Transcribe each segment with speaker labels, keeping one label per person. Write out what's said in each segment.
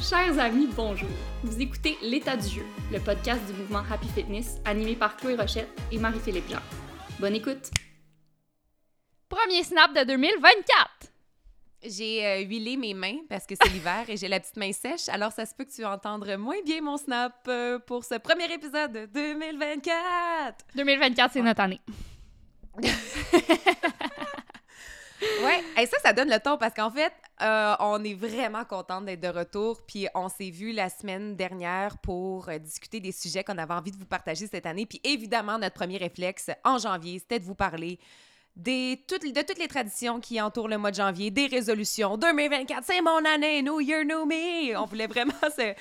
Speaker 1: Chers amis, bonjour. Vous écoutez L'état du jeu, le podcast du mouvement Happy Fitness animé par Chloé Rochette et Marie-Philippe Jean. Bonne écoute. Premier snap de 2024.
Speaker 2: J'ai euh, huilé mes mains parce que c'est l'hiver et j'ai la petite main sèche, alors ça se peut que tu vas entendre moins bien mon snap euh, pour ce premier épisode de 2024.
Speaker 1: 2024, c'est notre année.
Speaker 2: Ouais, et ça, ça donne le ton parce qu'en fait, euh, on est vraiment contente d'être de retour. Puis on s'est vu la semaine dernière pour euh, discuter des sujets qu'on avait envie de vous partager cette année. Puis évidemment, notre premier réflexe en janvier, c'était de vous parler des, de toutes les traditions qui entourent le mois de janvier, des résolutions. 2024, c'est mon année, New Year, New Me. On voulait vraiment se,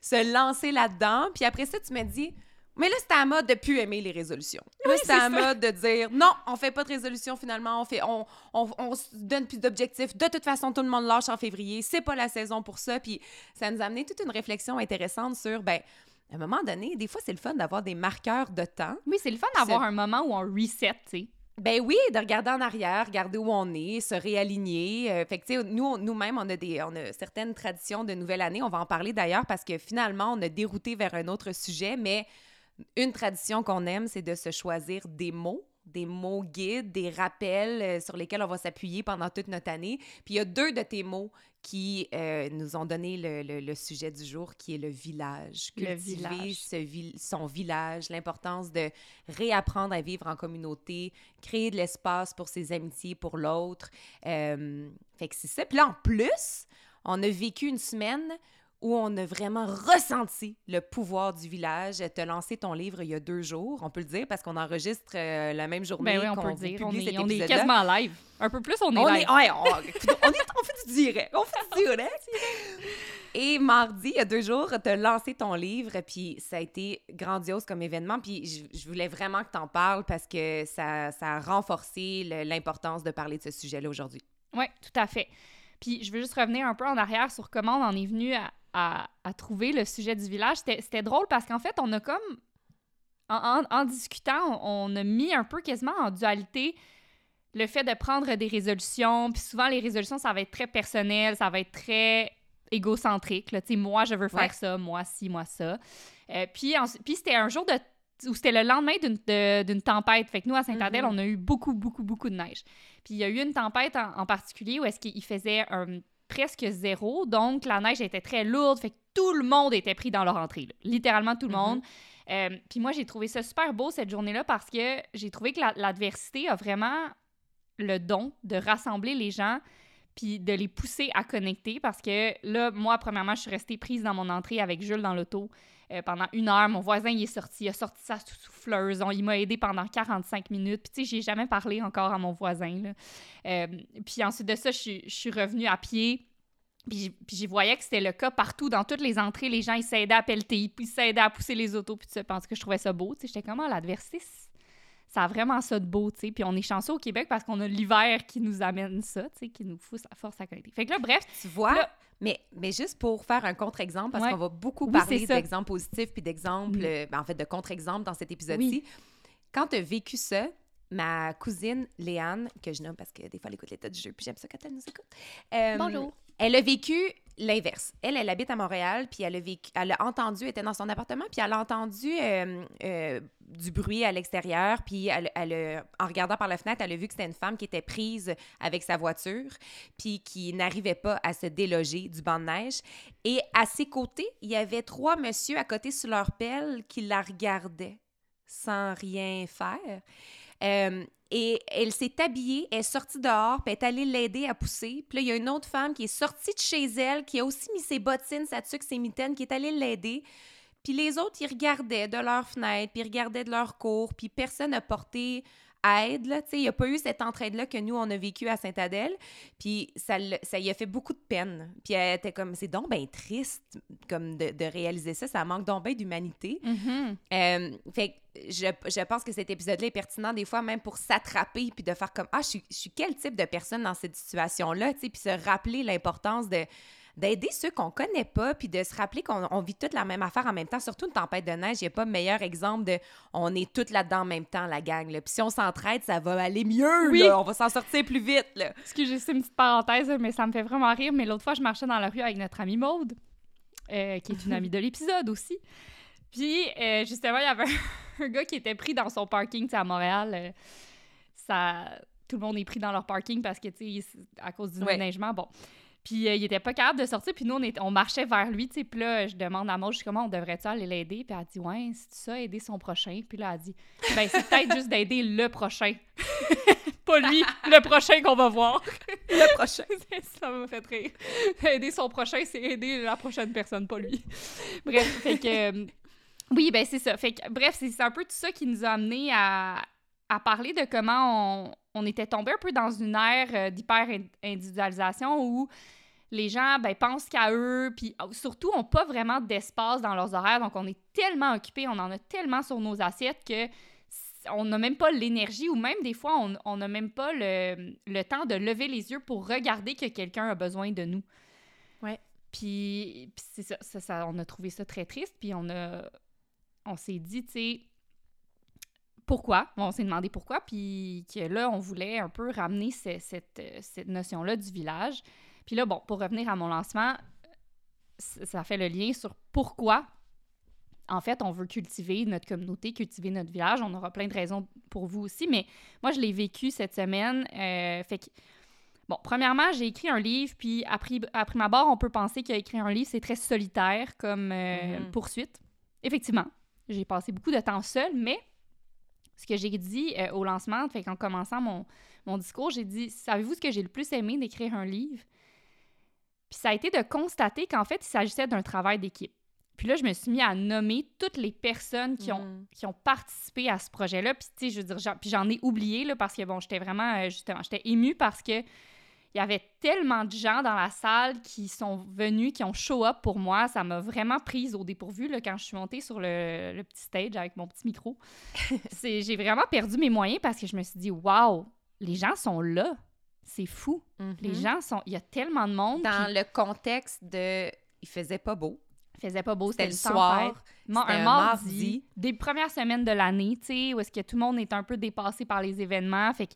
Speaker 2: se lancer là-dedans. Puis après ça, tu m'as dit, mais là, c'est à mode de plus aimer les résolutions. Là, c'est à mode de dire non, on fait pas de résolution finalement, on fait on, on, on se donne plus d'objectifs. De toute façon, tout le monde lâche en février, c'est pas la saison pour ça. Puis ça nous a amené toute une réflexion intéressante sur ben à un moment donné, des fois, c'est le fun d'avoir des marqueurs de temps.
Speaker 1: Oui, c'est le fun d'avoir un moment où on reset, tu sais.
Speaker 2: Ben oui, de regarder en arrière, regarder où on est, se réaligner. Euh, fait que, tu sais, nous, nous-mêmes, on a, des, on a certaines traditions de nouvelle année. On va en parler d'ailleurs parce que finalement, on a dérouté vers un autre sujet, mais une tradition qu'on aime, c'est de se choisir des mots, des mots guides, des rappels euh, sur lesquels on va s'appuyer pendant toute notre année. Puis il y a deux de tes mots qui euh, nous ont donné le, le, sujet du jour, qui est le village.
Speaker 1: Le village.
Speaker 2: son village, l'importance de réapprendre à vivre en communauté, créer de l'espace pour ses amitiés, pour l'autre. Euh, fait que c'est ça. Puis là, en plus, on a vécu une semaine où on a vraiment ressenti le pouvoir du village. Tu as lancé ton livre il y a deux jours, on peut le dire, parce qu'on enregistre euh, la même journée
Speaker 1: ben oui, on
Speaker 2: qu'on
Speaker 1: peut le dire. On est, on est quasiment live. Un peu plus, on est
Speaker 2: On
Speaker 1: live.
Speaker 2: est, ouais, on, on est- on fait du direct. On fait du direct. Et mardi, il y a deux jours, tu as lancé ton livre, puis ça a été grandiose comme événement. Puis je, je voulais vraiment que tu en parles parce que ça, ça a renforcé le- l'importance de parler de ce sujet-là aujourd'hui.
Speaker 1: Oui, tout à fait. Puis je veux juste revenir un peu en arrière sur comment on en est venu à, à- à trouver le sujet du village. C'était drôle parce qu'en fait, on a comme, en, en- en discutant, on, on a mis un peu quasiment en dualité le fait de prendre des résolutions. Puis souvent, les résolutions, ça va être très personnel, ça va être très égocentrique. Là. Tu sais, moi, je veux faire
Speaker 2: Ouais.
Speaker 1: ça, moi, ci, moi, ça. Euh, puis puis c'était un jour de où c'était le lendemain d'une tempête. Fait que nous, à Saint-Adèle,
Speaker 2: Mhm.
Speaker 1: on a eu beaucoup, beaucoup, beaucoup de neige. Puis il y a eu une tempête en, en particulier où est-ce qu'il faisait un- presque zéro. Donc, la neige était très lourde. Fait que tout le monde était pris dans leur entrée. là. Littéralement tout le
Speaker 2: Mhm.
Speaker 1: monde. Euh, puis moi, j'ai trouvé ça super beau cette journée-là parce que j'ai trouvé que la- l'adversité a vraiment le don de rassembler les gens puis de les pousser à connecter parce que là, moi, premièrement, je suis restée prise dans mon entrée avec Jules dans l'auto euh, pendant une heure. Mon voisin, il est sorti, il a sorti sa sou- souffleuse. Il m'a aidé pendant 45 minutes. Puis, tu sais, j'ai jamais parlé encore à mon voisin. Euh, puis ensuite de ça, je, suis- revenue à pied. Puis, j'y voyais que c'était le cas partout, dans toutes les entrées, les gens, ils s'aidaient à pelleter, puis ils s'aidaient à pousser les autos, puis tout ça, parce que je trouvais ça beau, tu sais, j'étais comme, Ah, l'adversité, ça a vraiment ça de beau, tu sais, puis on est chanceux au Québec parce qu'on a l'hiver qui nous amène ça, tu sais, qui nous pousse la force à connecter. Fait que là, bref,
Speaker 2: Tu vois?
Speaker 1: Là-
Speaker 2: mais, mais juste pour faire un contre-exemple, parce
Speaker 1: Ouais.
Speaker 2: qu'on va beaucoup
Speaker 1: Oui,
Speaker 2: parler d'exemples positifs puis d'exemples,
Speaker 1: Mhm.
Speaker 2: euh, ben, en fait, de contre-exemples dans cet épisode-ci. Quand tu as vécu ça, ma cousine Léane, que je nomme parce que des fois elle écoute l'état du jeu, puis j'aime ça quand elle nous écoute. euh,
Speaker 1: Bonjour.
Speaker 2: Elle a vécu l'inverse. Elle, elle habite à Montréal, puis elle a vécu, elle a entendu, elle était dans son appartement, puis elle a entendu euh, euh, du bruit à l'extérieur, puis elle, elle en regardant par la fenêtre, elle a vu que c'était une femme qui était prise avec sa voiture, puis qui n'arrivait pas à se déloger du banc de neige. Et à ses côtés, il y avait trois messieurs à côté sur leur pelle qui la regardaient sans rien faire. Euh, et elle s'est habillée, elle est sortie dehors, puis elle est allée l'aider à pousser. Puis là, il y a une autre femme qui est sortie de chez elle, qui a aussi mis ses bottines, sa tuque, ses mitaines, qui est allée l'aider. Puis les autres, ils regardaient de leur fenêtre, puis ils regardaient de leur cours, puis personne n'a porté aide, là, il n'y a pas eu cette entraide-là que nous, on a vécu à Sainte-Adèle, puis ça, ça y a fait beaucoup de peine. Puis elle était comme, c'est donc bien triste, comme de, de réaliser ça, ça manque donc bien d'humanité.
Speaker 1: Mhm.
Speaker 2: Euh, fait que je, je pense que cet épisode-là est pertinent des fois même pour s'attraper puis de faire comme ah je suis, je suis quel type de personne dans cette situation-là tu sais puis se rappeler l'importance de d'aider ceux qu'on connaît pas puis de se rappeler qu'on on vit toute la même affaire en même temps surtout une tempête de neige il n'y a pas meilleur exemple de on est toutes là-dedans en même temps la gang là. puis si on s'entraide ça va aller mieux
Speaker 1: Oui.
Speaker 2: là. on va s'en sortir plus vite là.
Speaker 1: Excusez, c'est une petite parenthèse, mais ça me fait vraiment rire. Mais l'autre fois, je marchais dans la rue avec notre amie Maude. euh, qui est une amie de l'épisode aussi. Puis, euh, justement, il y avait un gars qui était pris dans son parking, à Montréal. euh, ça, tout le monde est pris dans leur parking parce que, tu sais, à cause du
Speaker 2: Ouais.
Speaker 1: déneigement, bon. Puis, euh, il était pas capable de sortir, puis nous, on, est- on marchait vers lui, tu sais, puis là, je demande à Maud, je suis comment on devrait-tu aller l'aider? Puis elle dit, ouais, c'est ça, aider son prochain. Puis là, elle dit, ben, c'est peut-être juste d'aider le prochain. pas lui, le prochain qu'on va voir.
Speaker 2: Le prochain.
Speaker 1: ça m'a fait rire. Aider son prochain, c'est aider la prochaine personne, pas lui. Bref, fait que. euh, oui, ben c'est ça. Fait que, bref, c'est c'est un peu tout ça qui nous a amené à, à parler de comment on, on était tombé un peu dans une ère euh, d'hyper-individualisation où les gens ben, pensent qu'à eux, puis euh, surtout, n'ont pas vraiment d'espace dans leurs horaires. Donc, on est tellement occupés, on en a tellement sur nos assiettes que on n'a même pas l'énergie ou même des fois, on- on n'a même pas le, le temps de lever les yeux pour regarder que quelqu'un a besoin de nous.
Speaker 2: Ouais.
Speaker 1: Puis, puis c'est ça, ça- ça- on a trouvé ça très triste, puis on a... On s'est dit, tu sais, pourquoi? On s'est demandé pourquoi, puis que là, on voulait un peu ramener ce- cette, euh, cette notion-là du village. Puis là, bon, pour revenir à mon lancement, ça fait le lien sur pourquoi, en fait, on veut cultiver notre communauté, cultiver notre village. On aura plein de raisons pour vous aussi, mais moi, je l'ai vécu cette semaine. euh, fait que, bon, premièrement, j'ai écrit un livre, puis à prime à prime abord, on peut penser qu'écrire un livre, c'est très solitaire comme euh,
Speaker 2: Mhm.
Speaker 1: poursuite. Effectivement, j'ai passé beaucoup de temps seule, mais ce que j'ai dit euh, au lancement, fait qu'en commençant mon, mon discours, j'ai dit Savez-vous ce que j'ai le plus aimé d'écrire un livre? Puis ça a été de constater qu'en fait, il s'agissait d'un travail d'équipe. Puis là, je me suis mis à nommer toutes les personnes qui ont,
Speaker 2: Mm.
Speaker 1: qui ont participé à ce projet-là. Puis, tu sais, je veux dire, j'en- puis j'en ai oublié, là, parce que, bon, j'étais vraiment, euh, justement, j'étais émue parce que il y avait tellement de gens dans la salle qui sont venus, qui ont show up pour moi. Ça m'a vraiment prise au dépourvu, là, quand je suis montée sur le, le petit stage avec mon petit micro. C'est- J'ai vraiment perdu mes moyens parce que je me suis dit, waouh, les gens sont là. C'est fou. Les
Speaker 2: Mhm.
Speaker 1: gens sont... Il y a tellement de monde.
Speaker 2: Dans le contexte de. Il faisait pas beau.
Speaker 1: Il faisait pas beau,
Speaker 2: C'était le soir.
Speaker 1: Un
Speaker 2: un
Speaker 1: mardi,
Speaker 2: mardi.
Speaker 1: des premières semaines de l'année, tu sais, où est-ce que tout le monde est un peu dépassé par les événements. Fait que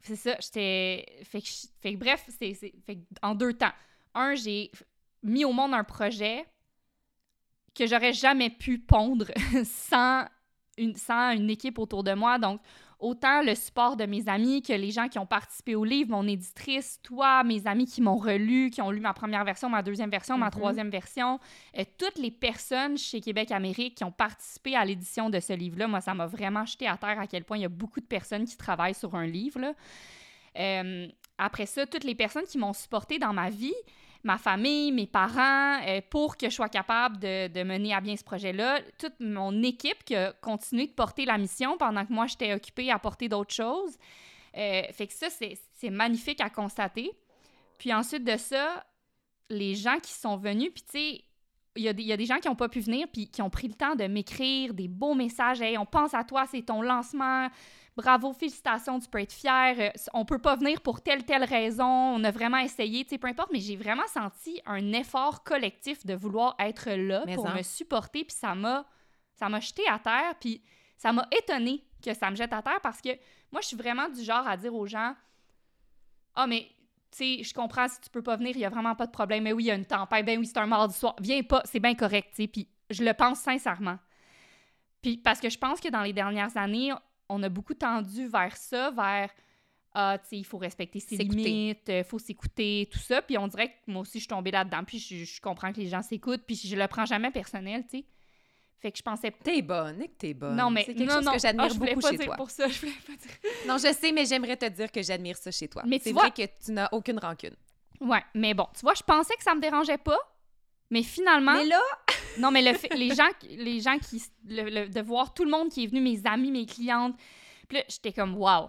Speaker 1: c'est ça, j'étais. Fait que, fait bref, c'est, en deux temps. Un, j'ai mis au monde un projet que j'aurais jamais pu pondre sans une, sans une équipe autour de moi. Donc, autant le support de mes amis que les gens qui ont participé au livre, mon éditrice, toi, mes amis qui m'ont relu, qui ont lu ma première version, ma deuxième version, ma
Speaker 2: Mhm.
Speaker 1: troisième version, euh, toutes les personnes chez Québec Amérique qui ont participé à l'édition de ce livre-là, moi, ça m'a vraiment jeté à terre à quel point il y a beaucoup de personnes qui travaillent sur un livre. là. Euh, après ça, toutes les personnes qui m'ont supporté dans ma vie, ma famille, mes parents, euh, pour que je sois capable de, mener à bien ce projet-là. Toute mon équipe qui a continué de porter la mission pendant que moi, j'étais occupée à porter d'autres choses. Euh, fait que ça, c'est magnifique à constater. Puis ensuite de ça, les gens qui sont venus, puis tu sais, il y, y a des gens qui n'ont pas pu venir, puis qui ont pris le temps de m'écrire des beaux messages. Hey, on pense à toi, c'est ton lancement. Bravo, félicitations, tu peux être fier. Euh, On peut pas venir pour telle, telle raison. On a vraiment essayé, tu sais, peu importe, mais j'ai vraiment senti un effort collectif de vouloir être là
Speaker 2: Mais
Speaker 1: pour
Speaker 2: en.
Speaker 1: me supporter, puis ça m'a ça m'a jeté à terre, puis ça m'a étonné que ça me jette à terre parce que moi, je suis vraiment du genre à dire aux gens Ah, mais tu sais, je comprends si tu peux pas venir, il y a vraiment pas de problème. Mais oui, il y a une tempête. Ben oui, c'est un mardi soir. Viens pas, c'est bien correct, tu sais. Puis je le pense sincèrement. Puis parce que je pense que dans les dernières années, on a beaucoup tendu vers ça, vers ah, tu sais, il faut respecter ses limites, il faut s'écouter, tout ça. Puis on dirait que moi aussi, je suis tombée là-dedans. Puis je, je comprends que les gens s'écoutent, puis je le prends jamais personnel, tu sais. Fait que je pensais
Speaker 2: T'es bonne, et que t'es bonne.
Speaker 1: non, mais
Speaker 2: c'est quelque
Speaker 1: non,
Speaker 2: chose
Speaker 1: non.
Speaker 2: que j'admire
Speaker 1: Ah, je voulais
Speaker 2: beaucoup
Speaker 1: pas
Speaker 2: chez
Speaker 1: dire
Speaker 2: toi.
Speaker 1: pour ça, je voulais pas dire.
Speaker 2: Non, je sais, mais j'aimerais te dire que j'admire ça chez toi.
Speaker 1: Mais tu
Speaker 2: c'est
Speaker 1: vois-
Speaker 2: vrai que tu n'as aucune rancune.
Speaker 1: Ouais, mais bon, tu vois, je pensais que ça me dérangeait pas, mais finalement,
Speaker 2: Mais là,
Speaker 1: non, mais le fait- les gens, qui- les gens qui, le- le- de voir tout le monde qui est venu, mes amis, mes clientes, puis là, j'étais comme, wow,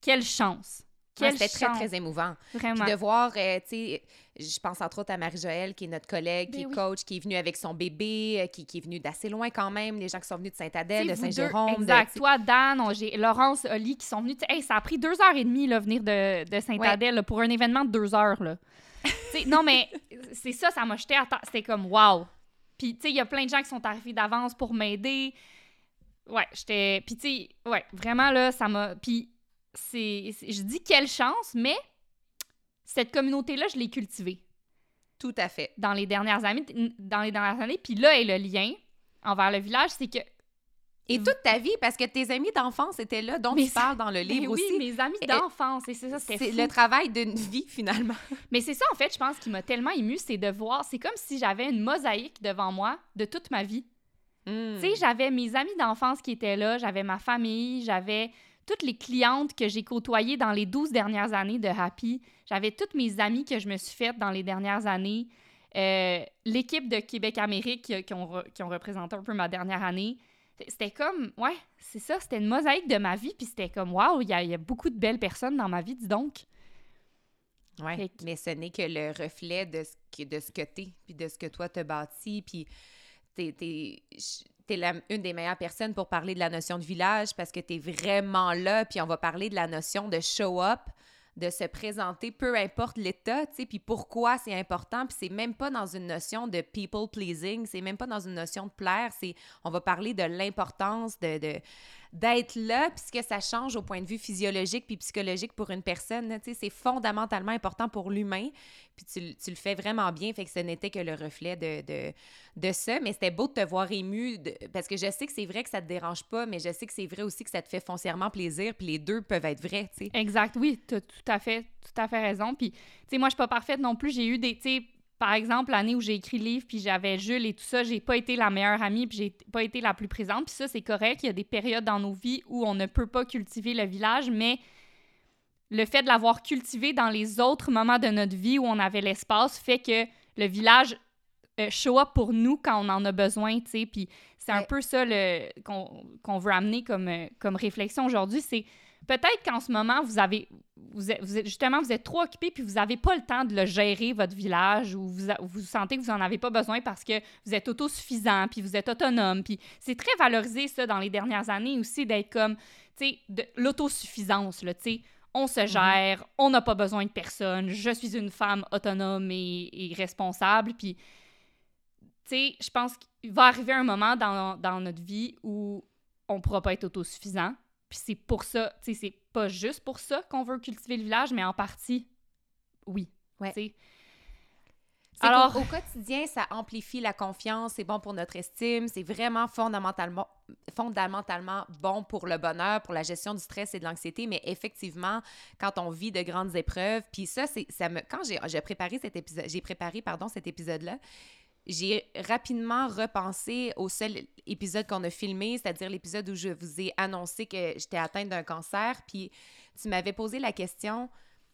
Speaker 1: quelle chance,
Speaker 2: ouais, c'était très, très émouvant.
Speaker 1: vraiment.
Speaker 2: Puis de voir, euh, tu sais, je pense entre autres à Marie-Joëlle, qui est notre collègue, qui
Speaker 1: Ben
Speaker 2: est
Speaker 1: oui.
Speaker 2: coach, qui est venue avec son bébé, euh, qui, qui est venue d'assez loin quand même, les gens qui sont venus de Sainte-Adèle, de Saint-Jérôme.
Speaker 1: Exact. Toi, Dan, j'ai Laurence, Oli qui sont venus. Tu sais, hey, ça a pris deux heures et demie, là, venir de, de Saint-Adèle pour un événement de deux heures. Là. Non, mais c'est ça, ça m'a jeté à terre. C'était comme, wow. Puis, tu sais, il y a plein de gens qui sont arrivés d'avance pour m'aider. Ouais, j'étais. Puis, tu sais, ouais, vraiment, là, ça m'a. Puis, c'est. Je dis quelle chance, mais cette communauté-là, je l'ai cultivée.
Speaker 2: Tout à fait.
Speaker 1: dans les dernières années. Dans les dernières années. Puis là est le lien envers le village, c'est que
Speaker 2: Et toute ta vie, parce que tes amis d'enfance étaient là, dont
Speaker 1: Mais
Speaker 2: tu parles dans le livre
Speaker 1: oui,
Speaker 2: aussi.
Speaker 1: mes amis d'enfance, et c'est ça,
Speaker 2: C'est le travail d'une vie, finalement.
Speaker 1: Mais c'est ça, en fait, je pense, qui m'a tellement émue, c'est de voir, c'est comme si j'avais une mosaïque devant moi de toute ma vie.
Speaker 2: Mm.
Speaker 1: Tu sais, j'avais mes amis d'enfance qui étaient là, j'avais ma famille, j'avais toutes les clientes que j'ai côtoyées dans les 12 dernières années de Happy, j'avais toutes mes amies que je me suis faites dans les dernières années, euh, l'équipe de Québec-Amérique qui, qui ont, re- qui ont représenté un peu ma dernière année. C'était comme, ouais, c'est ça, c'était une mosaïque de ma vie, puis c'était comme, waouh, il y, a- il y a beaucoup de belles personnes dans ma vie, dis donc.
Speaker 2: Ouais,
Speaker 1: que-
Speaker 2: mais ce n'est que le reflet de ce que, de ce que t'es, puis de ce que toi t'as bâti, puis t'es, t'es, t'es la- une des meilleures personnes pour parler de la notion de village parce que t'es vraiment là, puis on va parler de la notion de show up, de se présenter, peu importe l'état, tu sais, puis pourquoi c'est important, puis c'est même pas dans une notion de people pleasing, c'est même pas dans une notion de plaire, c'est, on va parler de l'importance de, de- d'être là, puis ce que ça change au point de vue physiologique puis psychologique pour une personne, c'est fondamentalement important pour l'humain, puis tu, tu le fais vraiment bien, fait que ce n'était que le reflet de, de, de ça, mais c'était beau de te voir ému, parce que je sais que c'est vrai que ça te dérange pas, mais je sais que c'est vrai aussi que ça te fait foncièrement plaisir, puis les deux peuvent être vrais, tu sais.
Speaker 1: Exact, oui, tu as tout à fait, tout à fait raison. Puis, tu sais, moi, je suis pas parfaite non plus. J'ai eu des, par exemple, l'année où j'ai écrit le livre, puis j'avais Jules et tout ça, j'ai pas été la meilleure amie, puis j'ai pas été la plus présente. Puis ça, c'est correct. Il y a des périodes dans nos vies où on ne peut pas cultiver le village, mais le fait de l'avoir cultivé dans les autres moments de notre vie où on avait l'espace fait que le village euh, show up pour nous quand on en a besoin, tu sais. Puis c'est un peu ça qu'on veut amener comme, euh, comme réflexion aujourd'hui. C'est peut-être qu'en ce moment, vous avez, vous êtes, vous êtes- justement, vous êtes trop occupé puis vous n'avez pas le temps de le gérer, votre village, ou vous, vous sentez que vous n'en avez pas besoin parce que vous êtes autosuffisant puis vous êtes autonome. Puis c'est très valorisé, ça, dans les dernières années aussi, d'être comme, tu sais, de l'autosuffisance, là, tu sais. On se gère, on n'a pas besoin de personne, je suis une femme autonome et, et responsable. Puis, tu sais, je pense qu'il va arriver un moment dans, dans notre vie où on pourra pas être autosuffisant. Puis c'est pour ça, tu sais, c'est pas juste pour ça qu'on veut cultiver le village, mais en partie, oui.
Speaker 2: Ouais.
Speaker 1: Alors-
Speaker 2: au quotidien, ça amplifie la confiance, c'est bon pour notre estime, c'est vraiment fondamentalement, fondamentalement bon pour le bonheur, pour la gestion du stress et de l'anxiété, mais effectivement, quand on vit de grandes épreuves, puis ça, c'est, ça me, quand j'ai, j'ai préparé cet épisode, j'ai préparé, pardon, cet épisode-là, j'ai rapidement repensé au seul épisode qu'on a filmé, c'est-à-dire l'épisode où je vous ai annoncé que j'étais atteinte d'un cancer, puis tu m'avais posé la question,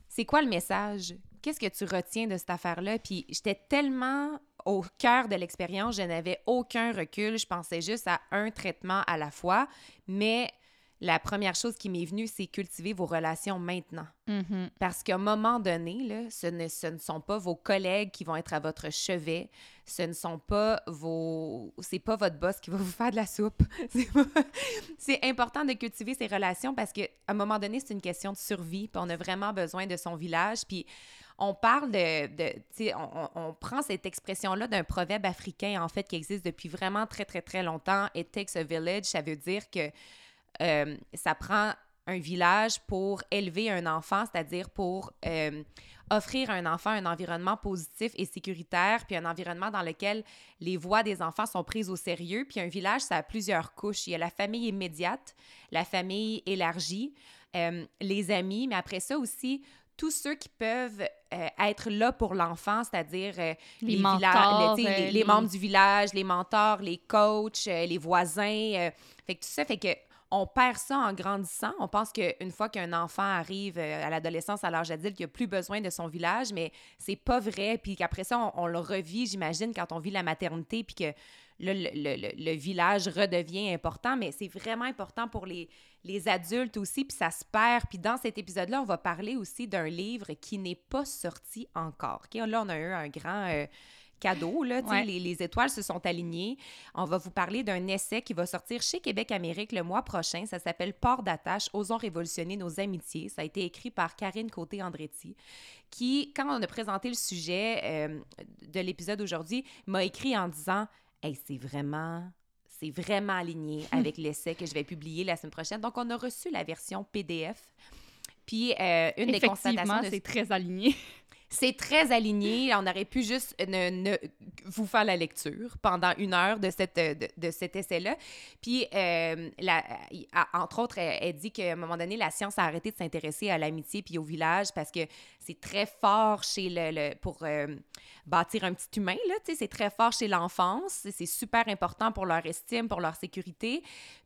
Speaker 2: c'est quoi le message? Qu'est-ce que tu retiens de cette affaire-là? Puis j'étais tellement au cœur de l'expérience, je n'avais aucun recul, je pensais juste à un traitement à la fois, mais la première chose qui m'est venue, c'est cultiver vos relations maintenant.
Speaker 1: Mhm.
Speaker 2: Parce qu'à un moment donné, là, ce, ne, ce ne sont pas vos collègues qui vont être à votre chevet. Ce ne sont pas vos... C'est pas votre boss qui va vous faire de la soupe. C'est pas- important de cultiver ces relations parce qu'à un moment donné, c'est une question de survie. Puis on a vraiment besoin de son village. Puis on parle de... de on- on prend cette expression-là d'un proverbe africain, en fait, qui existe depuis vraiment très, très, très longtemps. It takes a village. Ça veut dire que euh, ça prend un village pour élever un enfant, c'est-à-dire pour euh, offrir à un enfant un environnement positif et sécuritaire, puis un environnement dans lequel les voix des enfants sont prises au sérieux. Puis un village, ça a plusieurs couches. Il y a la famille immédiate, la famille élargie, euh, les amis, mais après ça aussi, tous ceux qui peuvent euh, être là pour l'enfant, c'est-à-dire euh,
Speaker 1: Les mentors,
Speaker 2: le- les, membres du village, les mentors, les coachs, les voisins. fait que tout ça fait que on perd ça en grandissant. On pense qu'une fois qu'un enfant arrive euh, à l'adolescence, à l'âge adulte, qu'il n'a plus besoin de son village, mais c'est pas vrai. Puis qu'après ça, on, le revit, j'imagine, quand on vit la maternité, puis que le, le- village redevient important. Mais c'est vraiment important pour les, adultes aussi, puis ça se perd. Puis dans cet épisode-là, on va parler aussi d'un livre qui n'est pas sorti encore. Là, on a eu un grand... euh, cadeau, là,
Speaker 1: Ouais.
Speaker 2: les, les étoiles se sont alignées. On va vous parler d'un essai qui va sortir chez Québec Amérique le mois prochain. Ça s'appelle Port d'attache, osons révolutionner nos amitiés. Ça a été écrit par Karine Côté-Andretti, qui, quand on a présenté le sujet euh, de l'épisode aujourd'hui, m'a écrit en disant Hey, c'est vraiment. C'est vraiment aligné avec l'essai que je vais publier la semaine prochaine. Donc, on a reçu la version PDF. Puis, euh, une des constatations de
Speaker 1: c'est très aligné.
Speaker 2: C'est très aligné. On aurait pu juste ne, vous faire la lecture pendant une heure de, cette, de, de cet essai-là. Puis, euh, la- entre autres, elle, elle dit qu'à un moment donné, la science a arrêté de s'intéresser à l'amitié puis au village parce que c'est très fort chez le... le- pour euh, bâtir un petit humain, là, tu sais, c'est très fort chez l'enfance. C'est super important pour leur estime, pour leur sécurité.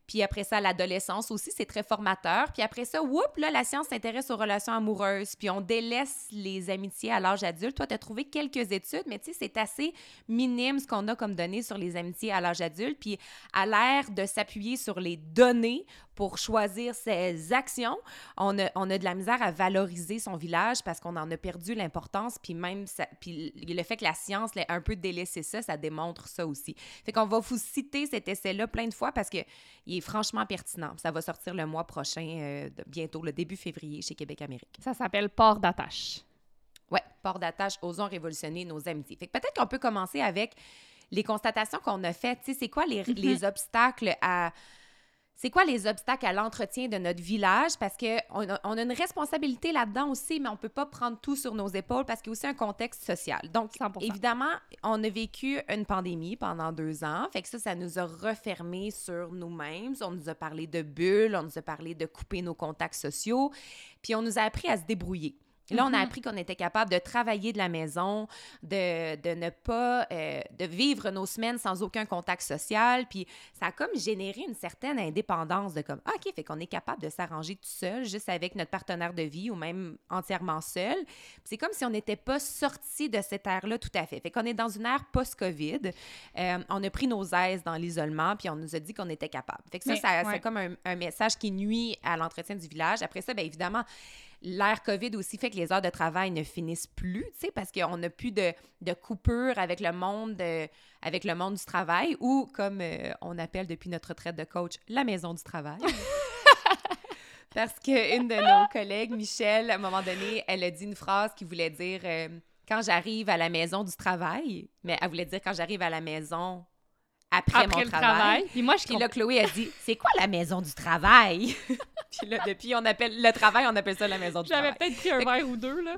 Speaker 2: Puis après ça, l'adolescence aussi, c'est très formateur. Puis après ça, whoop, là, la science s'intéresse aux relations amoureuses. Puis on délaisse les amitiés à l'âge adulte. Toi, tu as trouvé quelques études, mais tu sais, c'est assez minime ce qu'on a comme données sur les amitiés à l'âge adulte. Puis à l'ère de s'appuyer sur les données pour choisir ses actions, on a, on a de la misère à valoriser son village parce qu'on en a perdu l'importance. Puis même, puis le fait que la science l'ait un peu délaissé ça, ça démontre ça aussi. Fait qu'on va vous citer cet essai-là plein de fois parce que il est franchement pertinent. Ça va sortir le mois prochain, euh, bientôt, le début février, chez Québec Amérique.
Speaker 1: Ça s'appelle port d'attache.
Speaker 2: Ouais, port d'attache, osons révolutionner nos amitiés. Fait que peut-être qu'on peut commencer avec les constatations qu'on a faites. Tu sais, c'est quoi les, les obstacles à... C'est quoi les obstacles à l'entretien de notre village? Parce qu'on a, on a une responsabilité là-dedans aussi, mais on ne peut pas prendre tout sur nos épaules parce qu'il y a aussi un contexte social. Donc,
Speaker 1: 100%.
Speaker 2: évidemment, on a vécu une pandémie pendant deux ans. Fait que ça, ça nous a refermés sur nous-mêmes. On nous a parlé de bulles, on nous a parlé de couper nos contacts sociaux. Puis on nous a appris à se débrouiller. Là, on a
Speaker 1: Mhm.
Speaker 2: appris qu'on était capable de travailler de la maison, de, de ne pas, euh, de vivre nos semaines sans aucun contact social. Puis ça a comme généré une certaine indépendance de comme, ah, OK, fait qu'on est capable de s'arranger tout seul, juste avec notre partenaire de vie ou même entièrement seul. Puis c'est comme si on n'était pas sorti de cette ère-là tout à fait. Fait qu'on est dans une ère post-COVID. Euh, on a pris nos aises dans l'isolement, puis on nous a dit qu'on était capable. Fait que ça,
Speaker 1: Mais,
Speaker 2: ça
Speaker 1: ouais.
Speaker 2: c'est comme un, un message qui nuit à l'entretien du village. Après ça, bien évidemment, L'ère COVID aussi fait que les heures de travail ne finissent plus, tu sais, parce qu'on n'a plus de, de coupure avec le monde de- avec le monde du travail ou, comme euh, on appelle depuis notre retraite de coach, la maison du travail. parce qu'une de nos collègues, Michel, à un moment donné, elle a dit une phrase qui voulait dire euh, quand j'arrive à la maison du travail, mais elle voulait dire quand j'arrive à la maison après,
Speaker 1: Après
Speaker 2: mon
Speaker 1: le
Speaker 2: travail.
Speaker 1: travail. Puis moi, je
Speaker 2: Puis là, Chloé a dit C'est quoi la maison du travail? Puis là, depuis, on appelle le travail, on appelle ça la maison du
Speaker 1: J'avais
Speaker 2: travail.
Speaker 1: peut-être pris un verre ou deux, là.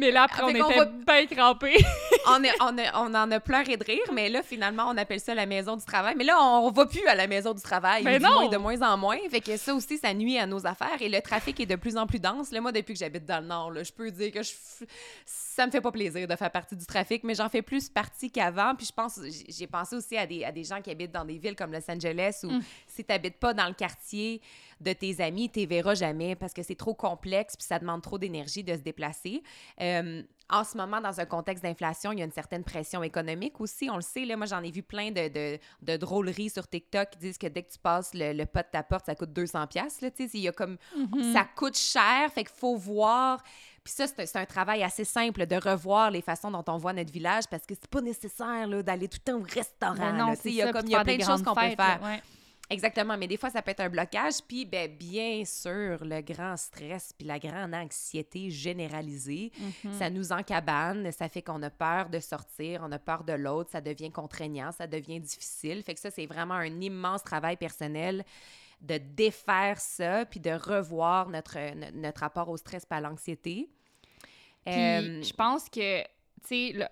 Speaker 1: Mais là, après, on était bien crampés.
Speaker 2: on, est- on, est- on en a pleuré de rire, mais là, finalement, on appelle ça la maison du travail. Mais là, on va plus à la maison du travail.
Speaker 1: Mais non!
Speaker 2: moins, de moins en moins. Fait que ça aussi, ça nuit à nos affaires. Et le trafic est de plus en plus dense. Là, moi, depuis que j'habite dans le Nord, là, je peux dire que je ça me fait pas plaisir de faire partie du trafic, mais j'en fais plus partie qu'avant. Puis je pense, j'ai- j'ai pensé aussi à des, à des gens qui habitent dans des villes comme Los Angeles où
Speaker 1: Mm.
Speaker 2: si tu n'habites pas dans le quartier de tes amis, tu les verras jamais parce que c'est trop complexe puis ça demande trop d'énergie de se déplacer. Euh, en ce moment, dans un contexte d'inflation, il y a une certaine pression économique aussi. On le sait, là, moi, j'en ai vu plein de, de, de drôleries sur TikTok qui disent que dès que tu passes le, le pas de ta porte, ça coûte 200 pièces là, il y a comme... Ça coûte cher, fait qu'il faut voir... Puis ça, c'est un, travail assez simple de revoir les façons dont on voit notre village parce que c'est pas nécessaire d'aller tout le temps au restaurant.
Speaker 1: Ben non,
Speaker 2: il y a, comme, y a plein de choses qu'on peut faire.
Speaker 1: ouais.
Speaker 2: Exactement, mais des fois, ça peut être un blocage. Puis, ben, bien sûr, le grand stress puis la grande anxiété généralisée,
Speaker 1: Mhm.
Speaker 2: ça nous encabane, ça fait qu'on a peur de sortir, on a peur de l'autre, ça devient contraignant, ça devient difficile. Fait que ça, c'est vraiment un immense travail personnel de défaire ça puis de revoir notre, no- notre rapport au stress à l'anxiété.
Speaker 1: Puis
Speaker 2: Euh,
Speaker 1: je pense que, tu sais, le-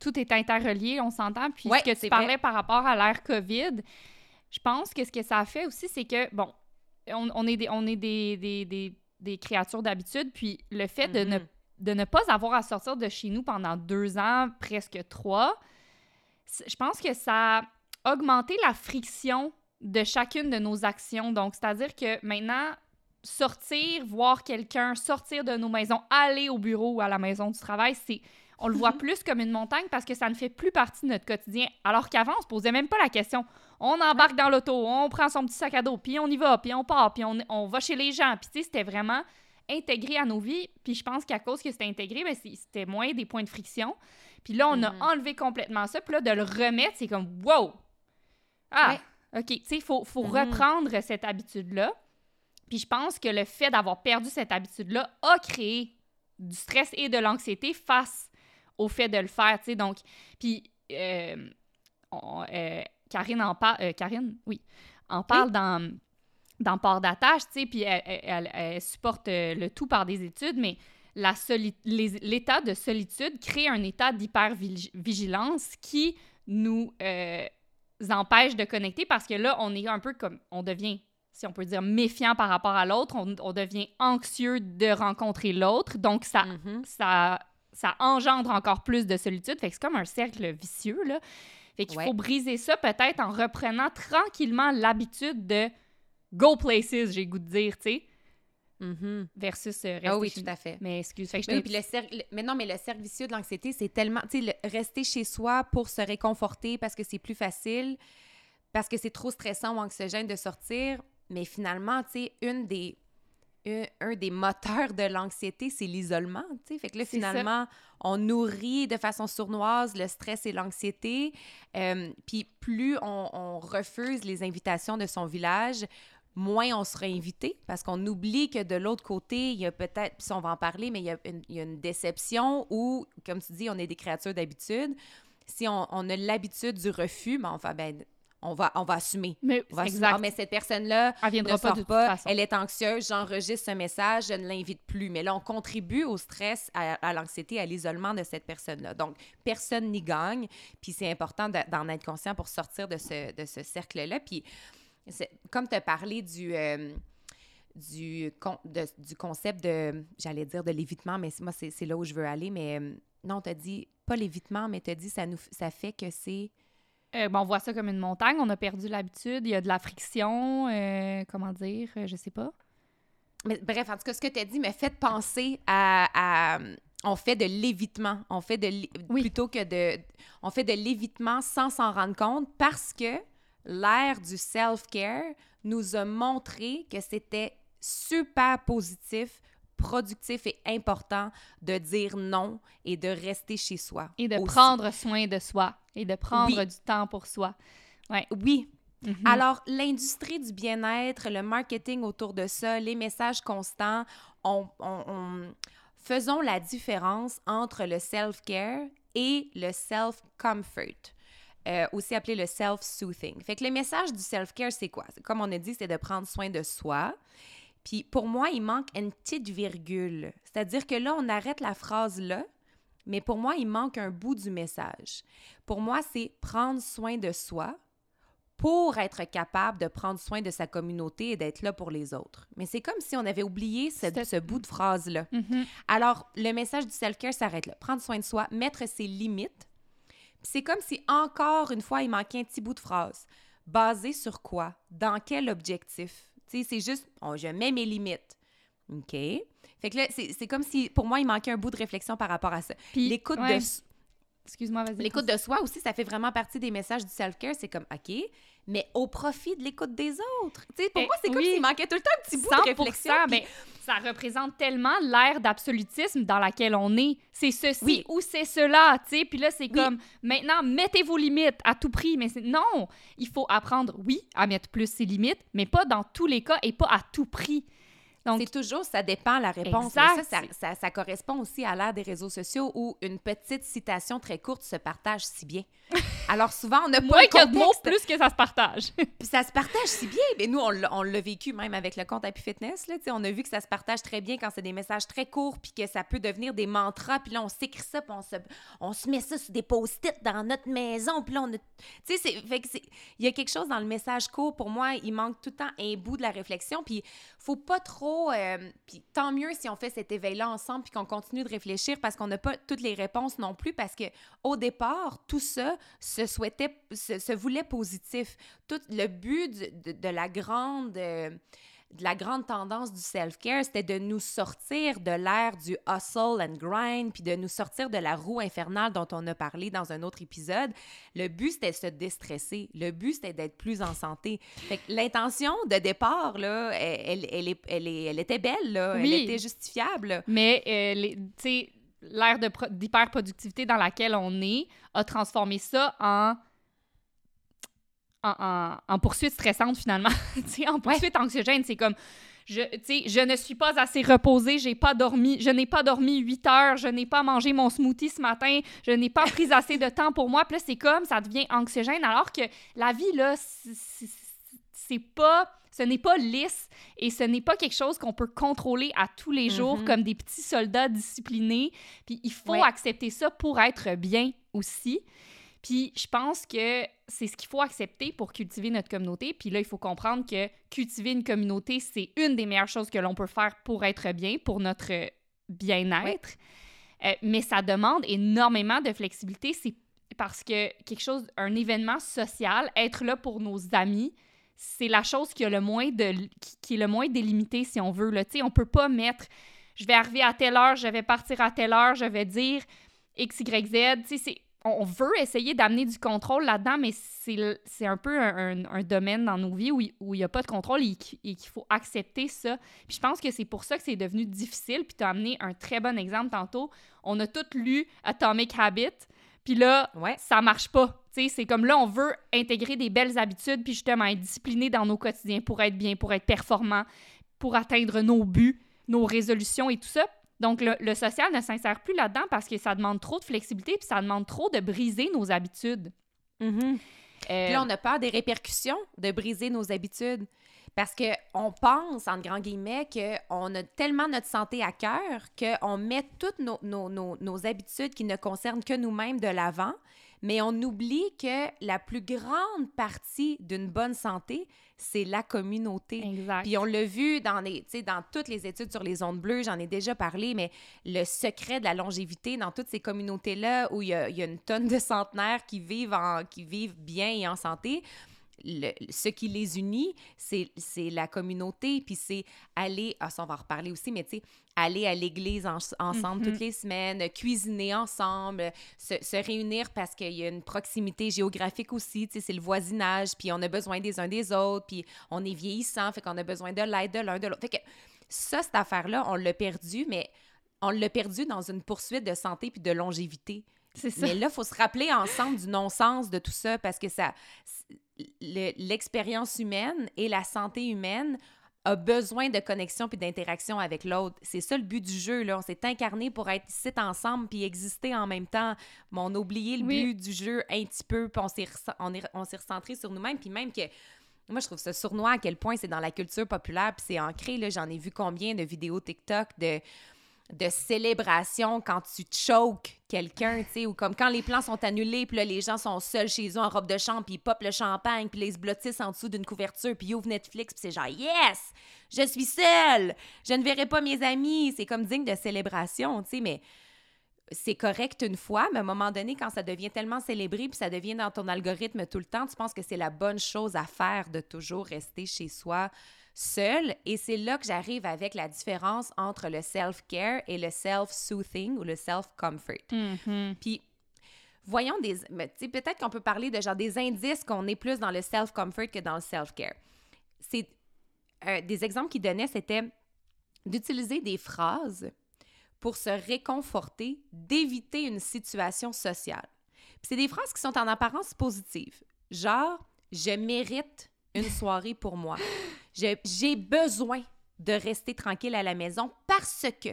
Speaker 1: tout est interrelié, on s'entend. Puis
Speaker 2: Ouais,
Speaker 1: ce que tu parlais
Speaker 2: vrai.
Speaker 1: par rapport à l'ère COVID, je pense que ce que ça a fait aussi, c'est que, bon, on, on est, des, on est des, des, des, des créatures d'habitude, puis le fait de, ne,
Speaker 2: Mhm.
Speaker 1: de ne pas avoir à sortir de chez nous pendant deux ans, presque trois, je pense que ça a augmenté la friction de chacune de nos actions. Donc, c'est-à-dire que maintenant, sortir, voir quelqu'un, sortir de nos maisons, aller au bureau ou à la maison du travail, c'est on le voit plus comme une montagne parce que ça ne fait plus partie de notre quotidien. Alors qu'avant, on se posait même pas la question. On embarque dans l'auto, on prend son petit sac à dos, puis on y va, puis on part, puis on, on va chez les gens. Puis tu sais, c'était vraiment intégré à nos vies. Puis je pense qu'à cause que c'était intégré, ben, c'était moins des points de friction. Puis là, on a enlevé complètement ça. Puis là, de le remettre, c'est comme « wow! » Ah, OK. Tu sais, il faut, faut
Speaker 2: Mhm.
Speaker 1: reprendre cette habitude-là. Puis je pense que le fait d'avoir perdu cette habitude-là a créé du stress et de l'anxiété face au fait de le faire, tu sais. Donc, puis euh, on- euh, Karine en parle, Karine, oui, en parle dans, dans Port d'attache, tu sais, puis elle, elle- elle- supporte euh, le tout par des études, mais l'état de solitude crée un état d'hypervigilance qui nous euh, empêche de connecter parce que là, on est un peu comme, on devient, si on peut dire, méfiant par rapport à l'autre, on, on devient anxieux de rencontrer l'autre, donc ça,
Speaker 2: Mhm.
Speaker 1: ça, ça engendre encore plus de solitude, fait que c'est comme un cercle vicieux, là. Fait qu'il
Speaker 2: Ouais.
Speaker 1: faut briser ça peut-être en reprenant tranquillement l'habitude de go places, j'ai goût de dire, tu sais,
Speaker 2: Mhm.
Speaker 1: versus euh, rester
Speaker 2: Ah oui,
Speaker 1: chez
Speaker 2: tout à fait.
Speaker 1: Mais excuse, fait que
Speaker 2: Oui, puis le cercle, mais non, mais le cercle vicieux de l'anxiété, c'est tellement, tu sais, le- rester chez soi pour se réconforter parce que c'est plus facile, parce que c'est trop stressant ou anxiogène de sortir, mais finalement, tu sais, une des, un, un des moteurs de l'anxiété, c'est l'isolement, fait que là,
Speaker 1: ça.
Speaker 2: finalement, on nourrit de façon sournoise le stress et l'anxiété, euh, puis plus on, on refuse les invitations de son village, moins on sera invité parce qu'on oublie que de l'autre côté, il y a peut-être, puis on va en parler, mais il y, a une, il y a une déception où, comme tu dis, on est des créatures d'habitude. Si on, on a l'habitude du refus, ben, enfin, ben, on, va, on va assumer.
Speaker 1: Mais,
Speaker 2: On va assumer,
Speaker 1: exact.
Speaker 2: Ah, mais cette personne-là
Speaker 1: Elle
Speaker 2: ne
Speaker 1: pas
Speaker 2: sort
Speaker 1: de toute
Speaker 2: pas,
Speaker 1: façon.
Speaker 2: elle est anxieuse, j'enregistre ce message, je ne l'invite plus. Mais là, on contribue au stress, à, à l'anxiété, à l'isolement de cette personne-là. Donc, personne n'y gagne. Puis c'est important de- d'en être conscient pour sortir de ce, de ce cercle-là. Puis, comme tu as parlé du... euh, du, con- de- du concept de, j'allais dire de l'évitement, mais moi, c'est là où je veux aller. Mais euh, non, tu as dit, pas l'évitement, mais tu as dit, ça, nous, ça fait que c'est...
Speaker 1: Euh, bon, on voit ça comme une montagne, on a perdu l'habitude, il y a de la friction, euh, comment dire, je sais pas.
Speaker 2: Mais bref, en tout cas, ce que tu as dit me fait penser à, à- On fait de l'évitement. On fait de
Speaker 1: Oui.
Speaker 2: plutôt que de. On fait de l'évitement sans s'en rendre compte parce que l'ère du self-care nous a montré que c'était super positif, productif et important de dire non et de rester chez soi.
Speaker 1: Et de
Speaker 2: aussi.
Speaker 1: prendre soin de soi, et de prendre
Speaker 2: Oui.
Speaker 1: du temps pour soi.
Speaker 2: Oui,
Speaker 1: Mhm.
Speaker 2: Alors, l'industrie du bien-être, le marketing autour de ça, les messages constants, on, on- on- faisons la différence entre le self-care et le self-comfort. Euh, aussi appelé le self-soothing. Fait que le message du self-care, c'est quoi? Comme on a dit, c'est de prendre soin de soi. Puis pour moi, il manque une petite virgule. C'est-à-dire que là, on arrête la phrase là, mais pour moi, il manque un bout du message. Pour moi, c'est prendre soin de soi pour être capable de prendre soin de sa communauté et d'être là pour les autres. Mais c'est comme si on avait oublié ce, bout de phrase-là.
Speaker 1: Mhm.
Speaker 2: Alors, le message du self-care s'arrête là. Prendre soin de soi, mettre ses limites. C'est comme si, encore une fois, il manquait un petit bout de phrase. Basé sur quoi? Dans quel objectif? Tu sais, c'est juste, oh, je mets mes limites. OK. Fait que là, c'est c'est comme si, pour moi, il manquait un bout de réflexion par rapport à ça.
Speaker 1: Puis,
Speaker 2: L'écoute
Speaker 1: ouais,
Speaker 2: de,
Speaker 1: Excuse-moi, vas-y.
Speaker 2: L'écoute de soi aussi, ça fait vraiment partie des messages du self-care. C'est comme, OK, mais au profit de l'écoute des autres. Tu sais, pour
Speaker 1: Eh,
Speaker 2: moi, c'est comme
Speaker 1: oui.
Speaker 2: s'il manquait tout le temps un petit bout de
Speaker 1: 100%,
Speaker 2: réflexion. puis-
Speaker 1: ben, ça représente tellement l'ère d'absolutisme dans laquelle on est. C'est ceci
Speaker 2: Oui.
Speaker 1: ou c'est cela, tu sais. Puis là, c'est
Speaker 2: Oui.
Speaker 1: comme, maintenant, mettez vos limites à tout prix. Mais non, il faut apprendre, oui, à mettre plus ses limites, mais pas dans tous les cas et pas à tout prix. Donc,
Speaker 2: C'est toujours, ça dépend la réponse.
Speaker 1: Exact.
Speaker 2: Ça, ça, ça, ça correspond aussi à l'ère des réseaux sociaux où une petite citation très courte se partage si bien. Alors souvent, on n'a pas
Speaker 1: moins
Speaker 2: le
Speaker 1: mots, plus que ça se partage.
Speaker 2: Puis ça se partage si bien. Mais nous, on l'a vécu même avec le compte Happy Fitness. Là, on a vu que ça se partage très bien quand c'est des messages très courts, puis que ça peut devenir des mantras. Puis là, on s'écrit ça, puis on se, on se met ça sur des post-it dans notre maison. Puis là, on a... Tu sais, il y a quelque chose dans le message court. Pour moi, il manque tout le temps un bout de la réflexion. Puis faut pas trop... euh, puis tant mieux si on fait cet éveil-là ensemble, puis qu'on continue de réfléchir, parce qu'on n'a pas toutes les réponses non plus, parce que au départ, tout ça se souhaitait, se, se voulait positif. Tout le but de, de la grande... euh, de la grande tendance du self-care, c'était de nous sortir de l'ère du hustle and grind, puis de nous sortir de la roue infernale dont on a parlé dans un autre épisode. Le but, c'était de se déstresser. Le but, c'était d'être plus en santé. L'intention de départ, là, elle, elle, elle est- elle est- elle était belle, là.
Speaker 1: Oui.
Speaker 2: Elle était justifiable.
Speaker 1: Mais, euh, les- tu sais, l'ère de pro- d'hyperproductivité dans laquelle on est a transformé ça en. En, en- en poursuite stressante, finalement. En poursuite anxiogène, c'est comme. Je, je ne suis pas assez reposée, j'ai pas dormi, je n'ai pas dormi 8 heures, je n'ai pas mangé mon smoothie ce matin, je n'ai pas pris assez de temps pour moi. Puis là, c'est comme, ça devient anxiogène, alors que la vie, là, c'est pas Ce n'est pas lisse et ce n'est pas quelque chose qu'on peut contrôler à tous les jours
Speaker 2: Mhm.
Speaker 1: comme des petits soldats disciplinés. Puis il faut
Speaker 2: Ouais.
Speaker 1: accepter ça pour être bien aussi. Puis je pense que c'est ce qu'il faut accepter pour cultiver notre communauté. Puis là, il faut comprendre que cultiver une communauté, c'est une des meilleures choses que l'on peut faire pour être bien, pour notre bien-être. Euh, mais ça demande énormément de flexibilité. C'est parce que quelque chose, un événement social, être là pour nos amis, c'est la chose qui, a le moins de, qui, qui est le moins délimitée, si on veut. Là. Tu sais, on peut pas mettre je vais arriver à telle heure, je vais partir à telle heure, je vais dire X, Y, Z. On veut essayer d'amener du contrôle là-dedans, mais c'est un peu un, un- domaine dans nos vies où il n'y a pas de contrôle et qu'il faut accepter ça. Puis je pense que c'est pour ça que c'est devenu difficile. Puis tu as amené un très bon exemple tantôt. On a tous lu Atomic Habit. Puis là,
Speaker 2: Ouais.
Speaker 1: ça marche pas. C'est comme là, on veut intégrer des belles habitudes, puis justement être discipliné dans nos quotidiens pour être bien, pour être performant, pour atteindre nos buts, nos résolutions et tout ça. Donc, le, le social ne s'insère plus là-dedans parce que ça demande trop de flexibilité, puis ça demande trop de briser nos habitudes.
Speaker 2: Mhm.
Speaker 1: Euh,
Speaker 2: Puis là, on a peur des répercussions de briser nos habitudes. Parce qu'on pense, en grand guillemets, qu'on a tellement notre santé à cœur qu'on met toutes nos, nos- nos- nos habitudes qui ne concernent que nous-mêmes de l'avant, mais on oublie que la plus grande partie d'une bonne santé, c'est la communauté.
Speaker 1: exact.
Speaker 2: Puis on l'a vu dans, les, dans toutes les études sur les ondes bleues, j'en ai déjà parlé, mais le secret de la longévité dans toutes ces communautés-là où il y, y a une tonne de centenaires qui vivent, en, qui vivent bien et en santé, le- ce qui les unit, c'est c'est la communauté, puis c'est aller, ah ça on va en reparler aussi, mais tu sais, aller à l'église en- ensemble
Speaker 1: Mhm.
Speaker 2: toutes les semaines, cuisiner ensemble, se, se réunir parce qu'il y a une proximité géographique aussi, tu sais, c'est le voisinage, puis on a besoin des uns des autres, puis on est vieillissant, fait qu'on a besoin de l'aide de l'un de l'autre. Fait que ça, cette affaire-là, on l'a perdu, mais on l'a perdu dans une poursuite de santé puis de longévité.
Speaker 1: Ça.
Speaker 2: Mais là, il faut se rappeler ensemble du non-sens de tout ça parce que ça, le- l'expérience humaine et la santé humaine a besoin de connexion puis d'interaction avec l'autre. C'est ça le but du jeu, là. On s'est incarné pour être ici ensemble puis exister en même temps. Mais on a oublié le
Speaker 1: Oui.
Speaker 2: but du jeu un petit peu puis on s'est on on recentré sur nous-mêmes puis même que moi, je trouve ça sournois à quel point c'est dans la culture populaire, puis c'est ancré. Là, j'en ai vu combien de vidéos TikTok de, de célébration quand tu choques quelqu'un, tu sais, ou comme quand les plans sont annulés, puis là, les gens sont seuls chez eux en robe de chambre, puis ils popent le champagne, puis ils se blottissent en dessous d'une couverture, puis ils ouvrent Netflix, puis c'est genre « Yes! Je suis seule! Je ne verrai pas mes amis! » C'est comme digne de célébration, tu sais, mais c'est correct une fois, mais à un moment donné, quand ça devient tellement célébré puis ça devient dans ton algorithme tout le temps, tu penses que c'est la bonne chose à faire de toujours rester chez soi seul. Et c'est là que j'arrive avec la différence entre le self-care et le self-soothing ou le self-comfort.
Speaker 1: Mhm.
Speaker 2: Puis, voyons des. peut-être qu'on peut parler de genre des indices qu'on est plus dans le self-comfort que dans le self-care. C'est. euh, des exemples qu'il donnait, c'était d'utiliser des phrases pour se réconforter, d'éviter une situation sociale. Puis c'est des phrases qui sont en apparence positives. Genre, je mérite une soirée pour moi. J'ai besoin de rester tranquille à la maison parce que.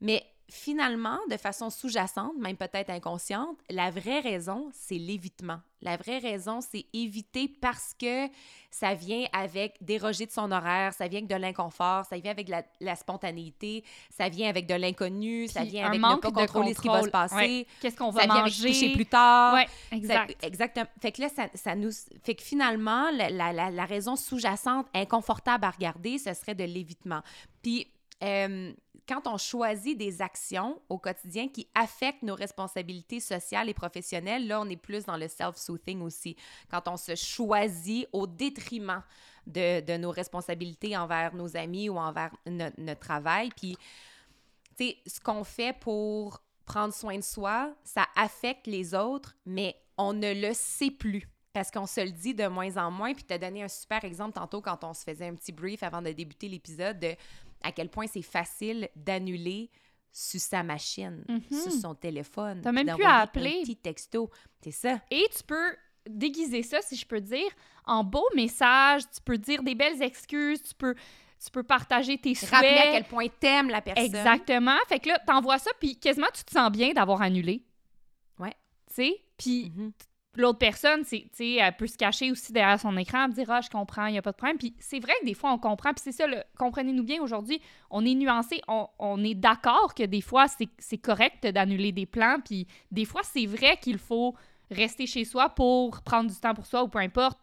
Speaker 2: Mais finalement, de façon sous-jacente, même peut-être inconsciente, la vraie raison, c'est l'évitement. La vraie raison, c'est éviter parce que ça vient avec déroger de son horaire, ça vient avec de l'inconfort, ça vient avec la, la spontanéité, ça vient avec de l'inconnu, ça vient avec ne
Speaker 1: manque
Speaker 2: pas
Speaker 1: de
Speaker 2: contrôler ce qui va se passer.
Speaker 1: Ouais. Qu'est-ce qu'on va
Speaker 2: Ça vient avec
Speaker 1: manger?
Speaker 2: plus tard.
Speaker 1: Ouais,
Speaker 2: Ça-
Speaker 1: exact.
Speaker 2: exactement. Fait que là, ça, ça nous. Fait que finalement, la, la- la- la raison sous-jacente, inconfortable à regarder, ce serait de l'évitement. Puis, euh, quand on choisit des actions au quotidien qui affectent nos responsabilités sociales et professionnelles, là, on est plus dans le self-soothing aussi. Quand on se choisit au détriment de, de nos responsabilités envers nos amis ou envers no- notre travail. Puis, tu sais, ce qu'on fait pour prendre soin de soi, ça affecte les autres, mais on ne le sait plus. Parce qu'on se le dit de moins en moins. Puis tu as donné un super exemple tantôt quand on se faisait un petit brief avant de débuter l'épisode de à quel point c'est facile d'annuler sur sa machine,
Speaker 1: Mhm.
Speaker 2: sur son téléphone.
Speaker 1: T'as même plus à appeler.
Speaker 2: Un petit texto. C'est ça.
Speaker 1: Et tu peux déguiser ça, si je peux dire, en beaux messages. Tu peux dire des belles excuses. Tu peux, tu peux partager tes souhaits.
Speaker 2: Rappeler à quel point t'aimes la personne.
Speaker 1: Exactement. Fait que là, t'envoies ça, puis quasiment tu te sens bien d'avoir annulé.
Speaker 2: Ouais.
Speaker 1: Tu sais? Puis
Speaker 2: Mhm.
Speaker 1: L'autre personne, c'est, elle peut se cacher aussi derrière son écran, dire, ah, je comprends, il n'y a pas de problème. Puis c'est vrai que des fois, on comprend, puis c'est ça, comprenez-nous bien, aujourd'hui, on est nuancé, on, est d'accord que des fois, c'est correct d'annuler des plans, puis des fois, c'est vrai qu'il faut rester chez soi pour prendre du temps pour soi ou peu importe,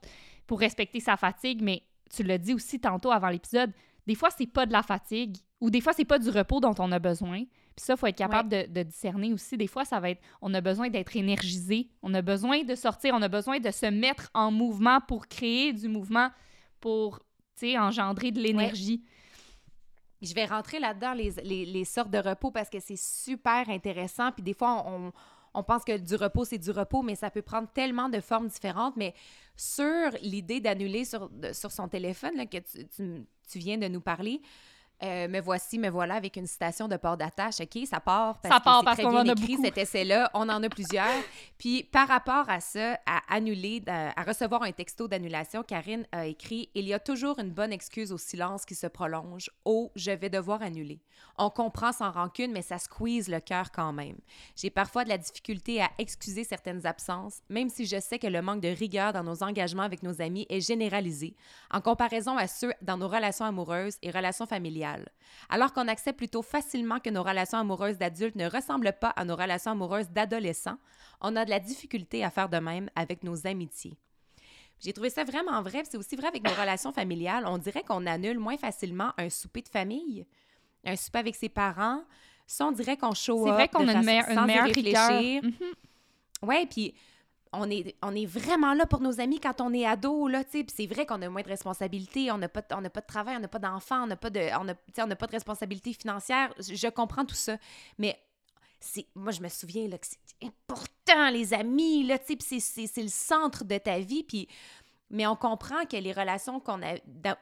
Speaker 1: pour respecter sa fatigue, mais tu l'as dit aussi tantôt avant l'épisode, des fois, c'est pas de la fatigue, ou des fois, c'est pas du repos dont on a besoin. Puis ça, il faut être capable de, discerner aussi. Des fois, ça va être, on a besoin d'être énergisé, on a besoin de sortir, on a besoin de se mettre en mouvement pour créer du mouvement, pour, tu sais, engendrer de l'énergie.
Speaker 2: Je vais rentrer là-dedans, les, les, sortes de repos, parce que c'est super intéressant. Puis des fois, on, on pense que du repos, c'est du repos, mais ça peut prendre tellement de formes différentes. Mais sur l'idée d'annuler sur, sur son téléphone, là, que tu, tu, tu viens de nous parler, euh, me voici, me voilà avec une citation de port d'attache. OK, ça part parce
Speaker 1: ça part
Speaker 2: que
Speaker 1: parce qu'on en a écrit,
Speaker 2: cet essai-là. On en a plusieurs. Puis par rapport à ça, à annuler, à recevoir un texto d'annulation, Karine a écrit Il y a toujours une bonne excuse au silence qui se prolonge. Oh, je vais devoir annuler. On comprend sans rancune, mais ça squeeze le cœur quand même. J'ai parfois de la difficulté à excuser certaines absences, même si je sais que le manque de rigueur dans nos engagements avec nos amis est généralisé, en comparaison à ceux dans nos relations amoureuses et relations familiales. Alors qu'on accepte plutôt facilement que nos relations amoureuses d'adultes ne ressemblent pas à nos relations amoureuses d'adolescents, on a de la difficulté à faire de même avec nos amitiés. J'ai trouvé ça vraiment vrai, c'est aussi vrai avec nos relations familiales. On dirait qu'on annule moins facilement un souper de famille, un souper avec ses parents. Ça, on dirait qu'on show
Speaker 1: C'est vrai qu'on a une, meilleure
Speaker 2: réfléchir. Mm Ouais, puis on est, on est vraiment là pour nos amis quand on est ado, là, tu c'est vrai qu'on a moins de responsabilités, on n'a pas, pas de travail, on n'a pas d'enfants, on n'a pas de, on a, on pas de responsabilités financières. Je, comprends tout ça. Mais moi, je me souviens, là, que c'est important, les amis, là, tu sais, c'est, le centre de ta vie, puis... Mais on comprend que les relations qu'on a,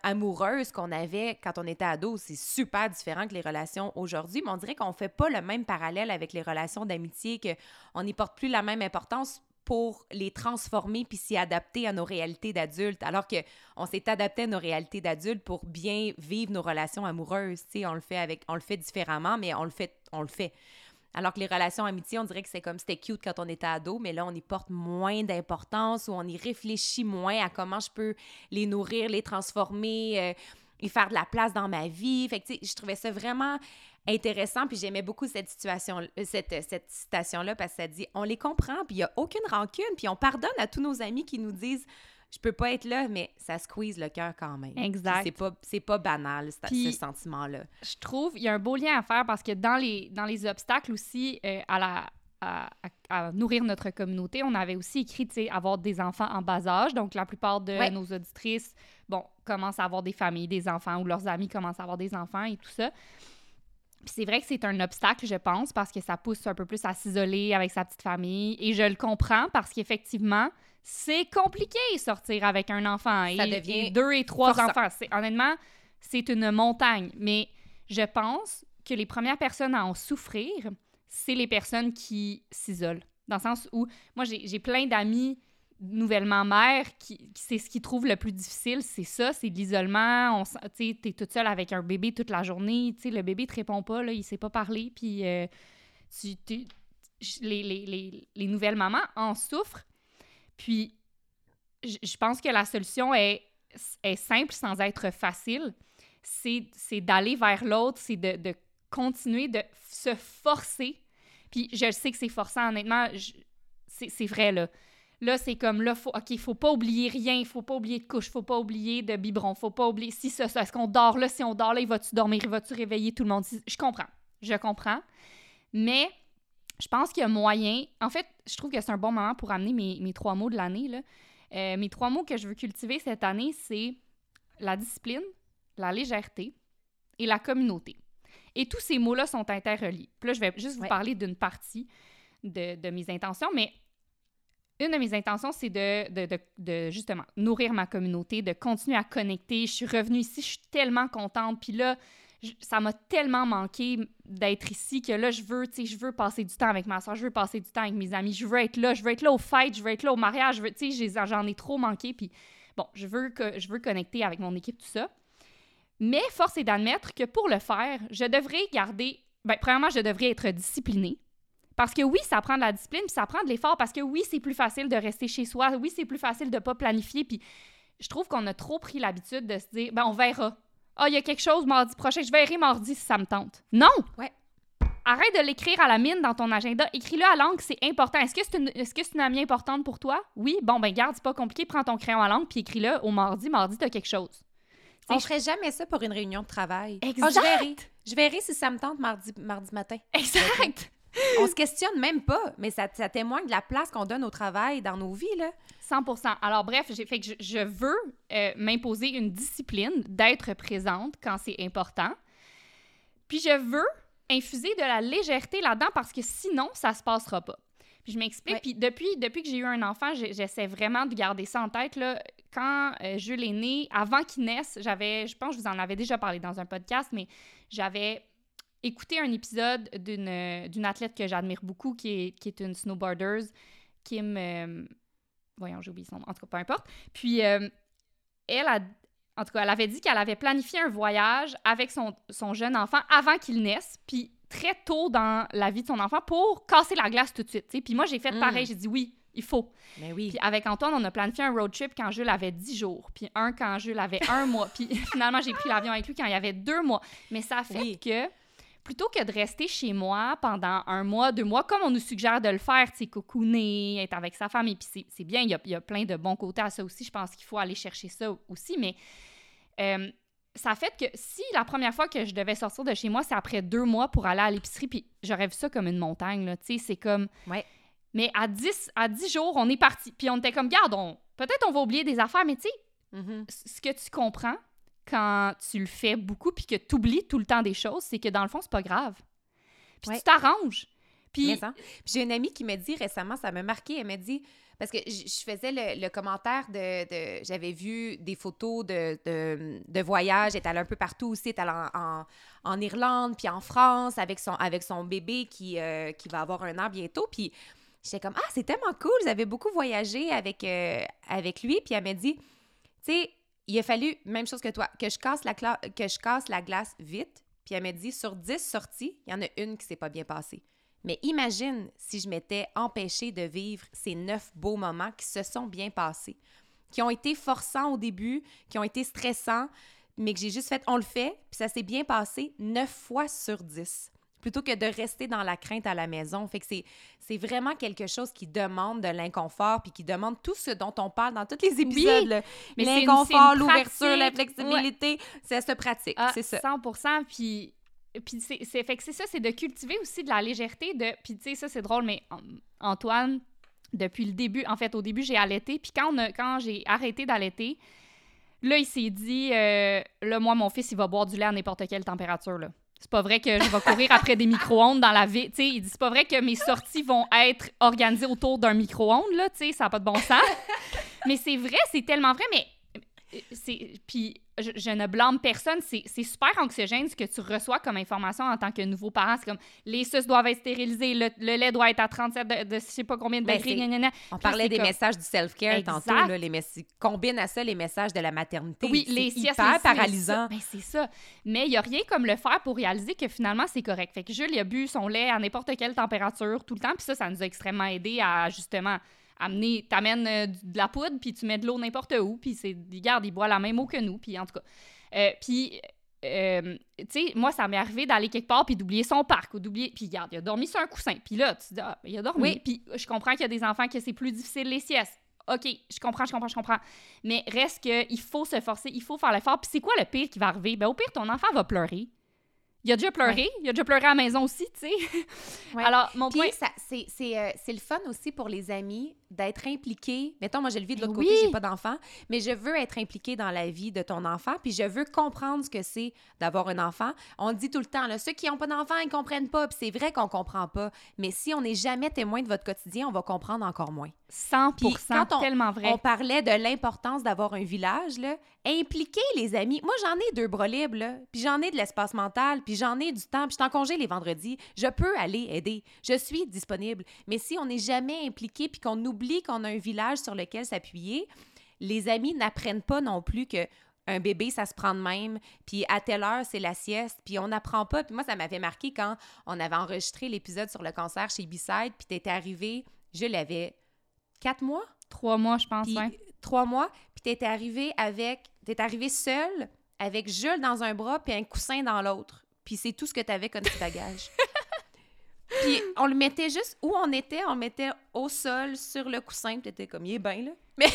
Speaker 2: amoureuses qu'on avait quand on était ado, c'est super différent que les relations aujourd'hui. Mais on dirait qu'on ne fait pas le même parallèle avec les relations d'amitié, qu'on n'y porte plus la même importance pour les transformer puis s'y adapter à nos réalités d'adultes, alors que on s'est adapté à nos réalités d'adultes pour bien vivre nos relations amoureuses. On le fait avec, on le fait différemment, mais on le fait, on le fait. Alors que les relations amitié, on dirait que c'est comme c'était cute quand on était ado, mais là, on y porte moins d'importance ou on y réfléchit moins à comment je peux les nourrir, les transformer, euh, et faire de la place dans ma vie. Fait que, je trouvais ça vraiment intéressant. Puis j'aimais beaucoup cette situation, euh, cette, cette citation-là parce que ça dit on les comprend, puis il n'y a aucune rancune, puis on pardonne à tous nos amis qui nous disent je peux pas être là, mais ça squeeze le cœur quand même.
Speaker 1: Exact.
Speaker 2: C'est pas, c'est pas banal, ce sentiment-là.
Speaker 1: Je trouve il y a un beau lien à faire parce que dans les, dans les obstacles aussi euh, à la à, nourrir notre communauté. On avait aussi écrit, tu sais, avoir des enfants en bas âge. Donc, la plupart de nos auditrices, bon, commencent à avoir des familles, des enfants, ou leurs amis commencent à avoir des enfants et tout ça c'est vrai que c'est un obstacle, je pense, parce que ça pousse un peu plus à s'isoler avec sa petite famille. Et je le comprends parce qu'effectivement, c'est compliqué sortir avec un enfant. Ça et, devient deux et trois enfants. Honnêtement, c'est une montagne. Mais je pense que les premières personnes à en souffrir, c'est les personnes qui s'isolent. Dans le sens où, moi, j'ai plein d'amis nouvellement mère, qui, c'est ce qu'ils trouve le plus difficile, c'est ça, c'est l'isolement. Tu es toute seule avec un bébé toute la journée. sais le bébé te répond pas, là, il sait pas parler. Puis euh, tu, les, les, les, nouvelles mamans en souffrent. Puis je pense que la solution est, est simple sans être facile. C'est d'aller vers l'autre, c'est de, de, continuer de se forcer. Puis je sais que c'est forçant, honnêtement, c'est vrai, là Là, c'est comme là, faut, OK, il faut pas oublier rien, il faut pas oublier de couche, faut pas oublier de biberon, faut pas oublier si ça, ça. Est-ce qu'on dort là? Si on dort là, il va-tu dormir? Il va-tu réveiller tout le monde? Je comprends. Je comprends. Mais je pense qu'il y a moyen. En fait, je trouve que c'est un bon moment pour amener mes, mes trois mots de l'année. Là. Euh, mes trois mots que je veux cultiver cette année, c'est la discipline, la légèreté et la communauté. Et tous ces mots-là sont interreliés. Puis là, je vais juste vous parler d'une partie de, de, mes intentions, mais une de mes intentions, c'est de, justement nourrir ma communauté, de continuer à connecter. Je suis revenue ici, je suis tellement contente. Puis là, ça m'a tellement manqué d'être ici que là, je veux, je veux passer du temps avec ma soeur, je veux passer du temps avec mes amis, je veux être là, je veux être là au fêtes, je veux être là au mariage, tu sais, j'en ai trop manqué. Puis bon, je veux, que, je veux connecter avec mon équipe, tout ça. Mais force est d'admettre que pour le faire, je devrais garder, ben, premièrement, je devrais être disciplinée Parce que oui, ça prend de la discipline, puis ça prend de l'effort, parce que oui, c'est plus facile de rester chez soi, oui, c'est plus facile de pas planifier, puis je trouve qu'on a trop pris l'habitude de se dire, ben on verra. Ah, il y a quelque chose mardi prochain, je verrai mardi si ça me tente. Non!
Speaker 2: Ouais.
Speaker 1: Arrête de l'écrire à la mine dans ton agenda. Écris-le à langue, c'est important. Est-ce que c'est une, est-ce que c'est une amie importante pour toi? Oui? Bon, ben garde, c'est pas compliqué. Prends ton crayon à langue puis écris-le au mardi. Mardi, t'as quelque chose.
Speaker 2: On ferait jamais ça pour une réunion de travail.
Speaker 1: Exact.
Speaker 2: Ah, je verrai. Je verrai si ça me tente mardi, mardi matin.
Speaker 1: Exact!
Speaker 2: On se questionne même pas, mais ça, ça témoigne de la place qu'on donne au travail dans nos vies, là.
Speaker 1: 100 Alors, bref, j'ai fait que je, je veux euh, m'imposer une discipline d'être présente quand c'est important. Puis je veux infuser de la légèreté là-dedans parce que sinon, ça se passera pas. Puis je m'explique.
Speaker 2: Ouais.
Speaker 1: Puis depuis, depuis que j'ai eu un enfant, j'essaie vraiment de garder ça en tête. Là. Quand euh, Jules est né, avant qu'il naisse, j'avais, je pense que je vous en avais déjà parlé dans un podcast, mais j'avais écouté un épisode d'une euh, d'une athlète que j'admire beaucoup, qui est, qui est une snowboarder, Kim... euh, voyons, j'ai oublié son nom. En tout cas, peu importe. Puis euh, elle a... En tout cas, elle avait dit qu'elle avait planifié un voyage avec son, son jeune enfant avant qu'il naisse, puis très tôt dans la vie de son enfant pour casser la glace tout de suite. Puis moi, j'ai fait
Speaker 2: Mm.
Speaker 1: pareil. J'ai dit oui, il faut.
Speaker 2: Mais oui.
Speaker 1: Puis avec Antoine, on a planifié un road trip quand Jules avait 10 jours, puis un quand Jules avait un mois. Puis finalement, j'ai pris l'avion avec lui quand il y avait deux mois. Mais ça a fait
Speaker 2: Oui.
Speaker 1: que plutôt que de rester chez moi pendant un mois, deux mois, comme on nous suggère de le faire, tu sais, cocooner, être avec sa femme, et puis c'est- c'est bien, il y, a, il y a plein de bons côtés à ça aussi. Je pense qu'il faut aller chercher ça aussi, mais euh, ça fait que si la première fois que je devais sortir de chez moi, c'est après deux mois pour aller à l'épicerie, puis j'aurais vu ça comme une montagne, là, tu sais, c'est comme...
Speaker 2: Ouais.
Speaker 1: Mais à 10, à 10 jours, on est parti. Puis on était comme, garde, peut-être on va oublier des affaires, mais tu sais,
Speaker 2: Mhm.
Speaker 1: ce que tu comprends quand tu le fais beaucoup puis que tu oublies tout le temps des choses, c'est que dans le fond, c'est pas grave. Puis
Speaker 2: Ouais.
Speaker 1: tu t'arranges. Puis
Speaker 2: J'ai une amie qui m'a dit récemment, ça m'a marqué, elle m'a dit, parce que je faisais le, le commentaire de, de- j'avais vu des photos de, de, de voyage, elle est allée un peu partout aussi, elle est allée en, en, en Irlande, puis en France, avec son, avec son bébé qui, euh, qui va avoir un an bientôt, puis j'étais comme, ah, c'est tellement cool, vous avez beaucoup voyagé avec, euh, avec lui, puis elle m'a dit, tu sais, il a fallu, même chose que toi, que je casse la, que je casse la glace vite, puis elle m'a dit, sur 10 sorties, il y en a une qui s'est pas bien passée. Mais imagine si je m'étais empêchée de vivre ces neuf beaux moments qui se sont bien passés, qui ont été forçants au début, qui ont été stressants, mais que j'ai juste fait, on le fait, puis ça s'est bien passé neuf fois sur dix, plutôt que de rester dans la crainte à la maison. Fait que c'est, vraiment quelque chose qui demande de l'inconfort, puis qui demande tout ce dont on parle dans tous les épisodes.
Speaker 1: une-
Speaker 2: L'inconfort, l'ouverture, la flexibilité, ça se pratique,
Speaker 1: Ah,
Speaker 2: c'est ça.
Speaker 1: 100 Puis, puis c'est, c'est- fait que c'est ça, c'est de cultiver aussi de la légèreté. De, puis tu sais, ça, c'est drôle, mais Antoine, depuis le début, en fait, au début, j'ai allaité. Puis quand, on a- quand j'ai arrêté d'allaiter, là, il s'est dit, euh, là, moi, mon fils, il va boire du lait à n'importe quelle température, là. C'est pas vrai que je vais courir après des micro-ondes dans la vie. Tu sais, il dit, c'est pas vrai que mes sorties vont être organisées autour d'un micro-ondes, là. Tu sais, ça n'a pas de bon sens. mais c'est vrai, c'est tellement vrai, mais puis je, je ne blâme personne c'est super anxiogène ce que tu reçois comme information en tant que nouveau parent c'est comme les suces doivent être stérilisés le, le lait doit être à 37 de, de je sais pas combien de
Speaker 2: Ben,
Speaker 1: degrés.
Speaker 2: On
Speaker 1: Puis
Speaker 2: parlait des
Speaker 1: comme-
Speaker 2: messages du self-care tantôt, là, les combine à ça les messages de la maternité.
Speaker 1: oui les siestes
Speaker 2: hyper
Speaker 1: les
Speaker 2: paralysant.
Speaker 1: Ben, c'est ça mais il y a rien comme le faire pour réaliser que finalement c'est correct fait que Jules il a bu son lait à n'importe quelle température tout le temps puis ça ça nous a extrêmement aidé à justement amener t'amènes euh, de la poudre puis tu mets de l'eau n'importe où puis c'est regarde il boit la même eau que nous puis en tout cas Euh, puis euh, tu sais moi ça m'est arrivé d'aller quelque part puis d'oublier son parc ou d'oublier puis regarde il a dormi sur un coussin puis là tu te dis ah, il a dormi
Speaker 2: Oui.
Speaker 1: puis je comprends qu'il y a des enfants que c'est plus difficile les siestes OK, je comprends, je comprends, je comprends. Mais reste que il faut se forcer, il faut faire l'effort. Puis c'est quoi le pire qui va arriver? Ben au pire, ton enfant va pleurer. Il a déjà pleuré, il a déjà pleuré à la maison aussi, tu sais.
Speaker 2: Ouais.
Speaker 1: Alors, mon
Speaker 2: Puis
Speaker 1: point...
Speaker 2: c'est c'est, euh, c'est le fun aussi pour les amis d'être impliqués. Mettons, moi, je le vis de
Speaker 1: Ben
Speaker 2: l'autre
Speaker 1: oui.
Speaker 2: côté, j'ai pas d'enfant, mais je veux être impliquée dans la vie de ton enfant, puis je veux comprendre ce que c'est d'avoir un enfant. On dit tout le temps, là, ceux qui n'ont pas d'enfant, ils comprennent pas, puis c'est vrai qu'on comprend pas. Mais si on n'est jamais témoin de votre quotidien, on va comprendre encore moins.
Speaker 1: 100
Speaker 2: Puis quand on-
Speaker 1: tellement vrai.
Speaker 2: On parlait de l'importance d'avoir un village, là. Impliquer les amis. Moi, j'en ai deux bras libres, là. Puis j'en ai de l'espace mental, puis j'en ai du temps, puis je suis en congé les vendredis. Je peux aller aider. Je suis disponible. Mais si on n'est jamais impliqué, puis qu'on oublie qu'on a un village sur lequel s'appuyer, les amis n'apprennent pas non plus que un bébé, ça se prend de même, puis à telle heure, c'est la sieste, puis on n'apprend pas. Puis moi, ça m'avait marqué quand on avait enregistré l'épisode sur le cancer chez B-Side, puis t'étais arrivé, je l'avais quatre mois?
Speaker 1: Trois mois, je pense,
Speaker 2: Puis
Speaker 1: ouais.
Speaker 2: trois mois, puis t'étais arrivé avec, t'es arrivé seule, avec Jules dans un bras, puis un coussin dans l'autre. Puis c'est tout ce que t'avais comme petit bagage. puis on le mettait juste où on était, on le mettait au sol, sur le coussin, puis t'étais comme, il est bien, là.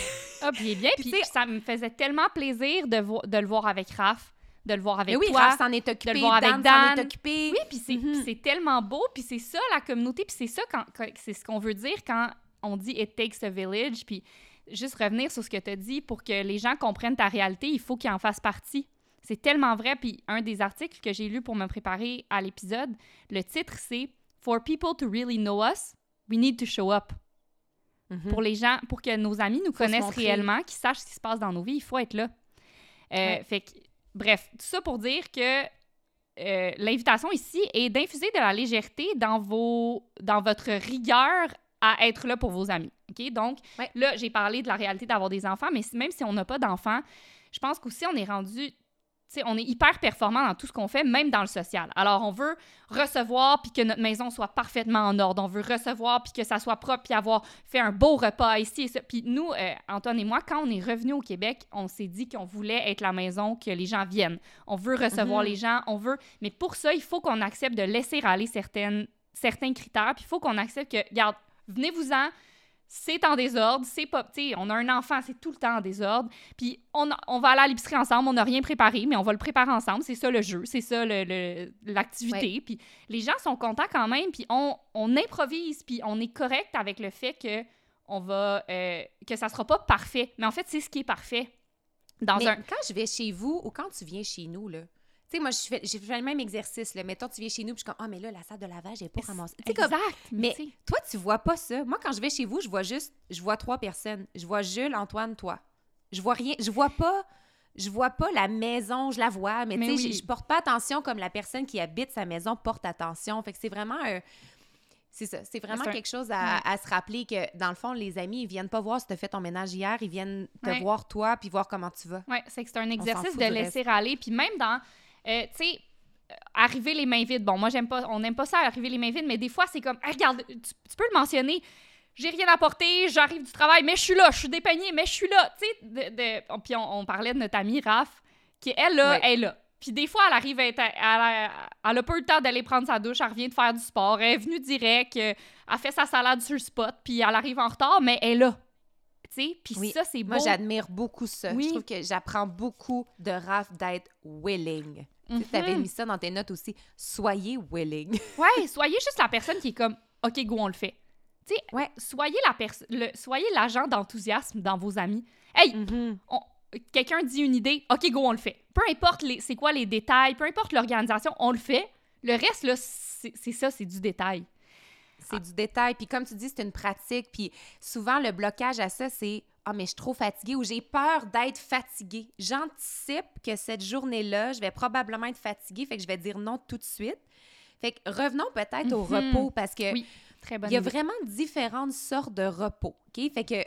Speaker 1: Ah, puis il est bien,
Speaker 2: Puis
Speaker 1: ça me faisait tellement plaisir de, vo- de le voir avec Raph, de le voir avec
Speaker 2: Mais oui,
Speaker 1: toi.
Speaker 2: Raph s'en est occupé,
Speaker 1: le voir avec
Speaker 2: Dan, s'en
Speaker 1: Dan.
Speaker 2: est occupé.
Speaker 1: Oui, puis c'est c'est tellement beau, puis c'est ça la communauté, puis c'est ça quand, quand- c'est ce qu'on veut dire quand on dit it takes a village, puis juste revenir sur ce que tu as dit pour que les gens comprennent ta réalité, il faut qu'ils en fassent partie. C'est tellement vrai, puis un des articles que j'ai lu pour me préparer à l'épisode, le titre c'est For people to really know us, we need to show up. Pour les gens, pour que nos amis nous
Speaker 2: se
Speaker 1: connaissent réellement, qu'ils sachent ce qui se passe dans nos vies, il faut être là. Euh,
Speaker 2: Ouais.
Speaker 1: Fait que, bref, tout ça pour dire que euh, l'invitation ici est d'infuser de la légèreté dans, vos, dans votre rigueur à être là pour vos amis. OK? Donc,
Speaker 2: Ouais.
Speaker 1: là, j'ai parlé de la réalité d'avoir des enfants, mais même si on n'a pas d'enfants, je pense qu'aussi on est rendu. On est hyper performant dans tout ce qu'on fait, même dans le social. Alors, on veut recevoir puis que notre maison soit parfaitement en ordre. On veut recevoir puis que ça soit propre puis avoir fait un beau repas ici et ça. Puis nous, euh, Antoine et moi, quand on est revenus au Québec, on s'est dit qu'on voulait être la maison que les gens viennent. On veut recevoir
Speaker 2: Mhm.
Speaker 1: les gens, on veut... Mais pour ça, il faut qu'on accepte de laisser aller certaines, certains critères, puis il faut qu'on accepte que, regarde, venez-vous-en, c'est en désordre, c'est pas... Tu on a un enfant, c'est tout le temps en désordre, puis on, on va aller à l'épicerie ensemble, on n'a rien préparé, mais on va le préparer ensemble, c'est ça le jeu, c'est ça le- le- l'activité, puis les gens sont contents quand même, puis on, on improvise, puis on est correct avec le fait que on va... euh, que ça sera pas parfait, mais en fait, c'est ce qui est parfait. Dans
Speaker 2: Mais
Speaker 1: un...
Speaker 2: quand je vais chez vous ou quand tu viens chez nous, là, tu sais, moi, je fais- j'ai fait le même exercice, là. Mettons, tu viens chez nous, puis je suis comme, ah, mais là, la salle de lavage n'est pas ramassée. Sais, comme,
Speaker 1: Exact,
Speaker 2: mais toi, tu vois pas ça. Moi, quand je vais chez vous, je vois juste, je vois trois personnes. Je vois Jules, Antoine, toi. Je vois rien, je vois pas, je vois pas la maison, je la vois, mais,
Speaker 1: Mais
Speaker 2: tu sais,
Speaker 1: oui.
Speaker 2: je- je porte pas attention comme la personne qui habite sa maison porte attention. Fait que c'est vraiment un- C'est ça, c'est vraiment quelque chose à, à se rappeler que, dans le fond, les amis, ils viennent pas voir si tu as fait ton ménage hier, ils viennent te
Speaker 1: Ouais.
Speaker 2: voir toi puis voir comment tu vas.
Speaker 1: Oui, c'est que c'est un exercice de laisser aller. Puis même dans, euh, tu sais, euh, arriver les mains vides. Bon, moi, j'aime pas, on n'aime pas ça, arriver les mains vides, mais des fois, c'est comme, Hey, regarde, tu, tu peux le mentionner. J'ai rien apporté, j'arrive du travail, mais je suis là, je suis dépeignée, mais je suis là. Tu sais, de, de- puis on, on parlait de notre amie Raph, qui, elle, là, elle est là. Puis des fois, elle arrive, elle, a, elle a pas eu le temps d'aller prendre sa douche, elle revient de faire du sport, elle est venue direct, euh, elle fait sa salade sur le spot, puis elle arrive en retard, mais elle est là. Tu sais, puis
Speaker 2: Oui.
Speaker 1: ça, c'est beau.
Speaker 2: Moi, j'admire beaucoup ça.
Speaker 1: Oui.
Speaker 2: Je trouve que j'apprends beaucoup de Raph d'être willing. Tu
Speaker 1: Mhm.
Speaker 2: avais mis ça dans tes notes aussi. Soyez willing.
Speaker 1: Ouais, soyez juste la personne qui est comme OK, go, on le fait. Tu sais,
Speaker 2: Ouais.
Speaker 1: soyez la soyez l'agent d'enthousiasme dans vos amis. Hey,
Speaker 2: Mhm.
Speaker 1: on- quelqu'un dit une idée, OK, go, on le fait. Peu importe les c'est quoi les détails, peu importe l'organisation, on le fait. Le reste là, c'est ça, c'est du détail.
Speaker 2: C'est du détail. Puis comme tu dis, c'est une pratique. Puis souvent, le blocage à ça, c'est Ah, mais je suis trop fatiguée ou j'ai peur d'être fatiguée. J'anticipe que cette journée-là, je vais probablement être fatiguée, fait que je vais dire non tout de suite. Fait que revenons peut-être au
Speaker 1: Mhm.
Speaker 2: repos parce que
Speaker 1: Oui, très bonne
Speaker 2: il y a
Speaker 1: idée.
Speaker 2: vraiment différentes sortes de repos. OK? Fait que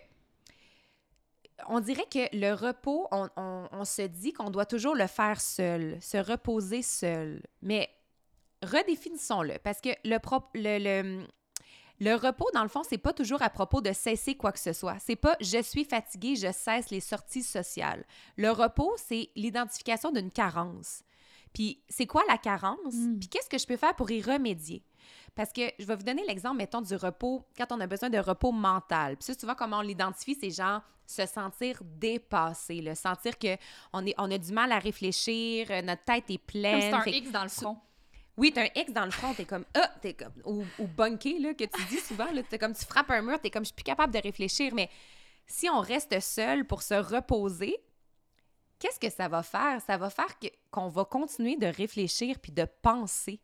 Speaker 2: on dirait que le repos, on, on- on se dit qu'on doit toujours le faire seul, se reposer seul. Mais redéfinissons-le, parce que le, pro- le, le, le repos, dans le fond, c'est pas toujours à propos de cesser quoi que ce soit. C'est pas je suis fatigué, je cesse les sorties sociales. Le repos, c'est l'identification d'une carence. Puis c'est quoi la carence?
Speaker 1: Mm.
Speaker 2: Puis qu'est-ce que je peux faire pour y remédier? Parce que je vais vous donner l'exemple, mettons, du repos, quand on a besoin de repos mental. Puis ça, souvent, comment on l'identifie, c'est genre se sentir dépassé, le sentir que on, est, on a du mal à réfléchir, euh, notre tête est
Speaker 1: Comme
Speaker 2: pleine.
Speaker 1: c'est un X dans le front.
Speaker 2: Oui, t'as un X dans le front, t'es comme ah, t'es comme ou, ou là que tu dis souvent là, t'es comme tu frappes un mur, t'es comme je suis plus capable de réfléchir. Mais si on reste seul pour se reposer, qu'est-ce que ça va faire? Ça va faire que qu'on va continuer de réfléchir puis de penser.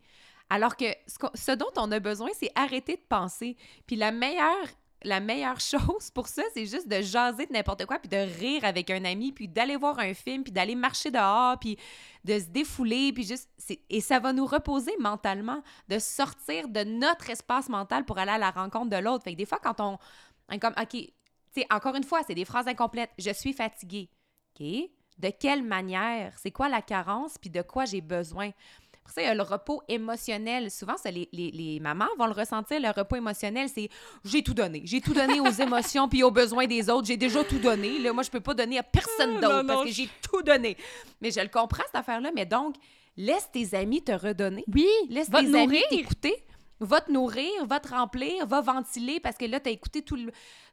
Speaker 2: Alors que ce, ce dont on a besoin, c'est arrêter de penser. Puis la meilleure la meilleure chose pour ça, c'est juste de jaser de n'importe quoi, puis de rire avec un ami, puis d'aller voir un film, puis d'aller marcher dehors, puis de se défouler, puis juste... Et ça va nous reposer mentalement, de sortir de notre espace mental pour aller à la rencontre de l'autre. Fait que des fois, quand on... Comme, OK, tu sais, encore une fois, c'est des phrases incomplètes. Je suis fatiguée. OK? De quelle manière? C'est quoi la carence? Puis de quoi j'ai besoin? Ça, il y a le repos émotionnel. Souvent, ça, les, les, les, mamans vont le ressentir, le repos émotionnel, c'est j'ai tout donné. J'ai tout donné aux émotions puis aux besoins des autres. J'ai déjà tout donné. Là, moi, je peux pas donner à personne d'autre parce que j'ai tout donné. Mais je le comprends, cette affaire-là. Mais donc, laisse tes amis te redonner.
Speaker 1: Oui,
Speaker 2: laisse tes amis t'écouter. Va te nourrir, va te remplir, va ventiler parce que là, tu as écouté tout le,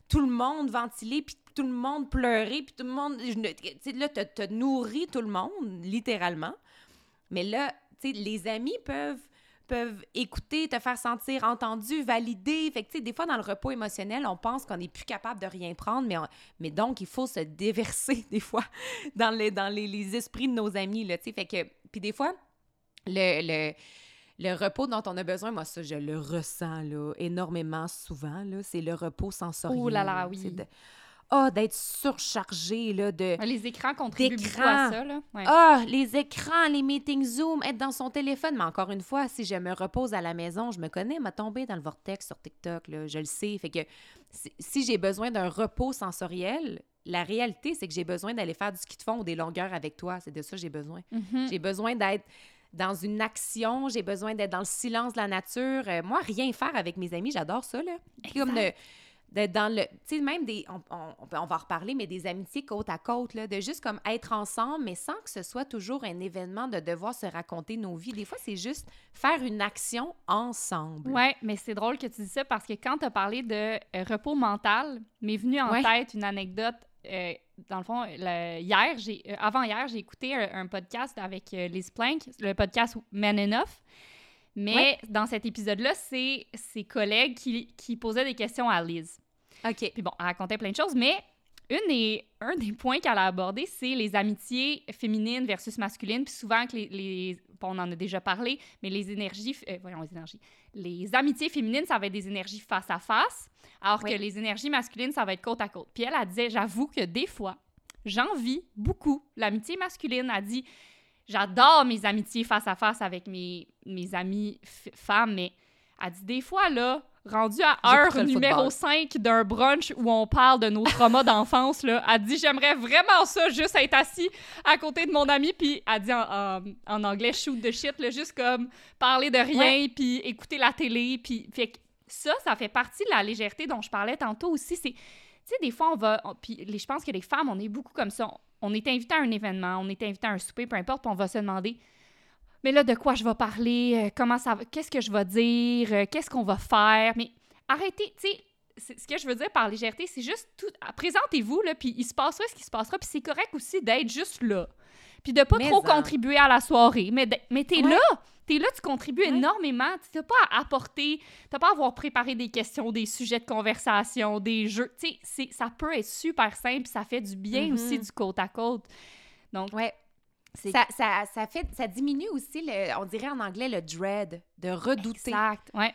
Speaker 2: tout le monde ventiler, puis tout le monde pleurer, puis tout le monde. Tu sais, là, tu as nourri tout le monde, littéralement. Mais là, les amis peuvent peuvent écouter, te faire sentir entendu, validé. Fait que, des fois, dans le repos émotionnel, on pense qu'on n'est plus capable de rien prendre, mais, mais donc, il faut se déverser, des fois, dans les, dans les, esprits de nos amis, là, Fait que, puis des fois, le, le, le, repos dont on a besoin, moi, ça, je le ressens, là, énormément souvent, là, c'est le repos sensoriel.
Speaker 1: Oh là là, oui
Speaker 2: ah, d'être surchargé, là, de...
Speaker 1: Les écrans contribuent beaucoup à ça, là.
Speaker 2: Ah, les écrans, les meetings Zoom, être dans son téléphone. Mais encore une fois, si je me repose à la maison, je me connais, m'a tombé dans le vortex sur TikTok, là, je le sais. Fait que si, j'ai besoin d'un repos sensoriel, la réalité, c'est que j'ai besoin d'aller faire du ski de fond ou des longueurs avec toi. C'est de ça que j'ai besoin.
Speaker 1: Mm-hmm.
Speaker 2: J'ai besoin d'être dans une action, j'ai besoin d'être dans le silence de la nature. Euh, moi, rien faire avec mes amis, j'adore ça, là. Comme d'être dans le. Tu sais, même des. On, on, va en reparler, mais des amitiés côte à côte, là, de juste comme être ensemble, mais sans que ce soit toujours un événement de devoir se raconter nos vies. Des fois, c'est juste faire une action ensemble.
Speaker 1: Ouais, mais c'est drôle que tu dis ça parce que quand tu as parlé de euh, repos mental, m'est venu en tête une anecdote. Euh, dans le fond, hier, j'ai, euh, avant hier, j'ai écouté un, podcast avec Liz Plank, le podcast Men Enough. Mais dans cet épisode-là, c'est ses collègues qui, qui, posaient des questions à Liz.
Speaker 2: OK.
Speaker 1: Puis bon, elle racontait plein de choses, mais une des, un des points qu'elle a abordé, c'est les amitiés féminines versus masculines. Puis souvent, que les, les on en a déjà parlé, mais les énergies, euh, voyons, les énergies, les amitiés féminines, ça va être des énergies face à face, alors que les énergies masculines, ça va être côte à côte. Puis elle, a dit, j'avoue que des fois, j'envie beaucoup l'amitié masculine. Elle dit, j'adore mes amitiés face à face avec mes, mes amies femmes, mais elle dit, des fois, là, rendu à heure numéro 5 d'un brunch où on parle de nos traumas d'enfance, là, elle dit J'aimerais vraiment ça, juste être assis à côté de mon ami, puis elle dit en, anglais shoot the shit, là, juste comme parler de rien, puis écouter la télé, puis fait ça, ça fait partie de la légèreté dont je parlais tantôt aussi. C'est, tu sais, des fois, on va, puis je pense que les femmes, on est beaucoup comme ça. On, est invité à un événement, on est invité à un souper, peu importe, puis on va se demander mais là, de quoi je vais parler, euh, comment ça va, qu'est-ce que je vais dire, euh, qu'est-ce qu'on va faire? Mais arrêtez, tu sais, ce que je veux dire par légèreté, c'est juste tout. Ah, présentez-vous, là, puis il se passera ce qui se passera, puis c'est correct aussi d'être juste là. Puis de pas trop contribuer à la soirée. Mais, mais t'es là! T'es là, tu contribues énormément. Tu n'as pas à apporter, t'as pas à avoir préparé des questions, des sujets de conversation, des jeux. Tu sais, ça peut être super simple, ça fait du bien aussi mm-hmm. du côte à côte. Donc,
Speaker 2: ouais. Ça, ça, ça, fait, ça diminue aussi, le, on dirait en anglais, le dread, de redouter.
Speaker 1: Exact, ouais.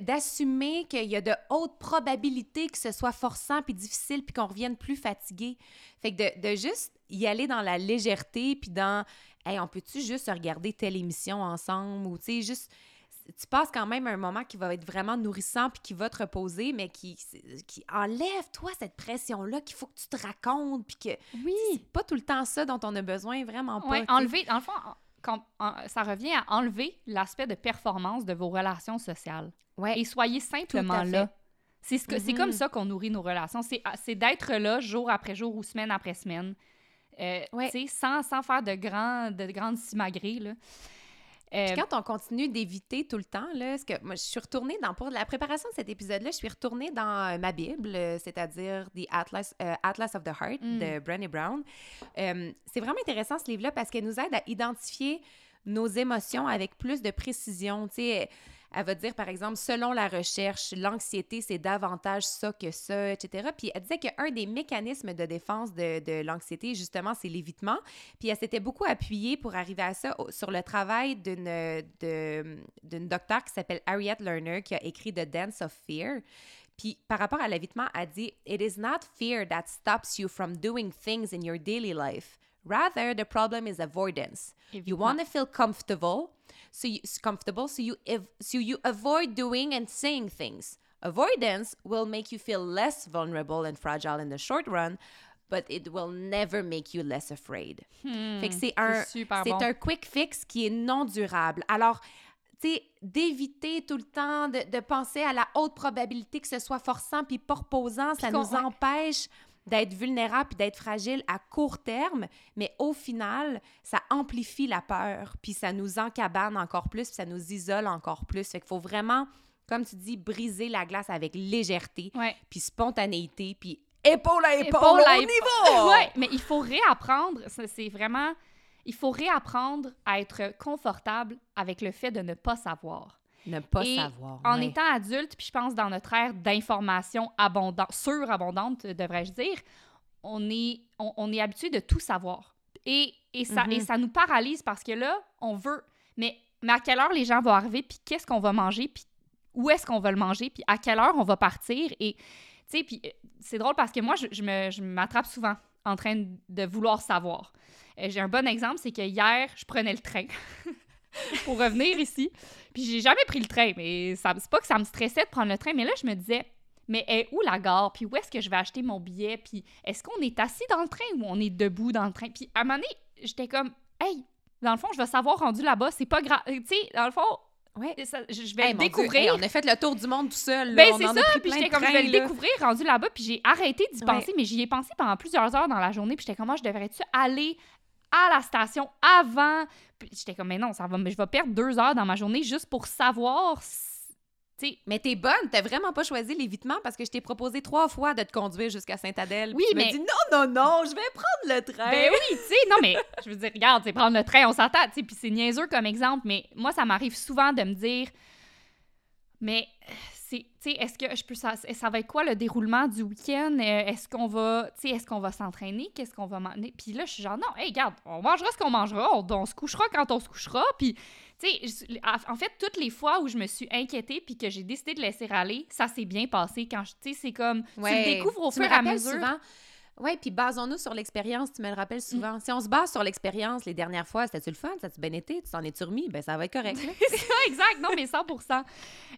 Speaker 2: D'assumer qu'il y a de hautes probabilités que ce soit forçant puis difficile puis qu'on revienne plus fatigué. Fait que de, de, juste y aller dans la légèreté puis dans, hey, on peut-tu juste regarder telle émission ensemble ou, tu sais, juste tu passes quand même un moment qui va être vraiment nourrissant puis qui va te reposer, mais qui, qui enlève, toi, cette pression-là qu'il faut que tu te racontes puis que
Speaker 1: oui.
Speaker 2: c'est pas tout le temps ça dont on a besoin, vraiment pas.
Speaker 1: enlever, dans le fond, quand, ça revient à enlever l'aspect de performance de vos relations sociales.
Speaker 2: Ouais.
Speaker 1: Et soyez simplement là. C'est ce c'est comme mm-hmm. ça qu'on nourrit nos relations. C'est d'être là jour après jour ou semaine après semaine. Euh, sans, sans faire de, grands, de grandes simagrées. Là.
Speaker 2: Euh, quand on continue d'éviter tout le temps, là, ce que moi, je suis retournée dans, pour la préparation de cet épisode-là, je suis retournée dans euh, ma Bible, euh, c'est-à-dire The Atlas, Atlas of the Heart de mm. Brené Brown. c'est vraiment intéressant ce livre-là parce qu'elle nous aide à identifier nos émotions avec plus de précision. Tu sais, elle va dire, par exemple, selon la recherche, l'anxiété, c'est davantage ça que ça, etc. Puis elle disait qu'un des mécanismes de défense de, de l'anxiété, justement, c'est l'évitement. Puis elle s'était beaucoup appuyée pour arriver à ça sur le travail d'une, d'une docteure qui s'appelle Harriet Lerner, qui a écrit The Dance of Fear. Puis par rapport à l'évitement, elle dit It is not fear that stops you from doing things in your daily life. Rather, the problem is avoidance. You want to feel comfortable, so you, comfortable, so you so you avoid doing and saying things. Avoidance will make you feel less vulnerable and fragile in the short run, but it will never make you less afraid.
Speaker 1: Hmm,
Speaker 2: Fait que c'est un, c'est
Speaker 1: bon.
Speaker 2: un quick fix qui est non durable. Alors, tu sais, d'éviter tout le temps de, de penser à la haute probabilité que ce soit forçant puis pas reposant, ça nous
Speaker 1: ouais.
Speaker 2: D'être vulnérable puis d'être fragile à court terme, mais au final, ça amplifie la peur puis ça nous encabane encore plus puis ça nous isole encore plus. Fait qu'il faut vraiment, comme tu dis, briser la glace avec légèreté
Speaker 1: Ouais.
Speaker 2: puis spontanéité puis épaule à épaule,
Speaker 1: Épaule à! Ouais, mais il faut réapprendre, c'est vraiment, il faut réapprendre à être confortable avec le fait de ne pas savoir.
Speaker 2: Ne pas
Speaker 1: Et
Speaker 2: savoir.
Speaker 1: En étant adulte, puis je pense dans notre ère d'information abondante, surabondante, devrais-je dire, on est, on, on est habitué de tout savoir. Et, et, ça, et ça nous paralyse parce que là, on veut. Mais, mais à quelle heure les gens vont arriver, puis qu'est-ce qu'on va manger, puis où est-ce qu'on va le manger, puis à quelle heure on va partir? Et, tu sais, puis euh, c'est drôle parce que moi, je, je m'attrape souvent en train de vouloir savoir. Euh, J'ai un bon exemple, c'est que hier, je prenais le train pour revenir ici. Puis j'ai jamais pris le train, mais ça, c'est pas que ça me stressait de prendre le train, mais là, je me disais, mais est où la gare? Puis où est-ce que je vais acheter mon billet? Puis est-ce qu'on est assis dans le train ou on est debout dans le train? Puis à un moment donné, j'étais comme, hey, dans le fond, je vais savoir rendu là-bas, c'est pas grave. Tu sais, dans le fond,
Speaker 2: Ouais.
Speaker 1: ça- je, vais
Speaker 2: Hey,
Speaker 1: le découvrir.
Speaker 2: hey, on a fait le tour du monde tout seul. là.
Speaker 1: Ben, c'est ça, puis j'étais comme, je vais le découvrir rendu là-bas, puis j'ai arrêté d'y
Speaker 2: Ouais.
Speaker 1: penser, mais j'y ai pensé pendant plusieurs heures dans la journée, puis j'étais comme, moi, je devrais-tu aller à la station avant? Puis j'étais comme, mais non, ça va, mais je vais perdre deux heures dans ma journée juste pour savoir, si-
Speaker 2: Mais t'es bonne, t'as vraiment pas choisi l'évitement parce que je t'ai proposé trois fois de te conduire jusqu'à Sainte-Adèle.
Speaker 1: Oui,
Speaker 2: puis tu
Speaker 1: mais-
Speaker 2: dit non, non, non, je vais prendre le train.
Speaker 1: Ben oui, tu sais, non, mais je veux dire, regarde, c'est prendre le train, on s'entend, tu sais, puis c'est niaiseux comme exemple, mais moi, ça m'arrive souvent de me dire, mais c'est, est-ce que je peux, ça, ça va être quoi le déroulement du week-end? Euh, Est-ce qu'on va, est-ce qu'on va s'entraîner? Qu'est-ce qu'on va manger? Puis là, je suis genre, non, hey, regarde, on mangera ce qu'on mangera, on, on se couchera quand on se couchera, puis, tu sais, je- en fait, toutes les fois où je me suis inquiétée puis que j'ai décidé de laisser aller, ça s'est bien passé quand, je- tu sais, c'est comme, tu le découvres au fur et à mesure.
Speaker 2: souvent. Oui, puis basons-nous sur l'expérience, tu me le rappelles
Speaker 1: Mm.
Speaker 2: souvent. Si on se base sur l'expérience, les dernières fois, c'était-tu le fun? Ça tu bien été? Tu t'en es-tu remis? Ben, ça va être correct.
Speaker 1: C'est ça, exact. Non, mais 100%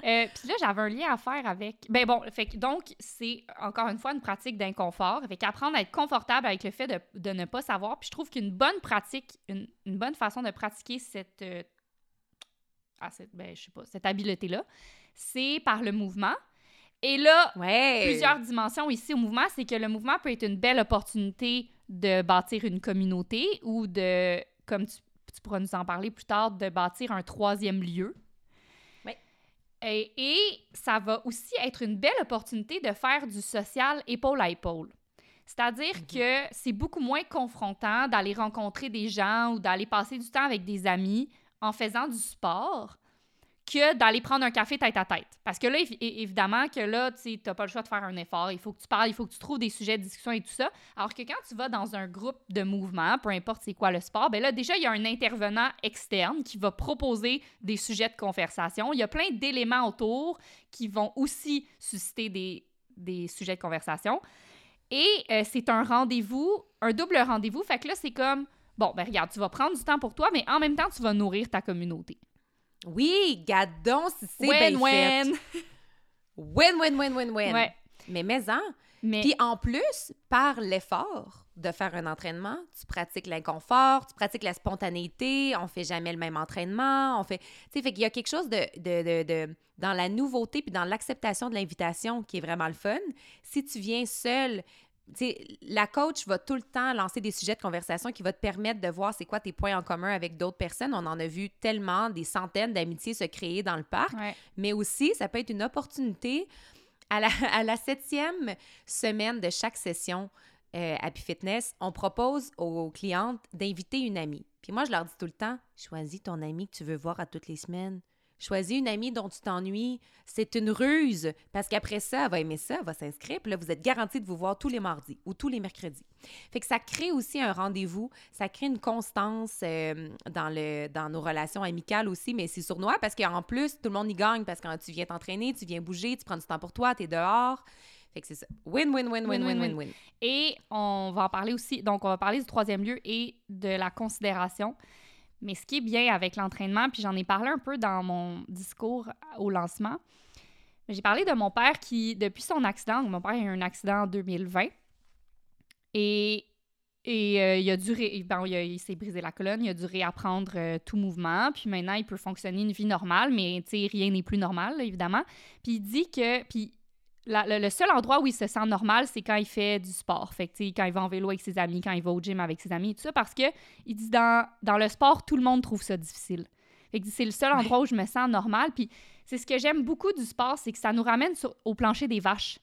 Speaker 1: Euh, Puis là, j'avais un lien à faire avec. Ben bon, fait que donc, c'est encore une fois une pratique d'inconfort. Fait qu'apprendre à être confortable avec le fait de, de ne pas savoir. Puis je trouve qu'une bonne pratique, une, une bonne façon de pratiquer cette. euh, ah, cette ben, je sais pas, cette habileté-là, c'est par le mouvement. Et là,
Speaker 2: Ouais.
Speaker 1: plusieurs dimensions ici au mouvement, c'est que le mouvement peut être une belle opportunité de bâtir une communauté ou de, comme tu, tu pourras nous en parler plus tard, de bâtir un troisième lieu.
Speaker 2: Oui.
Speaker 1: Et, et ça va aussi être une belle opportunité de faire du social épaule à épaule. C'est-à-dire que c'est beaucoup moins confrontant d'aller rencontrer des gens ou d'aller passer du temps avec des amis en faisant du sport que d'aller prendre un café tête à tête. Parce que là, évidemment, que là, tu n'as pas le choix de faire un effort. Il faut que tu parles, il faut que tu trouves des sujets de discussion et tout ça. Alors que quand tu vas dans un groupe de mouvement, peu importe c'est quoi le sport, ben là, déjà, il y a un intervenant externe qui va proposer des sujets de conversation. Il y a plein d'éléments autour qui vont aussi susciter des, des sujets de conversation. Et euh, c'est un rendez-vous, un double rendez-vous. Fait que là, c'est comme, bon, ben regarde, tu vas prendre du temps pour toi, mais en même temps, tu vas nourrir ta communauté.
Speaker 2: Oui, gadon, si c'est bien fait. Win, win, win, win, win.
Speaker 1: Ouais.
Speaker 2: Mais mais-en.
Speaker 1: Mais
Speaker 2: Puis en plus, par l'effort de faire un entraînement, tu pratiques l'inconfort, tu pratiques la spontanéité, on fait jamais le même entraînement, on fait... Tu sais, fait qu'il y a quelque chose de, de, de, de- dans la nouveauté puis dans l'acceptation de l'invitation qui est vraiment le fun. Si tu viens seul, la coach va tout le temps lancer des sujets de conversation qui va te permettre de voir c'est quoi tes points en commun avec d'autres personnes. On en a vu tellement, des centaines d'amitiés se créer dans le parc
Speaker 1: ouais.
Speaker 2: mais aussi ça peut être une opportunité à la, à la septième semaine de chaque session euh, Happy Fitness, on propose aux clientes d'inviter une amie. Puis moi, je leur dis tout le temps, choisis ton amie que tu veux voir à toutes les semaines. Choisis une amie dont tu t'ennuies. C'est une ruse. Parce qu'après ça, elle va aimer ça, elle va s'inscrire. Puis là, vous êtes garanti de vous voir tous les mardis ou tous les mercredis. Fait que ça crée aussi un rendez-vous. Ça crée une constance euh, dans, nos relations amicales aussi. Mais c'est sournois parce qu'en plus, tout le monde y gagne. Parce que quand tu viens t'entraîner, tu viens bouger, tu prends du temps pour toi, tu es dehors. Fait que c'est ça. Win, win, win, win, win, win, win.
Speaker 1: Et on va en parler aussi, donc on va parler du troisième lieu et de la considération. Mais ce qui est bien avec l'entraînement, puis j'en ai parlé un peu dans mon discours au lancement, j'ai parlé de mon père qui, depuis son accident, mon père a eu un accident en 2020, Et, et euh, il a dû bon, il, s'est brisé la colonne, il a dû réapprendre euh, tout mouvement, puis maintenant il peut fonctionner une vie normale, mais rien n'est plus normal, évidemment. Puis il dit que, puis la- le, le seul endroit où il se sent normal, c'est quand il fait du sport. Fait que, quand il va en vélo avec ses amis, quand il va au gym avec ses amis et tout ça, parce que il dit dans, dans le sport, tout le monde trouve ça difficile. Fait que c'est le seul endroit où je me sens normal. Puis c'est ce que j'aime beaucoup du sport, c'est que ça nous ramène sur- au plancher des vaches.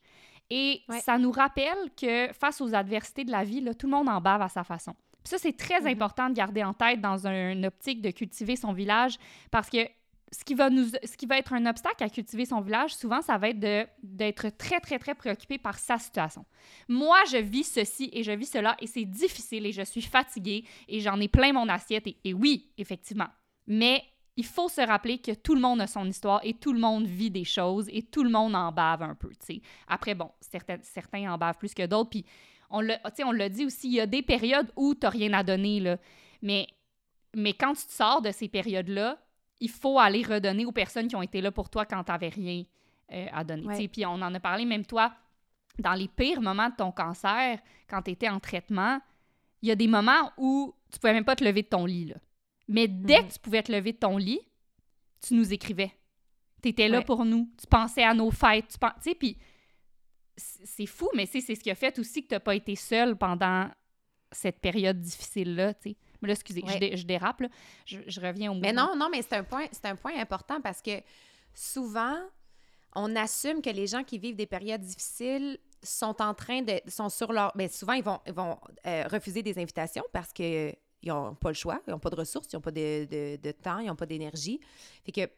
Speaker 1: Et
Speaker 2: Ouais.
Speaker 1: ça nous rappelle que face aux adversités de la vie, là, tout le monde en bave à sa façon. Puis ça, c'est très
Speaker 2: Mhm.
Speaker 1: important de garder en tête dans un- une optique de cultiver son village parce que ce qui va nous ce qui va être un obstacle à cultiver son village souvent ça va être d'être très très très préoccupé par sa situation. Moi, je vis ceci et je vis cela et c'est difficile et je suis fatiguée et j'en ai plein mon assiette et, et oui, effectivement. Mais il faut se rappeler que tout le monde a son histoire et tout le monde vit des choses et tout le monde en bave un peu, tu sais. Après, bon, certains, certains en bavent plus que d'autres, puis on l'a dit aussi, il y a des périodes où tu rien à donner, là. Mais, mais quand tu te sors de ces périodes-là, il faut aller redonner aux personnes qui ont été là pour toi quand tu n'avais rien euh, à donner. Puis on en a parlé, même toi, dans les pires moments de ton cancer, quand tu étais en traitement, il y a des moments où tu pouvais même pas te lever de ton lit, là. Mais dès
Speaker 2: Mhm.
Speaker 1: que tu pouvais te lever de ton lit, tu nous écrivais. Tu étais là
Speaker 2: Ouais.
Speaker 1: pour nous. Tu pensais à nos fêtes. Tu sais, puis c'est fou, mais c'est ce qui a fait aussi que tu n'as pas été seule pendant cette période difficile-là, tu sais. Mais là, excusez, je,
Speaker 2: Ouais.
Speaker 1: dé- je dérape, là. Je, je reviens au
Speaker 2: Mais
Speaker 1: mouvement.
Speaker 2: non, non, mais c'est un point, c'est un point important parce que souvent, on assume que les gens qui vivent des périodes difficiles sont en train de, sont sur leur, mais souvent ils vont, ils vont euh, refuser des invitations parce que ils n'ont pas le choix, ils n'ont pas de ressources, ils n'ont pas de, de- de temps, ils n'ont pas d'énergie. Fait que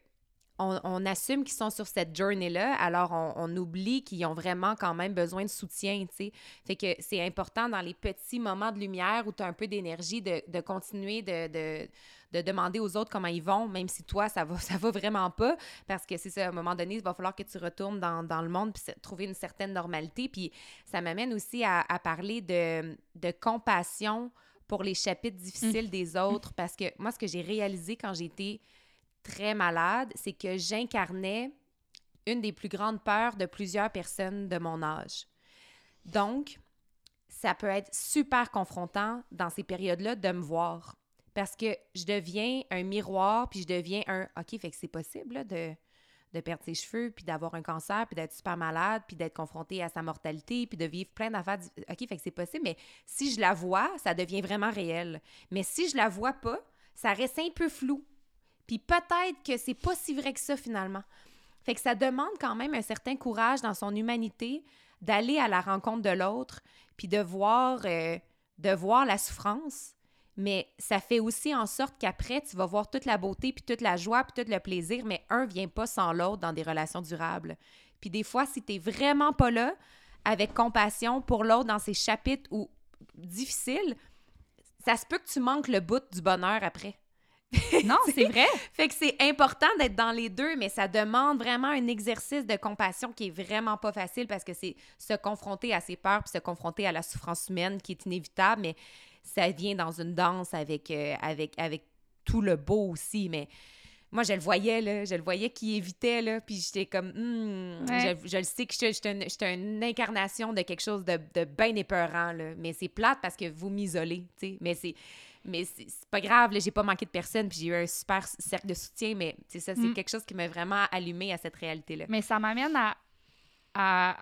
Speaker 2: on, on assume qu'ils sont sur cette journée-là, alors on, on oublie qu'ils ont vraiment quand même besoin de soutien, tu sais. Fait que c'est important dans les petits moments de lumière où tu as un peu d'énergie de, de continuer de, de, de demander aux autres comment ils vont, même si toi, ça va, ça va vraiment pas, parce que c'est ça, à un moment donné, il va falloir que tu retournes dans, dans le monde puis trouver une certaine normalité. Puis ça m'amène aussi à, à parler de, de compassion pour les chapitres difficiles des autres, parce que moi, ce que j'ai réalisé quand j'étais très malade, c'est que j'incarnais une des plus grandes peurs de plusieurs personnes de mon âge. Donc, ça peut être super confrontant dans ces périodes-là de me voir. Parce que je deviens un miroir, puis je deviens un OK, fait que c'est possible là, de, de perdre ses cheveux, puis d'avoir un cancer, puis d'être super malade, puis d'être confronté à sa mortalité, puis de vivre plein d'affaires. OK, fait que c'est possible, mais si je la vois, ça devient vraiment réel. Mais si je la vois pas, ça reste un peu flou. Puis peut-être que c'est pas si vrai que ça finalement. Fait que ça demande quand même un certain courage dans son humanité d'aller à la rencontre de l'autre, puis de voir, euh, de voir la souffrance. Mais ça fait aussi en sorte qu'après, tu vas voir toute la beauté, puis toute la joie, puis tout le plaisir, mais un vient pas sans l'autre dans des relations durables. Puis des fois, si tu vraiment pas là, avec compassion pour l'autre dans ces chapitres difficiles, ça se peut que tu manques le bout du bonheur après.
Speaker 1: Non, c'est vrai.
Speaker 2: Fait que c'est important d'être dans les deux, mais ça demande vraiment un exercice de compassion qui est vraiment pas facile parce que c'est se confronter à ses peurs puis se confronter à la souffrance humaine qui est inévitable, mais ça vient dans une danse avec, euh, avec, avec tout le beau aussi. Mais moi, je le voyais, là, je le voyais qui évitait, là, puis j'étais comme,
Speaker 1: Ouais.
Speaker 2: je, je le sais que j'étais une, une incarnation de quelque chose de, de bien épeurant, là. Mais c'est plate parce que vous m'isolez, tu sais. Mais c'est. Mais c'est pas grave, j'ai pas manqué de personne, puis j'ai eu un super cercle de soutien, mais c'est ça, c'est
Speaker 1: Mm.
Speaker 2: quelque chose qui m'a vraiment allumé à cette réalité-là.
Speaker 1: Mais ça m'amène à, à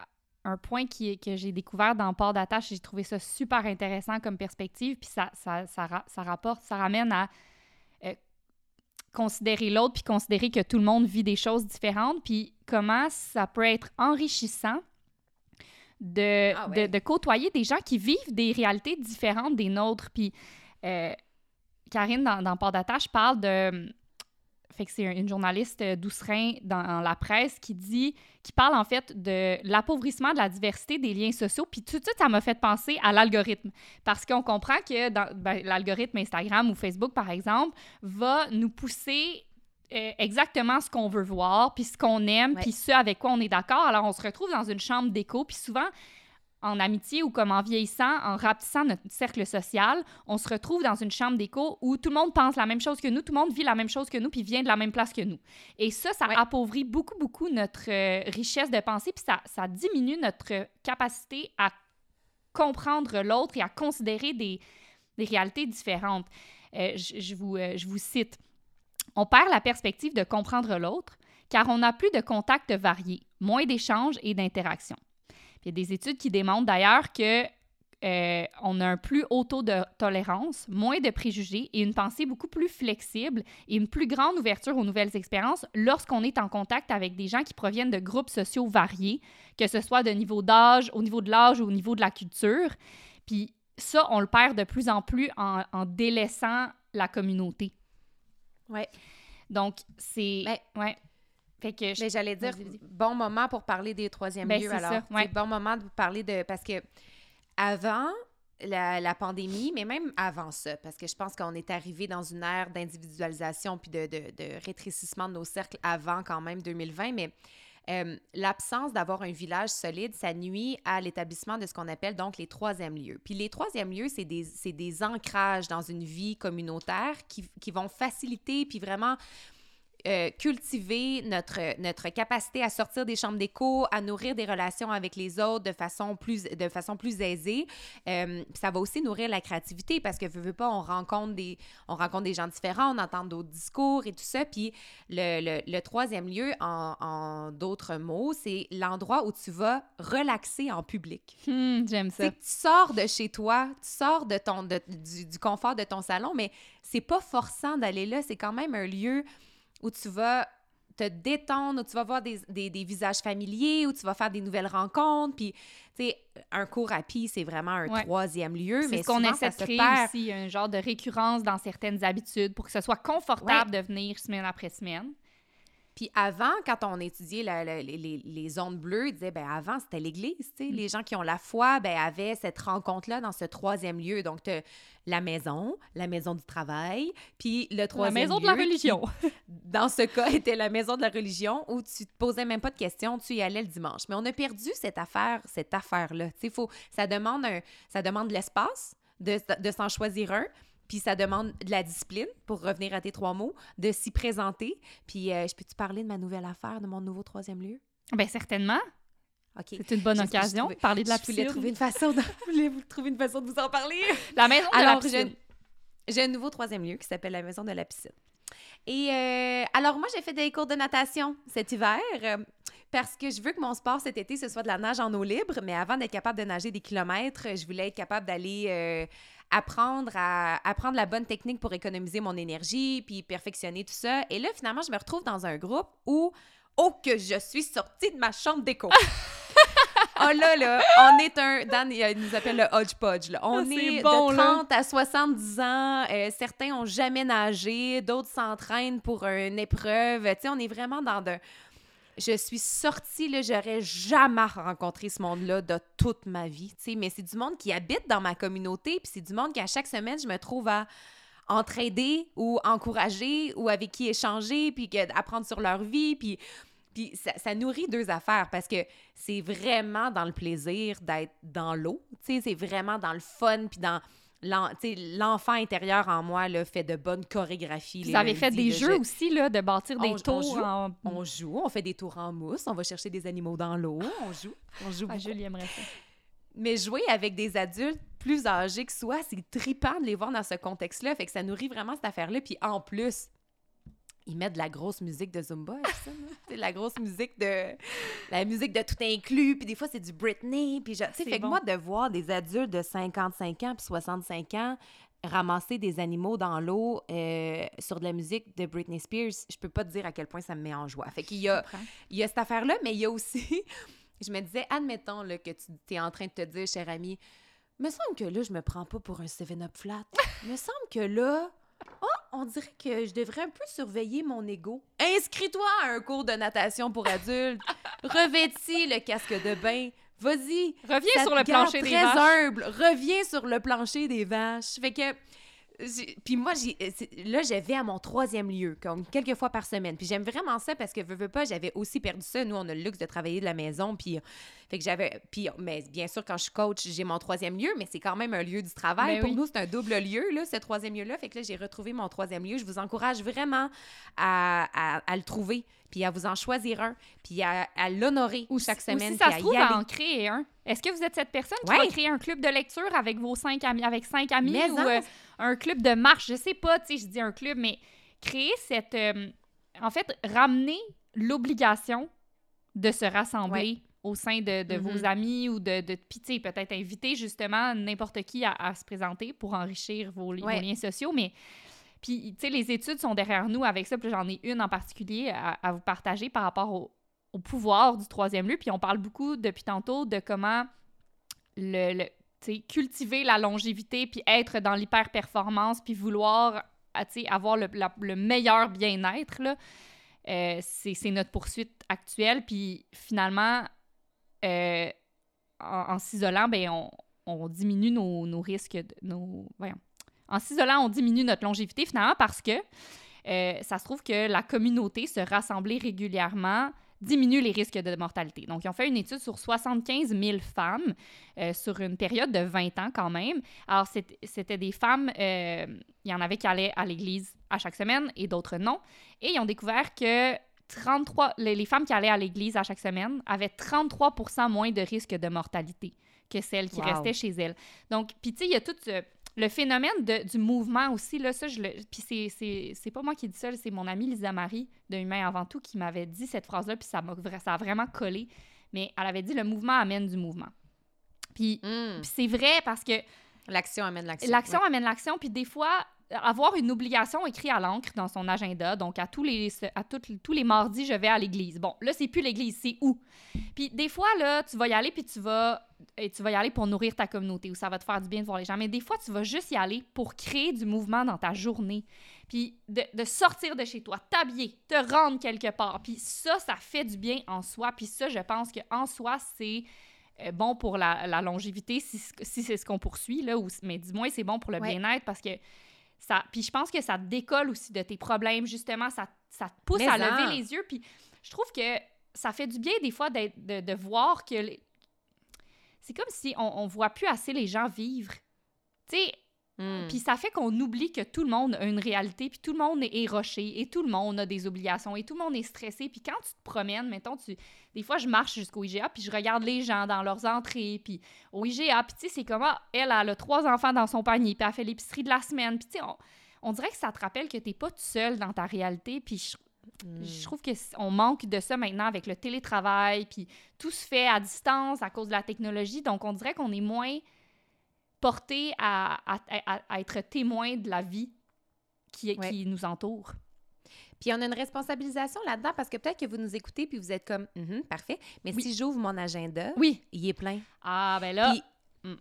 Speaker 1: un point qui que j'ai découvert dans Port d'attache. J'ai trouvé ça super intéressant comme perspective. Puis ça, ça, ça, ça rapporte, ça ramène à euh, considérer l'autre, puis considérer que tout le monde vit des choses différentes, puis comment ça peut être enrichissant de,
Speaker 2: Ah ouais.
Speaker 1: de, de côtoyer des gens qui vivent des réalités différentes des nôtres. Puis euh, Karine, dans, dans Port d'attache, parle de fait que c'est une journaliste euh, doucerin dans la presse qui dit, qui parle en fait de l'appauvrissement de la diversité des liens sociaux. Puis tout de suite, ça m'a fait penser à l'algorithme. Parce qu'on comprend que dans ben, l'algorithme Instagram ou Facebook, par exemple, va nous pousser euh, exactement ce qu'on veut voir, puis ce qu'on aime, puis ce avec quoi on est d'accord. Alors, on se retrouve dans une chambre d'écho, puis souvent, en amitié ou comme en vieillissant, en rapetissant notre cercle social, on se retrouve dans une chambre d'écho où tout le monde pense la même chose que nous, tout le monde vit la même chose que nous, puis vient de la même place que nous. Et ça, ça
Speaker 2: Ouais.
Speaker 1: appauvrit beaucoup, beaucoup notre euh, richesse de pensée, puis ça, ça diminue notre capacité à comprendre l'autre et à considérer des, des réalités différentes. Euh, je, je vous, euh, je vous cite. On perd la perspective de comprendre l'autre car on n'a plus de contacts variés, moins d'échanges et d'interactions. Il y a des études qui démontrent d'ailleurs que euh, on a un plus haut taux de tolérance, moins de préjugés et une pensée beaucoup plus flexible et une plus grande ouverture aux nouvelles expériences lorsqu'on est en contact avec des gens qui proviennent de groupes sociaux variés, que ce soit de niveau d'âge, au niveau de l'âge ou au niveau de la culture. Puis ça, on le perd de plus en plus en, en délaissant la communauté.
Speaker 2: Ouais.
Speaker 1: Donc, c'est...
Speaker 2: Mais-
Speaker 1: ouais. Fait que... je-
Speaker 2: Mais j'allais dire, bon moment pour parler des troisièmes
Speaker 1: Ben,
Speaker 2: lieux, alors.
Speaker 1: ça, ouais.
Speaker 2: Bon moment de vous parler de... Parce que avant la, la pandémie, mais même avant ça, parce que je pense qu'on est arrivé dans une ère d'individualisation puis de, de- de rétrécissement de nos cercles avant quand même 2020, mais euh, l'absence d'avoir un village solide, ça nuit à l'établissement de ce qu'on appelle donc les troisièmes lieux. Puis les troisièmes lieux, c'est des, ancrages dans une vie communautaire qui, qui vont faciliter puis vraiment euh, cultiver notre, notre capacité à sortir des chambres d'écho, à nourrir des relations avec les autres de façon plus, de façon plus aisée. Euh, ça va aussi nourrir la créativité parce que, veux, veux pas, on rencontre, des, on rencontre des gens différents, on entend d'autres discours et tout ça. Puis le, le, le troisième lieu, en, en d'autres mots, c'est l'endroit où tu vas relaxer en public.
Speaker 1: Hmm, J'aime ça.
Speaker 2: que tu sors de chez toi, tu sors de ton, de- du, du confort de ton salon, mais c'est pas forçant d'aller là. C'est quand même un lieu où tu vas te détendre, où tu vas voir des, des- des visages familiers, où tu vas faire des nouvelles rencontres. Puis, tu sais, un cours à pied, c'est vraiment un
Speaker 1: Ouais.
Speaker 2: troisième lieu.
Speaker 1: C'est ce qu'on essaie de créer aussi, un genre de récurrence dans certaines habitudes pour que ce soit confortable de venir semaine après semaine.
Speaker 2: Puis avant, quand on étudiait la- la- les, les, ondes bleues, ils disaient, ben avant, c'était l'Église, tu
Speaker 1: Mm.
Speaker 2: Les gens qui ont la foi, ben avaient cette rencontre-là dans ce troisième lieu. Donc, la maison, la maison du travail, puis le
Speaker 1: La
Speaker 2: troisième
Speaker 1: maison de la
Speaker 2: qui,
Speaker 1: religion.
Speaker 2: dans ce cas, était la maison de la religion où tu te posais même pas de questions, tu y allais le dimanche. Mais on a perdu cette affaire, cette affaire-là. Tu sais, faut, ça demande un, ça demande de l'espace, de, de s'en choisir un. Puis ça demande de la discipline, pour revenir à tes trois mots, de s'y présenter. Puis euh, je peux-tu parler de ma nouvelle affaire, de mon nouveau troisième lieu?
Speaker 1: ben certainement.
Speaker 2: OK.
Speaker 1: C'est une bonne
Speaker 2: Je-
Speaker 1: occasion de parler de la
Speaker 2: je voulais
Speaker 1: piscine.
Speaker 2: trouver une façon de, je voulais vous trouver une façon de vous en parler.
Speaker 1: La maison de
Speaker 2: Alors,
Speaker 1: la piscine.
Speaker 2: j'ai j'ai un nouveau troisième lieu qui s'appelle la maison de la piscine. Et euh, alors, moi, j'ai fait des cours de natation cet hiver euh, parce que je veux que mon sport cet été, ce soit de la nage en eau libre. Mais avant d'être capable de nager des kilomètres, je voulais être capable d'aller euh, apprendre à apprendre la bonne technique pour économiser mon énergie puis perfectionner tout ça. Et là, finalement, je me retrouve dans un groupe où, oh, que je suis sortie de ma chambre d'écho. Oh là, là, on est un... Dan, il nous appelle le hodgepodge. Là. On
Speaker 1: Ah,
Speaker 2: est
Speaker 1: bon,
Speaker 2: de
Speaker 1: là.
Speaker 2: 30 à 70 ans. euh, certains ont jamais nagé. D'autres s'entraînent pour une épreuve. Tu sais, on est vraiment dans de... Je suis sortie, là, j'aurais jamais rencontré ce monde-là de toute ma vie, mais c'est du monde qui habite dans ma communauté, puis c'est du monde qu'à chaque semaine, je me trouve à entraider ou encourager ou avec qui échanger, puis apprendre sur leur vie, puis ça, nourrit deux affaires parce que c'est vraiment dans le plaisir d'être dans l'eau. C'est vraiment dans le fun puis dans l'enfant intérieur en moi là, fait de bonnes chorégraphies.
Speaker 1: Vous avez fait des jeux
Speaker 2: je-
Speaker 1: aussi, là, de bâtir
Speaker 2: On-
Speaker 1: des
Speaker 2: on
Speaker 1: tours
Speaker 2: joue.
Speaker 1: en...
Speaker 2: On joue, on fait des tours en mousse, on va chercher des animaux dans l'eau, on joue, on joue
Speaker 1: Ah. Julie aimerait ça.
Speaker 2: Mais jouer avec des adultes plus âgés que soi, c'est trippant de les voir dans ce contexte-là. Fait que ça nourrit vraiment cette affaire-là. Puis en plus, ils mettent de la grosse musique de Zumba, ça, sais, la grosse musique de... La musique de tout inclus. Puis des fois, c'est du Britney. Puis je- tu sais, fait que moi, de voir des adultes de 55 ans puis 65 ans ramasser des animaux dans l'eau euh, sur de la musique de Britney Spears, je peux pas te dire à quel point ça me met en joie. Fait qu'il y a il y a cette affaire-là, mais il y a aussi, je me disais, admettons là, que tu es en train de te dire, cher ami, me semble que là, je me prends pas pour un 7-up flat. me semble que là, oh, on dirait que je devrais un peu surveiller mon ego. Inscris-toi à un cours de natation pour adultes. Revêtis le casque de bain. Vas-y.
Speaker 1: Reviens
Speaker 2: Ça
Speaker 1: sur
Speaker 2: te
Speaker 1: le plancher des
Speaker 2: très
Speaker 1: vaches.
Speaker 2: humble. Reviens sur le plancher des vaches. Fait que. Puis moi, j'ai- euh, là, je vais à mon troisième lieu, comme quelques fois par semaine. Puis j'aime vraiment ça parce que, veux, veux pas, j'avais aussi perdu ça. Nous, on a le luxe de travailler de la maison. Puis, euh, fait que j'avais. Puis, mais bien sûr, quand je suis coach, j'ai mon troisième lieu, mais c'est quand même un lieu du travail.
Speaker 1: Ben
Speaker 2: Pour
Speaker 1: oui.
Speaker 2: nous, c'est un double lieu, là, ce troisième lieu-là. Fait que là, j'ai retrouvé mon troisième lieu. Je vous encourage vraiment à, à- à le trouver. puis à vous en choisir un, puis à, à l'honorer
Speaker 1: Ou
Speaker 2: chaque
Speaker 1: si- ou
Speaker 2: semaine,
Speaker 1: si ça se trouve, à en créer un. Est-ce que vous êtes cette personne qui va créer un club de lecture avec vos cinq amis, avec cinq amis
Speaker 2: Mais
Speaker 1: ou
Speaker 2: en-
Speaker 1: euh, un club de marche? Je sais pas, tu sais, je dis un club, mais créer cette... euh, en fait, ramener l'obligation de se rassembler au sein de, de vos
Speaker 2: Mhm.
Speaker 1: amis ou de... de puis, tu sais, peut-être inviter justement n'importe qui à, à se présenter pour enrichir vos, li- vos liens sociaux, mais... Puis, tu sais, les études sont derrière nous avec ça, puis j'en ai une en particulier à, à vous partager par rapport au, au pouvoir du troisième lieu. Puis on parle beaucoup depuis tantôt de comment le, le- cultiver la longévité, puis être dans l'hyper-performance, puis vouloir ah, avoir le, la- le meilleur bien-être, là, euh, c'est c'est notre poursuite actuelle. Puis finalement, euh, en, s'isolant, ben, on, on diminue nos, nos risques, de, nos. En s'isolant, on diminue notre longévité finalement parce que euh, ça se trouve que la communauté, se rassembler régulièrement, diminue les risques de mortalité. Donc, ils ont fait une étude sur 75 000 femmes euh, sur une période de 20 ans quand même. Alors, c'était des femmes, il y en avait qui allaient à l'église à chaque semaine et d'autres non. Et ils ont découvert que 33, les, les femmes qui allaient à l'église à chaque semaine avaient 33% moins de risque de mortalité que celles qui
Speaker 2: Wow.
Speaker 1: restaient chez elles. Donc, puis tu sais, il y a tout ce- le phénomène de- du mouvement aussi, là, ça, je le... Puis c'est- c'est c'est pas moi qui dis ça, c'est mon amie Lisa Marie de Humain Avant Tout qui m'avait dit cette phrase-là, puis ça, m'a ça a vraiment collé. Mais elle avait dit « le mouvement amène du mouvement ». Puis
Speaker 2: Mm.
Speaker 1: puis c'est vrai parce que
Speaker 2: L'action amène l'action.
Speaker 1: L'action
Speaker 2: Ouais.
Speaker 1: amène l'action, puis des fois, avoir une obligation écrite à l'encre dans son agenda, donc à tous les, à tous les mardis, je vais à l'église. Bon, là, c'est plus l'église, c'est où? Puis des fois, là, tu vas y aller, puis tu vas, et tu vas y aller pour nourrir ta communauté, ou ça va te faire du bien de voir les gens. Mais des fois, tu vas juste y aller pour créer du mouvement dans ta journée. Puis de, de sortir de chez toi, t'habiller, te rendre quelque part. Puis ça, ça fait du bien en soi. Puis ça, je pense qu'en soi, c'est euh, bon pour la, la longévité si, si c'est ce qu'on poursuit, là, ou, mais du moins, c'est bon pour le
Speaker 2: Ouais.
Speaker 1: bien-être parce que ça. Puis je pense que ça te décolle aussi de tes problèmes, justement, ça, ça te pousse
Speaker 2: Mais
Speaker 1: à lever les yeux. Puis je trouve que ça fait du bien des fois de, de voir que. les- C'est comme si on, on voit plus assez les gens vivre. Tu sais,
Speaker 2: Mm.
Speaker 1: puis ça fait qu'on oublie que tout le monde a une réalité, puis tout le monde est roché, et tout le monde a des obligations, et tout le monde est stressé. Puis quand tu te promènes, mettons, tu... des fois, je marche jusqu'au IGA, puis je regarde les gens dans leurs entrées, puis au IGA, puis tu sais, c'est comme, ah, elle, elle a trois enfants dans son panier, puis elle fait l'épicerie de la semaine. Puis tu sais, on, on dirait que ça te rappelle que t'es pas tout seul dans ta réalité, puis je,
Speaker 2: Mm.
Speaker 1: je trouve que c- on manque de ça maintenant avec le télétravail, puis tout se fait à distance à cause de la technologie, donc on dirait qu'on est moins porté à, à- à- à être témoin de la vie qui,
Speaker 2: Ouais.
Speaker 1: qui nous entoure.
Speaker 2: Puis on a une responsabilisation là-dedans parce que peut-être que vous nous écoutez puis vous êtes comme, Mhm, parfait. Mais
Speaker 1: Oui.
Speaker 2: si j'ouvre mon agenda,
Speaker 1: Oui.
Speaker 2: il est plein.
Speaker 1: Ah, ben là,
Speaker 2: Puis
Speaker 1: Mm.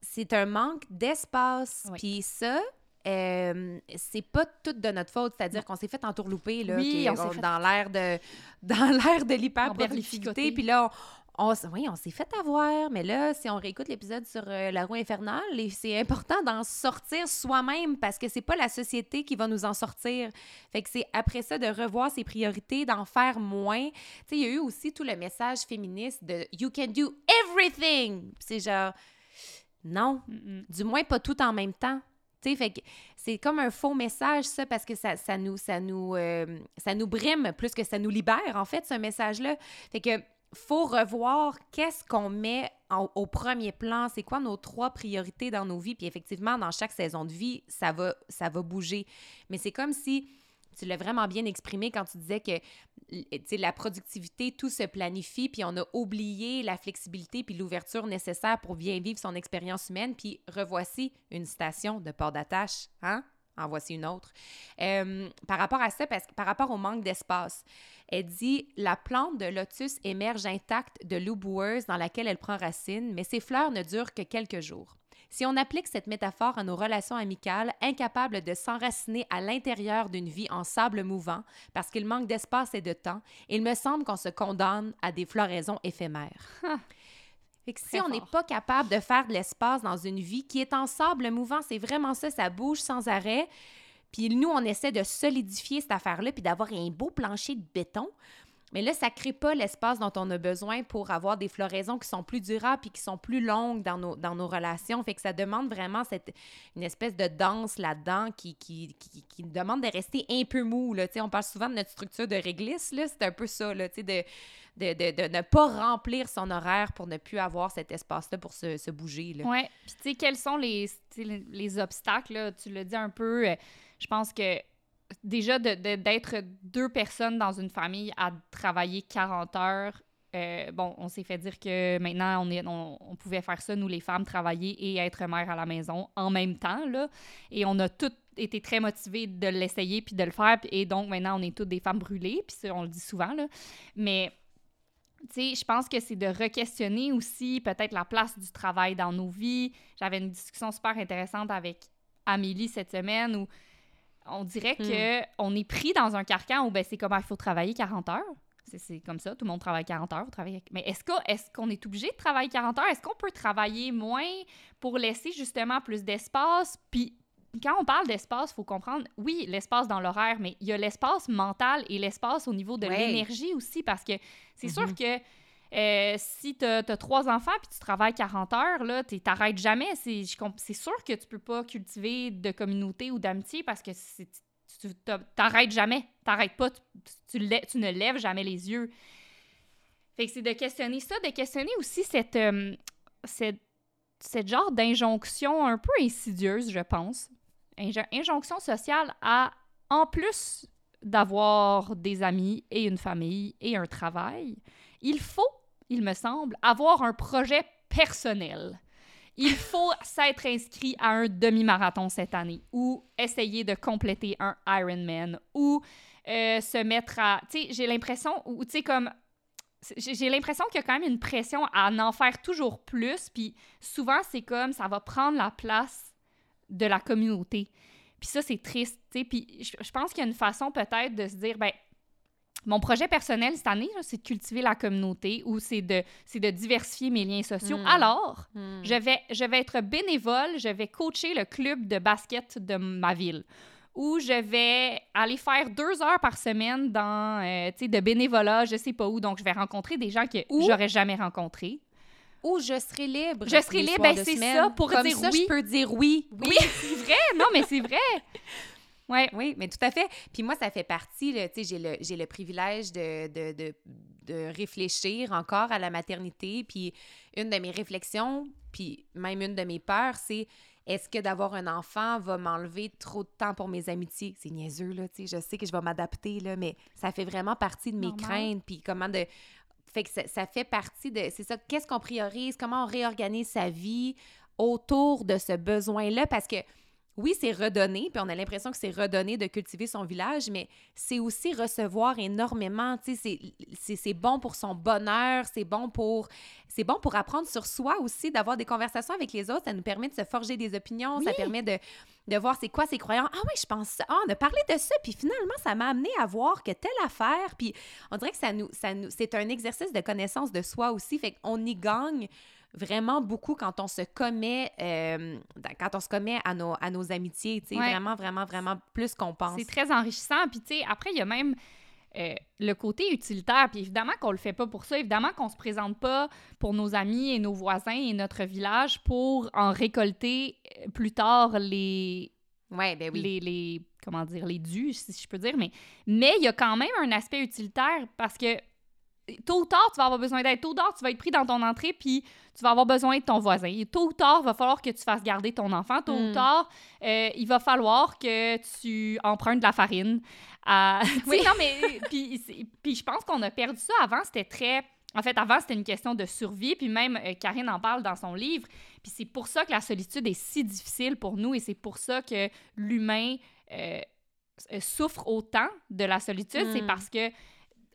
Speaker 2: c'est un manque d'espace.
Speaker 1: Oui.
Speaker 2: Puis ça, euh, c'est pas tout de notre faute. C'est-à-dire qu'on s'est fait entourlouper là,
Speaker 1: Oui, on
Speaker 2: on-
Speaker 1: fait-
Speaker 2: dans l'air de dans l'air de. Puis là, on, oui, on s'est fait avoir. Mais là, si on réécoute l'épisode sur euh, la roue infernale, c'est important d'en sortir soi-même parce que c'est pas la société qui va nous en sortir. Fait que c'est après ça de revoir ses priorités, d'en faire moins. Tu sais, il y a eu aussi tout le message féministe de You can do everything. C'est genre non,
Speaker 1: mm, mm.
Speaker 2: du moins pas tout en même temps. Fait c'est comme un faux message, ça, parce que ça, ça nous, ça, nous, euh, ça nous brime plus que ça nous libère, en fait, ce message-là. Fait que faut revoir qu'est-ce qu'on met au premier plan, c'est quoi nos trois priorités dans nos vies? Puis effectivement, dans chaque saison de vie, ça va, ça va bouger. Mais c'est comme si, tu l'as vraiment bien exprimé quand tu disais que la productivité, tout se planifie, puis on a oublié la flexibilité puis l'ouverture nécessaire pour bien vivre son expérience humaine. Puis revoici une station de port d'attache, hein? En voici une autre. Euh, par rapport à ça, parce par rapport au manque d'espace, elle dit La plante de lotus émerge intacte de l'eau boueuse dans laquelle elle prend racine, mais ses fleurs ne durent que quelques jours. Si on applique cette métaphore à nos relations amicales, incapables de s'enraciner à l'intérieur d'une vie en sable mouvant, parce qu'il manque d'espace et de temps, il me semble qu'on se condamne à des floraisons éphémères. Fait que si on n'est pas capable de faire de l'espace dans une vie qui est en sable mouvant, c'est vraiment ça, ça bouge sans arrêt. Puis nous, on essaie de solidifier cette affaire-là puis d'avoir un beau plancher de béton. Mais là, ça crée pas l'espace dont on a besoin pour avoir des floraisons qui sont plus durables puis qui sont plus longues dans nos, relations. Fait que ça demande vraiment une espèce de danse là-dedans qui, qui, demande de rester un peu mou. Là. on parle souvent de notre structure de réglisse. C'est un peu ça, là, de, de, de, ne pas remplir son horaire pour ne plus avoir cet espace-là pour se, bouger.
Speaker 1: Oui. Puis, tu sais, quels sont les, les, obstacles? Là? Tu l'as dit un peu. Euh, je pense que déjà d'être deux personnes dans une famille à travailler 40 heures, euh, bon, on s'est fait dire que maintenant, on, pouvait faire ça, nous les femmes, travailler et être mère à la maison en même temps, là. Et on a toutes été très motivées de l'essayer puis de le faire. Et donc, maintenant, on est toutes des femmes brûlées, puis on le dit souvent, là. Mais, je pense que c'est de re-questionner aussi peut-être la place du travail dans nos vies. J'avais une discussion super intéressante avec Amélie cette semaine où on dirait hmm. que on est pris dans un carcan où ben, c'est comme ah, il faut travailler 40 heures. C'est comme ça, tout le monde travaille 40 heures. Travaille... Mais est-ce qu'on est qu'on est obligé de travailler 40 heures? Est-ce qu'on peut travailler moins pour laisser justement plus d'espace? Puis quand on parle d'espace, il faut comprendre, oui, l'espace dans l'horaire, mais il y a l'espace mental et l'espace au niveau de l'énergie aussi, parce que c'est sûr mm-hmm. que euh, si tu as, trois enfants puis tu travailles 40 heures, là, tu t'arrêtes jamais. C'est sûr que tu peux pas cultiver de communauté ou d'amitié parce que tu t'arrêtes jamais. T'arrêtes pas. Tu, ne lèves jamais les yeux. Fait que c'est de questionner ça, de questionner aussi cette, euh, genre d'injonction un peu insidieuse, je pense. injonction sociale à, en plus d'avoir des amis et une famille et un travail, il faut il me semble, avoir un projet personnel. Il faut s'être inscrit à un demi-marathon cette année ou essayer de compléter un Ironman ou euh, se mettre à... Tu sais, j'ai l'impression, ou tu sais, comme... J'ai l'impression qu'il y a quand même une pression à en faire toujours plus, puis souvent, c'est comme ça va prendre la place de la communauté. Puis ça, c'est triste, tu sais. Puis je pense qu'il y a une façon peut-être de se dire, ben mon projet personnel cette année, c'est de cultiver la communauté ou c'est de, de diversifier mes liens sociaux. Hmm. Alors, hmm. Je, vais, je vais être bénévole, je vais coacher le club de basket de ma ville ou je vais aller faire deux heures par semaine dans, euh, de bénévolat, je sais pas où. Donc, je vais rencontrer des gens que j'aurais jamais rencontrés.
Speaker 2: Ou je serai libre.
Speaker 1: Je serai libre, ben c'est ça, pour
Speaker 2: Comme
Speaker 1: dire
Speaker 2: ça,
Speaker 1: oui.
Speaker 2: je peux dire oui.
Speaker 1: Oui, c'est vrai. Non, mais c'est vrai.
Speaker 2: Ouais. Oui, mais tout à fait. Puis moi, ça fait partie, tu sais, j'ai le, j'ai le privilège de, de, de, de, réfléchir encore à la maternité. Puis une de mes réflexions, puis même une de mes peurs, c'est est-ce que d'avoir un enfant va m'enlever trop de temps pour mes amitiés? C'est niaiseux, là, tu sais, je sais que je vais m'adapter, là, mais ça fait vraiment partie de mes craintes. Puis comment de... Fait que ça, ça fait partie de... C'est ça, qu'est-ce qu'on priorise? Comment on réorganise sa vie autour de ce besoin-là? Parce que oui, c'est redonné, puis on a l'impression que c'est redonné de cultiver son village, mais c'est aussi recevoir énormément, tu sais, c'est bon pour son bonheur, c'est bon pour c'est bon pour apprendre sur soi aussi, d'avoir des conversations avec les autres, ça nous permet de se forger des opinions, ça permet de, de voir c'est quoi ses croyances. Ah oui, je pense ça, ah, on a parlé de ça, puis finalement, ça m'a amené à voir que telle affaire, puis on dirait que ça nous, ça nous c'est un exercice de connaissance de soi aussi, fait qu'on y gagne vraiment beaucoup quand on se commet, euh, quand on se commet à nos, à nos amitiés, tu sais, vraiment, vraiment, vraiment plus qu'on pense.
Speaker 1: C'est très enrichissant. Puis, tu sais, après, il y a même euh, le côté utilitaire. Puis, évidemment qu'on le fait pas pour ça. Évidemment qu'on se présente pas pour nos amis et nos voisins et notre village pour en récolter euh, plus tard les...
Speaker 2: Ouais, ben oui.
Speaker 1: Les, les, comment dire, les dus, si je peux dire. Mais, mais il y a quand même un aspect utilitaire parce que tôt ou tard, tu vas avoir besoin d'aide. Tôt ou tard, tu vas être pris dans ton entrée, puis tu vas avoir besoin de ton voisin. tôt ou tard, il va falloir que tu fasses garder ton enfant. Tôt ou hmm. tard, euh, il va falloir que tu empruntes de la farine. oui, non, mais puis, je pense qu'on a perdu ça. Avant, c'était très... En fait, avant, c'était une question de survie, puis même euh, Karine en parle dans son livre. Puis c'est pour ça que la solitude est si difficile pour nous et c'est pour ça que l'humain euh, souffre autant de la solitude. C'est hmm. parce que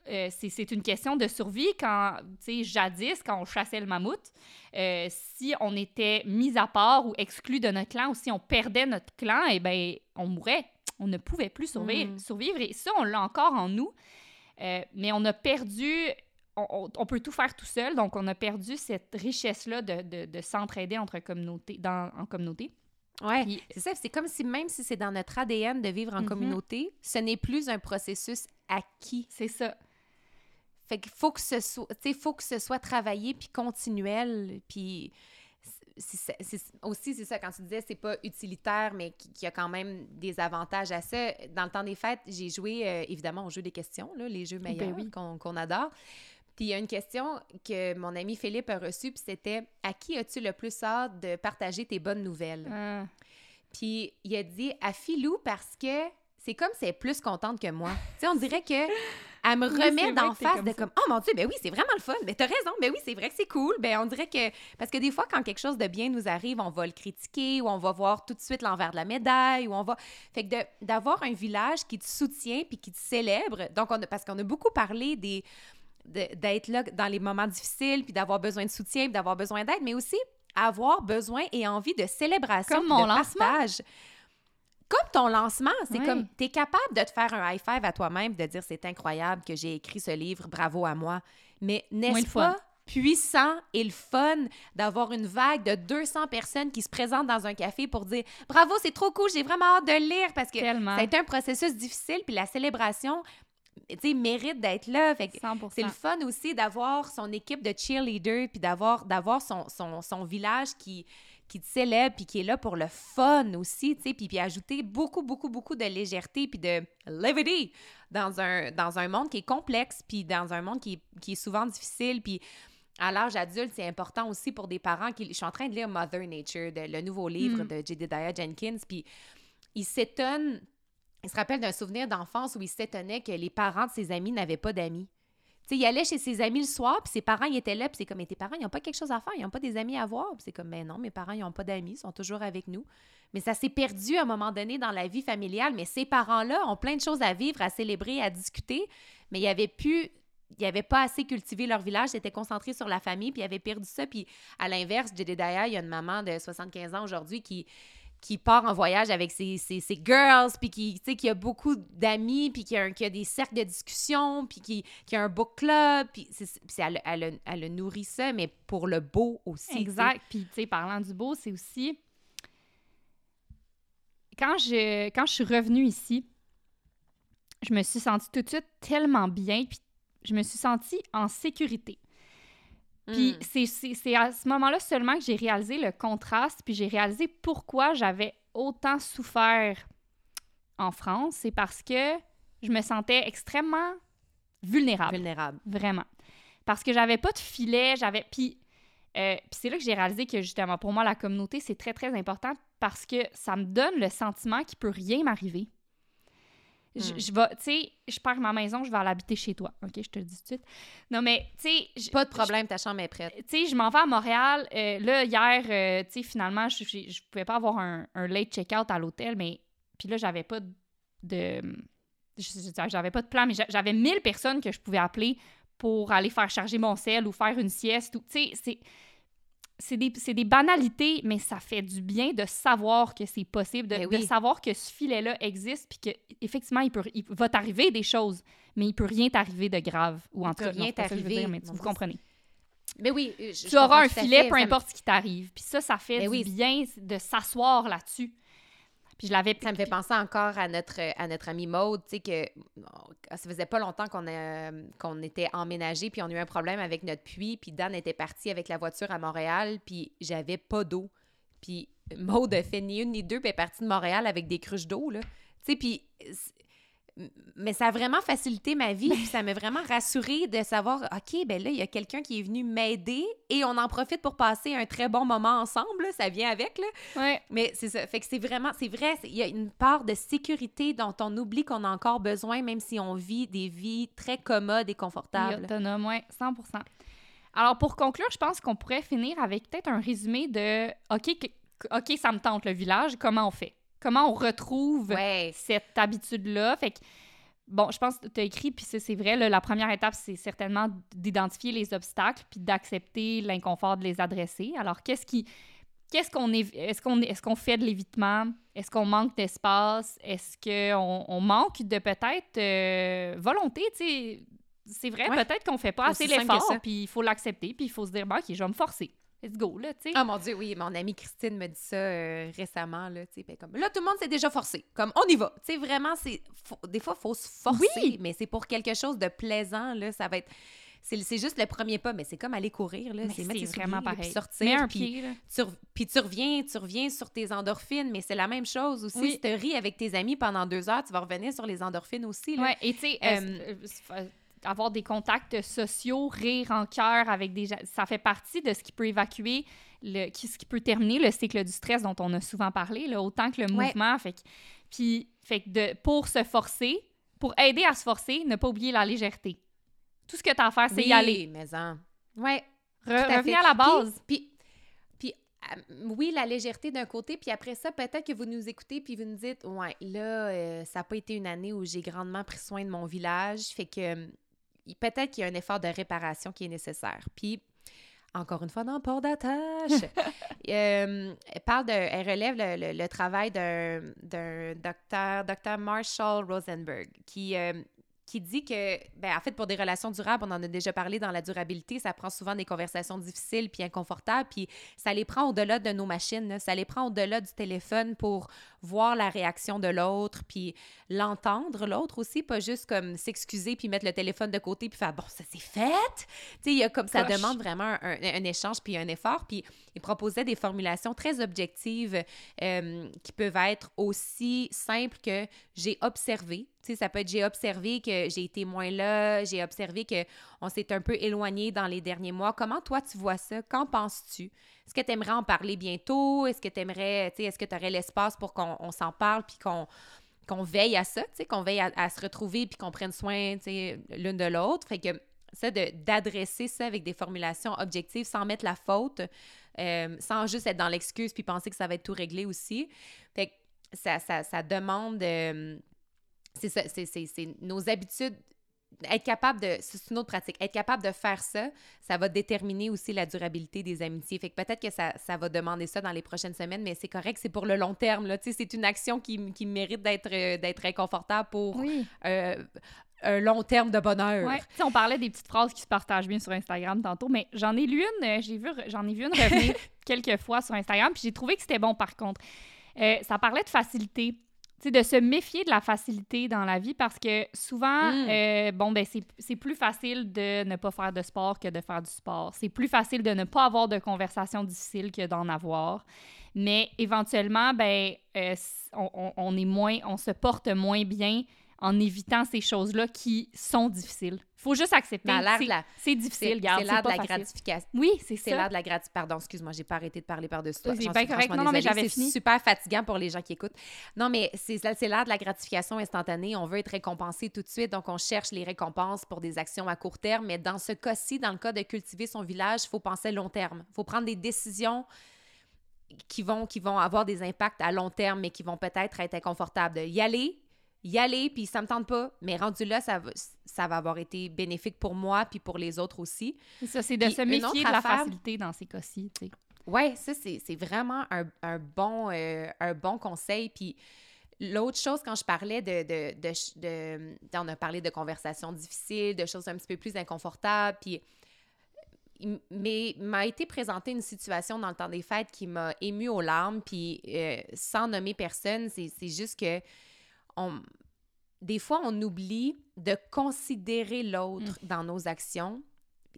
Speaker 1: euh, c'est une question de survie. Quand, tu sais, jadis, quand on chassait le mammouth, euh, si on était mis à part ou exclu de notre clan ou si on perdait notre clan, eh bien, on mourait. On ne pouvait plus survivre. Mm. survivre et ça, on l'a encore en nous. Euh, mais on a perdu on, peut tout faire tout seul, donc on a perdu cette richesse-là de, de, s'entraider entre communautés, dans, en communauté.
Speaker 2: Oui, c'est ça. C'est comme si même si c'est dans notre ADN de vivre en mm-hmm. communauté, ce n'est plus un processus acquis.
Speaker 1: C'est ça.
Speaker 2: Fait qu'il faut que ce soit, faut que ce soit travaillé puis continuel, puis c'est- aussi, c'est ça, quand tu disais c'est pas utilitaire, mais qui, qui a quand même des avantages à ça. Dans le temps des fêtes, j'ai joué, euh, évidemment, au jeu des questions, là, les jeux meilleurs
Speaker 1: oui.
Speaker 2: qu'on qu'on adore. Puis il y a une question que mon ami Philippe a reçue, puis c'était « À qui as-tu le plus hâte de partager tes bonnes nouvelles?
Speaker 1: Ah.
Speaker 2: Puis il a dit « À Philou, parce que c'est comme si elle est plus contente que moi. » Tu sais, on dirait que elle me
Speaker 1: Oui,
Speaker 2: remet d'en
Speaker 1: t'es
Speaker 2: face
Speaker 1: comme
Speaker 2: de comme « Oh mon Dieu, ben oui, c'est vraiment le fun. Ben t'as raison. Ben oui, c'est vrai que c'est cool. » Ben on dirait que... Parce que des fois, quand quelque chose de bien nous arrive, on va le critiquer ou on va voir tout de suite l'envers de la médaille ou on va... Fait que d'avoir un village qui te soutient puis qui te célèbre, donc on a- parce qu'on a beaucoup parlé des de- d'être là dans les moments difficiles, puis d'avoir besoin de soutien, puis d'avoir besoin d'aide, mais aussi avoir besoin et envie de célébration,
Speaker 1: Comme mon
Speaker 2: de
Speaker 1: lancement.
Speaker 2: partage. Comme ton lancement, c'est
Speaker 1: Oui.
Speaker 2: comme, tu es capable de te faire un high five à toi-même, de dire c'est incroyable que j'ai écrit ce livre, bravo à moi. Mais n'est-ce
Speaker 1: fun.
Speaker 2: pas puissant et le fun d'avoir une vague de 200 personnes qui se présentent dans un café pour dire bravo, c'est trop cool, j'ai vraiment hâte de le lire parce que
Speaker 1: Tellement.
Speaker 2: ça a été un processus difficile, puis la célébration, mérite d'être là. Fait que
Speaker 1: 100%.
Speaker 2: c'est le fun aussi d'avoir son équipe de cheerleaders, puis d'avoir, d'avoir son, son, son village qui, qui te célèbre, puis qui est là pour le fun aussi, tu sais, puis, puis ajouter beaucoup, beaucoup, beaucoup de légèreté, puis de levity dans un, dans un monde qui est complexe, puis dans un monde qui est, qui est souvent difficile, puis à l'âge adulte, c'est important aussi pour des parents qui... Je suis en train de lire Mother Nature, de- le nouveau livre
Speaker 1: Mm.
Speaker 2: de Jedediah Jenkins, puis il s'étonne... Il se rappelle d'un souvenir d'enfance où il s'étonnait que les parents de ses amis n'avaient pas d'amis. Il allait chez ses amis le soir, puis ses parents, ils étaient là, puis c'est comme, mais tes parents, ils n'ont pas quelque chose à faire, ils n'ont pas des amis à voir. C'est comme, mais non, mes parents, ils n'ont pas d'amis, ils sont toujours avec nous. Mais ça s'est perdu à un moment donné dans la vie familiale, mais ces parents-là ont plein de choses à vivre, à célébrer, à discuter, mais il y avait plus... Ils n'avaient pas assez cultivé leur village, ils étaient concentrés sur la famille, puis ils avaient perdu ça. Puis à l'inverse, Jedediah, il y a une maman de 75 ans aujourd'hui qui, qui part en voyage avec ses, ses, ses girls, puis qui, qui a beaucoup d'amis, puis qui a, qui a des cercles de discussion, puis qui, qui a un book club, puis elle, elle, elle a nourri ça, mais pour le beau aussi.
Speaker 1: Exact. Puis, tu sais, parlant du beau, c'est aussi. Quand je, quand je suis revenue ici, je me suis sentie tout de suite tellement bien, puis je me suis sentie en sécurité. Puis
Speaker 2: Mm.
Speaker 1: c'est- à ce moment-là seulement que j'ai réalisé le contraste, puis j'ai réalisé pourquoi j'avais autant souffert en France. C'est parce que je me sentais extrêmement vulnérable.
Speaker 2: vulnérable.
Speaker 1: Vraiment. Parce que j'avais pas de filet, j'avais. Puis, euh, puis c'est là que j'ai réalisé que justement, pour moi, la communauté, c'est très, très important parce que ça me donne le sentiment qu'il peut rien m'arriver. Je,
Speaker 2: Hmm.
Speaker 1: je vais, tu sais, je perds ma maison, je vais aller habiter chez toi. OK, je te le dis tout de suite. Non, mais, tu sais.
Speaker 2: Pas de problème, ta chambre est prête.
Speaker 1: tu sais, je m'en vais à Montréal. euh, là, hier, euh, tu sais, finalement, je, je, pouvais pas avoir un, un late check-out à l'hôtel, mais. Puis là, j'avais pas de. J'avais pas de plan, mais j'a- j'avais 1000 personnes que je pouvais appeler pour aller faire charger mon sel ou faire une sieste. Tu sais, c'est. C'est des, c'est des banalités, mais ça fait du bien de savoir que c'est possible, de,
Speaker 2: Ben
Speaker 1: de
Speaker 2: oui.
Speaker 1: savoir que ce filet-là existe, puis qu'effectivement, il, peut, il va t'arriver des choses, mais il peut rien t'arriver de grave. Ou en tout cas,
Speaker 2: rien t'arriver.
Speaker 1: vous comprenez
Speaker 2: Mais oui, je- je
Speaker 1: tu auras un filet,
Speaker 2: fait.
Speaker 1: peu importe ce qui t'arrive. Puis ça, ça fait
Speaker 2: Ben
Speaker 1: du
Speaker 2: oui.
Speaker 1: bien de s'asseoir là-dessus. Puis je l'avais...
Speaker 2: Ça me fait penser encore à notre, à notre amie Maude, tu sais, que ça faisait pas longtemps qu'on a- qu'on était emménagé, puis on a eu un problème avec notre puits, puis Dan était parti avec la voiture à Montréal, puis j'avais pas d'eau. Puis Maude a fait ni une ni deux, puis est partie de Montréal avec des cruches d'eau, là. Tu sais, puis... Mais ça a vraiment facilité ma vie, puis ça m'a vraiment rassurée de savoir, OK, ben là, il y a quelqu'un qui est venu m'aider et on en profite pour passer un très bon moment ensemble, là. ça vient avec, là.
Speaker 1: Ouais.
Speaker 2: Mais c'est ça. Fait que c'est vraiment, c'est vrai, il y a une part de sécurité dont on oublie qu'on a encore besoin, même si on vit des vies très commodes et
Speaker 1: Et
Speaker 2: confortables.
Speaker 1: autonome, ouais, 100% Alors, pour conclure, je pense qu'on pourrait finir avec peut-être un résumé de OK, OK, ça me tente le village, comment on fait? Comment on retrouve
Speaker 2: Ouais.
Speaker 1: cette habitude-là? Fait que, bon, je pense que tu as écrit, puis c'est vrai, là, la première étape, c'est certainement d'identifier les obstacles, puis d'accepter l'inconfort de les adresser. Alors, qu'est-ce qui. Qu'est-ce qu'on est, est-ce qu'on est-ce qu'on fait de l'évitement? Est-ce qu'on manque d'espace? Est-ce qu'on on manque de peut-être euh, volonté? C'est vrai,
Speaker 2: Ouais.
Speaker 1: peut-être qu'on fait pas
Speaker 2: Aussi
Speaker 1: assez l'effort, puis il faut l'accepter, puis il faut se dire bon, ok, je vais me forcer. Let's go, là, tu sais.
Speaker 2: Oh mon Dieu, oui, mon amie Christine me dit ça euh, récemment, là, tu sais, ben, comme, là, tout le monde s'est déjà forcé, comme, on y va, tu sais, vraiment, c'est, des fois, il faut se forcer,
Speaker 1: Oui.
Speaker 2: mais c'est pour quelque chose de plaisant, là, ça va être, c'est, juste le premier pas, mais c'est comme aller courir, là, c'est
Speaker 1: vraiment
Speaker 2: souliers, là, puis
Speaker 1: pareil.
Speaker 2: sortir,
Speaker 1: Mets un
Speaker 2: puis
Speaker 1: pied, là.
Speaker 2: tu, puis tu reviens, tu reviens sur tes endorphines, mais c'est la même chose aussi,
Speaker 1: Oui.
Speaker 2: si tu ris avec tes amis pendant deux heures, tu vas revenir sur les endorphines aussi, là.
Speaker 1: Ouais, et tu sais, euh, euh, avoir des contacts sociaux, rire en cœur avec des gens, ça fait partie de ce qui peut évacuer, le, qui, ce qui peut terminer le cycle du stress dont on a souvent parlé, là, autant que le
Speaker 2: Ouais.
Speaker 1: mouvement. Fait que, puis, fait que de, pour se forcer, pour aider à se forcer, ne pas oublier la légèreté. Tout ce que tu as à faire, c'est y
Speaker 2: Oui,
Speaker 1: aller.
Speaker 2: mais en... Ouais,
Speaker 1: Re-
Speaker 2: à
Speaker 1: revenir
Speaker 2: fait.
Speaker 1: à la base.
Speaker 2: Puis, puis, puis, euh, oui, la légèreté d'un côté, puis après ça, peut-être que vous nous écoutez, puis vous nous dites, ouais, là, euh, ça n'a pas été une année où j'ai grandement pris soin de mon village, fait que euh, peut-être qu'il y a un effort de réparation qui est nécessaire. Puis, encore une fois, dans Port d'attache, euh, elle parle de, elle relève le, le- le travail d'un d'un docteur, docteur Marshall Rosenberg, qui, euh, qui dit que, ben, en fait, pour des relations durables, on en a déjà parlé dans la durabilité, ça prend souvent des conversations difficiles puis inconfortables, puis ça les prend au-delà de nos machines, là. ça les prend au-delà du téléphone pour voir la réaction de l'autre, puis l'entendre, l'autre aussi, pas juste comme s'excuser puis mettre le téléphone de côté puis faire bon, ça c'est fait. Tu sais, il y a comme ça demande vraiment un, un échange puis un effort, puis il proposait des formulations très objectives euh, qui peuvent être aussi simples que j'ai observé. Tu sais, ça peut être j'ai observé que j'ai été moins là, j'ai observé que on s'est un peu éloigné dans les derniers mois. Comment toi tu vois ça? Qu'en penses-tu? Est-ce que tu aimerais en parler bientôt? Est-ce que tu aimerais, tu sais, est-ce que tu aurais l'espace pour qu'on on s'en parle puis qu'on veille à ça, qu'on veille à, se retrouver puis qu'on prenne soin, l'une de l'autre? Fait que ça, d'adresser ça avec des formulations objectives sans mettre la faute, euh, sans juste être dans l'excuse puis penser que ça va être tout réglé aussi. Fait que ça, ça, demande... euh, c'est ça, c'est nos habitudes. Être capable de. C'est une autre pratique. Être capable de faire ça, ça va déterminer aussi la durabilité des amitiés. Fait que peut-être que ça, ça va demander ça dans les prochaines semaines, mais c'est correct, c'est pour le long terme. Là. C'est une action qui, qui mérite d'être euh, d'être inconfortable pour
Speaker 1: Oui.
Speaker 2: euh, un long terme de bonheur.
Speaker 1: Ouais. On parlait des petites phrases qui se partagent bien sur Instagram tantôt, mais j'en ai lu une, euh, j'ai vu, j'en ai vu une revenir quelques fois sur Instagram, puis j'ai trouvé que c'était bon par contre. Euh, ça parlait de facilité. Tu sais, de se méfier de la facilité dans la vie parce que souvent,
Speaker 2: Mm.
Speaker 1: euh, bon, ben, c'est plus facile de ne pas faire de sport que de faire du sport. C'est plus facile de ne pas avoir de conversations difficiles que d'en avoir. Mais éventuellement, ben, euh, on- on est moins, on se porte moins bien en évitant ces choses-là qui sont difficiles. Il faut juste accepter. C'est- C'est difficile,
Speaker 2: C'est c'est l'art de la gratification.
Speaker 1: Oui, c'est
Speaker 2: C'est
Speaker 1: ça.
Speaker 2: l'art de la gratification. Pardon, excuse-moi, j'ai pas arrêté de parler par-dessus toi.
Speaker 1: C'est bien
Speaker 2: suis
Speaker 1: correct. Non, non, mais j'avais
Speaker 2: C'est
Speaker 1: fini.
Speaker 2: super fatigant pour les gens qui écoutent. Non, mais c'est c'est l'art de la gratification instantanée. On veut être récompensé tout de suite, donc on cherche les récompenses pour des actions à court terme. Mais dans ce cas-ci, dans le cas de cultiver son village, il faut penser long terme. Il faut prendre des décisions qui vont, qui vont avoir des impacts à long terme, mais qui vont peut-être être inconfortables. Y aller, y aller, puis ça me tente pas, mais rendu là, ça va, ça va avoir été bénéfique pour moi, puis pour les autres aussi.
Speaker 1: Ça, c'est de
Speaker 2: Puis
Speaker 1: se méfier de la
Speaker 2: affaire-
Speaker 1: facilité dans ces cas-ci.
Speaker 2: Ouais, ça, c'est vraiment un, un bon, euh, un bon conseil. Puis l'autre chose, quand je parlais de, de, de, de- On a parlé de conversations difficiles, de choses un petit peu plus inconfortables, puis... Mais m'a été présentée une situation dans le temps des fêtes qui m'a émue aux larmes, puis euh, sans nommer personne, c'est c'est juste que on, des fois, on oublie de considérer l'autre dans nos actions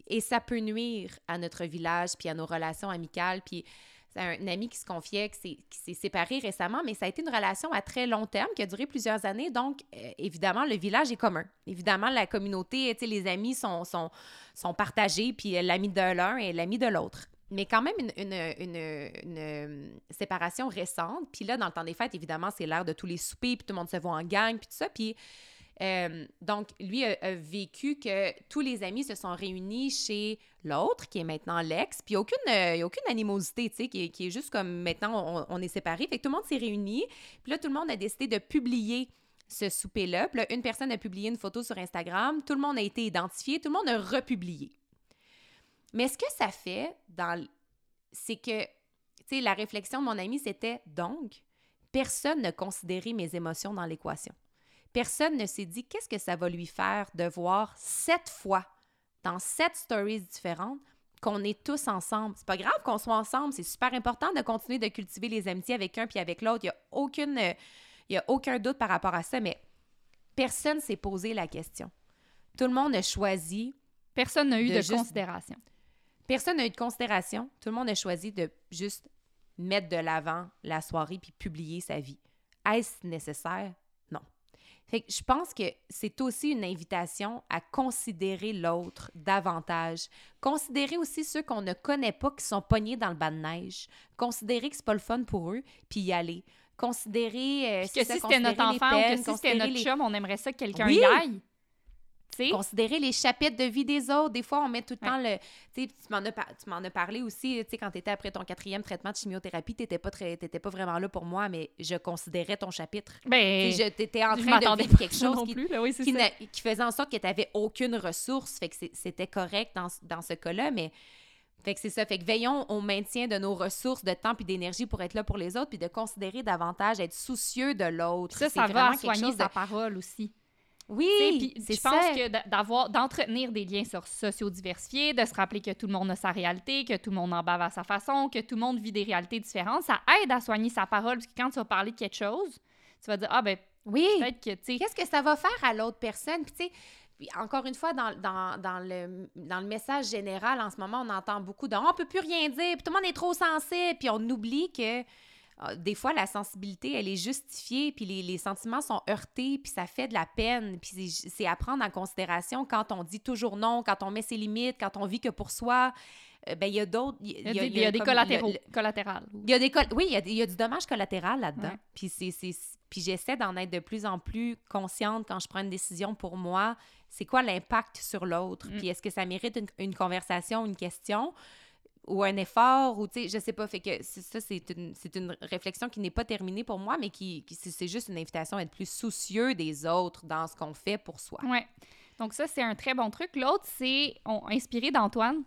Speaker 2: et ça peut nuire à notre village puis à nos relations amicales. Puis c'est un ami qui se confiait qui s'est séparé récemment, mais ça a été une relation à très long terme qui a duré plusieurs années. Donc, euh, évidemment, le village est commun. Évidemment, la communauté, les amis sont, sont, sont partagés, puis l'ami de l'un et l'ami de l'autre. Mais quand même, une, euh, séparation récente. Puis là, dans le temps des fêtes, évidemment, c'est l'heure de tous les soupers, puis tout le monde se voit en gang, puis tout ça. Puis euh, donc, lui a, vécu que tous les amis se sont réunis chez l'autre, qui est maintenant l'ex, puis aucune, euh, aucune animosité, tu sais, qui, est- qui est juste comme maintenant, on, on est séparés. Fait que tout le monde s'est réuni, puis là, tout le monde a décidé de publier ce souper-là. Puis là, une personne a publié une photo sur Instagram, tout le monde a été identifié, tout le monde a republié. Mais ce que ça fait, dans, c'est que, tu sais, la réflexion de mon ami, c'était donc, personne n'a considéré mes émotions dans l'équation. Personne ne s'est dit qu'est-ce que ça va lui faire de voir sept fois dans sept stories différentes qu'on est tous ensemble. C'est pas grave qu'on soit ensemble, c'est super important de continuer de cultiver les amitiés avec un puis avec l'autre. Il y a aucune il y a aucun doute par rapport à ça, mais personne s'est posé la question. Tout le monde a choisi.
Speaker 1: Personne n'a eu de, considération.
Speaker 2: Personne n'a eu de considération. Tout le monde a choisi de juste mettre de l'avant la soirée puis publier sa vie. Est-ce nécessaire? Non. Fait que je pense que c'est aussi une invitation à considérer l'autre davantage. Considérer aussi ceux qu'on ne connaît pas qui sont pognés dans le bas de neige. Considérer que c'est pas le fun pour eux, puis y aller. Considérer.
Speaker 1: Euh, que si c'était notre enfant ou que si c'était notre chum, on aimerait ça que quelqu'un y aille.
Speaker 2: Considérer les chapitres de vie des autres. Des fois, on met tout le temps le. Tu m'en as, tu m'en as parlé aussi, tu sais, quand tu étais après ton quatrième traitement de chimiothérapie, tu n'étais pas, très... pas vraiment là pour moi, mais je considérais ton chapitre.
Speaker 1: Ben,
Speaker 2: tu étais en train de vivre quelque chose qui,
Speaker 1: qui,
Speaker 2: qui, faisait en sorte que tu n'avais aucune ressource. Fait que c'était correct dans, dans ce cas-là, mais. Fait que c'est ça. Fait que veillons au maintien de nos ressources de temps et d'énergie pour être là pour les autres, puis de considérer davantage, être soucieux de l'autre.
Speaker 1: Ça, ça va soigner sa parole aussi.
Speaker 2: Oui,
Speaker 1: c'est Je pense que d'avoir, d'entretenir des liens sociaux diversifiés, de se rappeler que tout le monde a sa réalité, que tout le monde en bave à sa façon, que tout le monde vit des réalités différentes, ça aide à soigner sa parole. Parce que quand tu vas parler de quelque chose, tu vas dire, ah ben,
Speaker 2: oui.
Speaker 1: peut-être que, tu.
Speaker 2: Qu'est-ce que ça va faire à l'autre personne? Puis, tu sais, encore une fois, dans, dans, dans, le, dans le message général, en ce moment, on entend beaucoup de « on peut plus rien dire, puis tout le monde est trop sensible », puis on oublie que des fois, la sensibilité, elle est justifiée, puis les, sentiments sont heurtés, puis ça fait de la peine, puis c'est à prendre en considération quand on dit toujours non, quand on met ses limites, quand on vit que pour soi. Euh, ben, il y a d'autres.
Speaker 1: Il y a, des collatéraux. collatérales.
Speaker 2: Il y a des oui, il y a, du dommage collatéral là-dedans. Puis, puis j'essaie d'en être de plus en plus consciente quand je prends une décision pour moi. C'est quoi l'impact sur l'autre? Mm. Puis est-ce que ça mérite une, une conversation, une question? Ou un effort, ou tu sais, je sais pas. Fait que ça, c'est une, une, réflexion qui n'est pas terminée pour moi, mais qui, c'est juste une invitation à être plus soucieux des autres dans ce qu'on fait pour soi.
Speaker 1: Ouais. Donc ça, c'est un très bon truc. L'autre, c'est inspiré d'Antoine,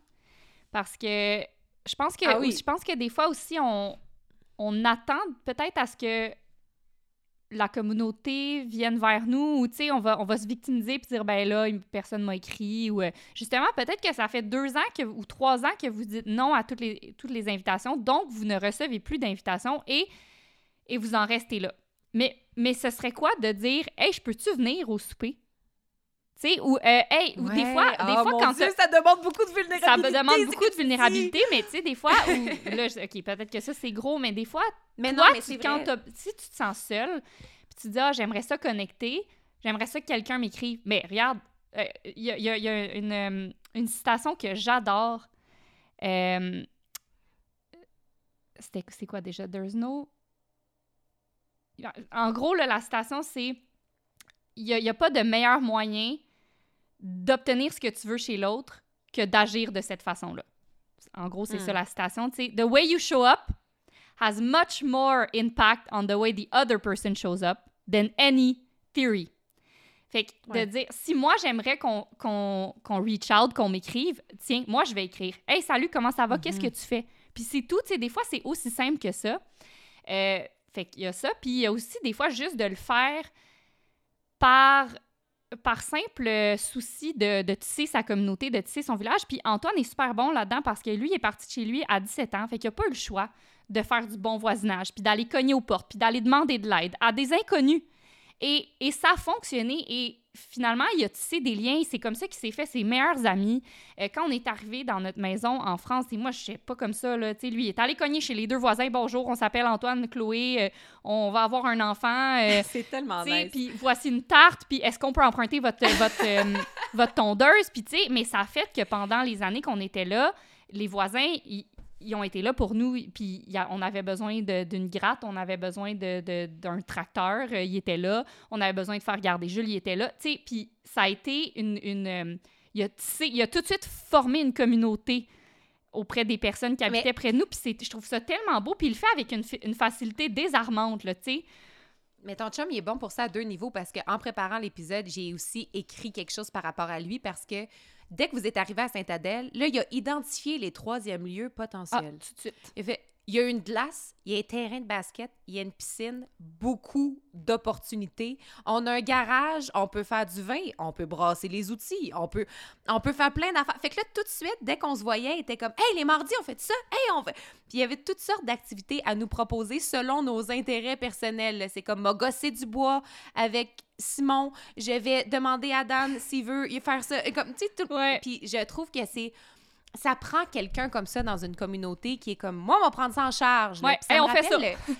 Speaker 1: parce que je pense que,
Speaker 2: ah oui.
Speaker 1: je pense que des fois aussi, on, on attend peut-être à ce que la communauté vienne vers nous ou, tu sais, on va, on va se victimiser puis dire, ben là, personne m'a écrit ou... Euh, justement, peut-être que ça fait deux ans ou trois ans que vous dites non à toutes les, invitations, donc vous ne recevez plus d'invitations et, et vous en restez là. Mais, mais ce serait quoi de dire, hey, je peux-tu venir au souper? Tu sais, ou, euh, hey, ou des fois, des
Speaker 2: oh
Speaker 1: fois quand
Speaker 2: Dieu, ça demande beaucoup de vulnérabilité.
Speaker 1: Ça me demande beaucoup de vulnérabilité, mais tu sais, des fois, là, OK, peut-être que ça, c'est gros, mais des fois, mais toi, non, mais quand si tu te sens seul, puis tu te dis, ah, j'aimerais ça connecter, j'aimerais ça que quelqu'un m'écrive. Mais regarde, il euh, y, a, y, a, une, euh, une, citation que j'adore. Euh, c'est quoi déjà? There's no. En gros, là, la citation, c'est il n'y a, a, pas de meilleur moyen d'obtenir ce que tu veux chez l'autre que d'agir de cette façon-là. En gros, c'est ça hmm. la citation. Tu sais, The way you show up has much more impact on the way the other person shows up than any theory. Fait que de dire, si moi j'aimerais qu'on reach out, qu'on m'écrive, tiens, moi je vais écrire. Hey, salut, comment ça va? Qu'est-ce que mm-hmm. tu fais? Puis c'est tout, tu sais, des fois c'est aussi simple que ça. Euh, fait qu'il y a ça. Puis il y a aussi des fois juste de le faire par par simple souci de, tisser sa communauté, de tisser son village. Puis Antoine est super bon là-dedans parce que lui, est parti chez lui à 17 ans. Fait qu'il n'a pas eu le choix de faire du bon voisinage, puis d'aller cogner aux portes, puis d'aller demander de l'aide à des inconnus. Et, et, ça a fonctionné. Et finalement, il a tissé des liens. C'est comme ça qu'il s'est fait ses meilleurs amis. Euh, quand on est arrivé dans notre maison en France, et moi, je sais pas comme ça, là, lui, il est allé cogner chez les deux voisins. Bonjour, on s'appelle Antoine, Chloé, euh, on va avoir un enfant.
Speaker 2: Euh, c'est tellement nice.
Speaker 1: Puis voici une tarte, puis est-ce qu'on peut emprunter votre, votre, votre tondeuse? Puis tu sais, mais ça a fait que pendant les années qu'on était là, les voisins, ils, ils ont été là pour nous, puis on avait besoin d'une gratte, on avait besoin d'un de, tracteur, euh, il était là, on avait besoin de faire garder Jules, il était là, tu sais, puis ça a été une... une euh, il, a, il, a, tout de suite formé une communauté auprès des personnes qui habitaient près de nous, puis je trouve ça tellement beau, puis il le fait avec une, une facilité désarmante, là, tu sais.
Speaker 2: Mais ton chum, il est bon pour ça à deux niveaux parce qu'en préparant l'épisode, j'ai aussi écrit quelque chose par rapport à lui parce que dès que vous êtes arrivé à Saint-Adèle, là, il a identifié les troisièmes lieux potentiels.
Speaker 1: Ah, tout de suite.
Speaker 2: Il fait Il y a une glace, il y a un terrain de basket, il y a une piscine, beaucoup d'opportunités. On a un garage, on peut faire du vin, on peut brasser les outils, on peut, on peut faire plein d'affaires. Fait que là, tout de suite, dès qu'on se voyait, il était comme Hey, les mardis, on fait ça, hey, on fait. Puis il y avait toutes sortes d'activités à nous proposer selon nos intérêts personnels. C'est comme m'a gosser du bois avec Simon, je vais demander à Dan s'il veut faire ça. Comme, tu sais, tout.
Speaker 1: Ouais.
Speaker 2: Puis je trouve que c'est ça prend quelqu'un comme ça dans une communauté qui est comme moi, on va prendre ça en charge. là.
Speaker 1: Ouais,
Speaker 2: Puis ça
Speaker 1: hey,
Speaker 2: me
Speaker 1: on fait ça.
Speaker 2: le-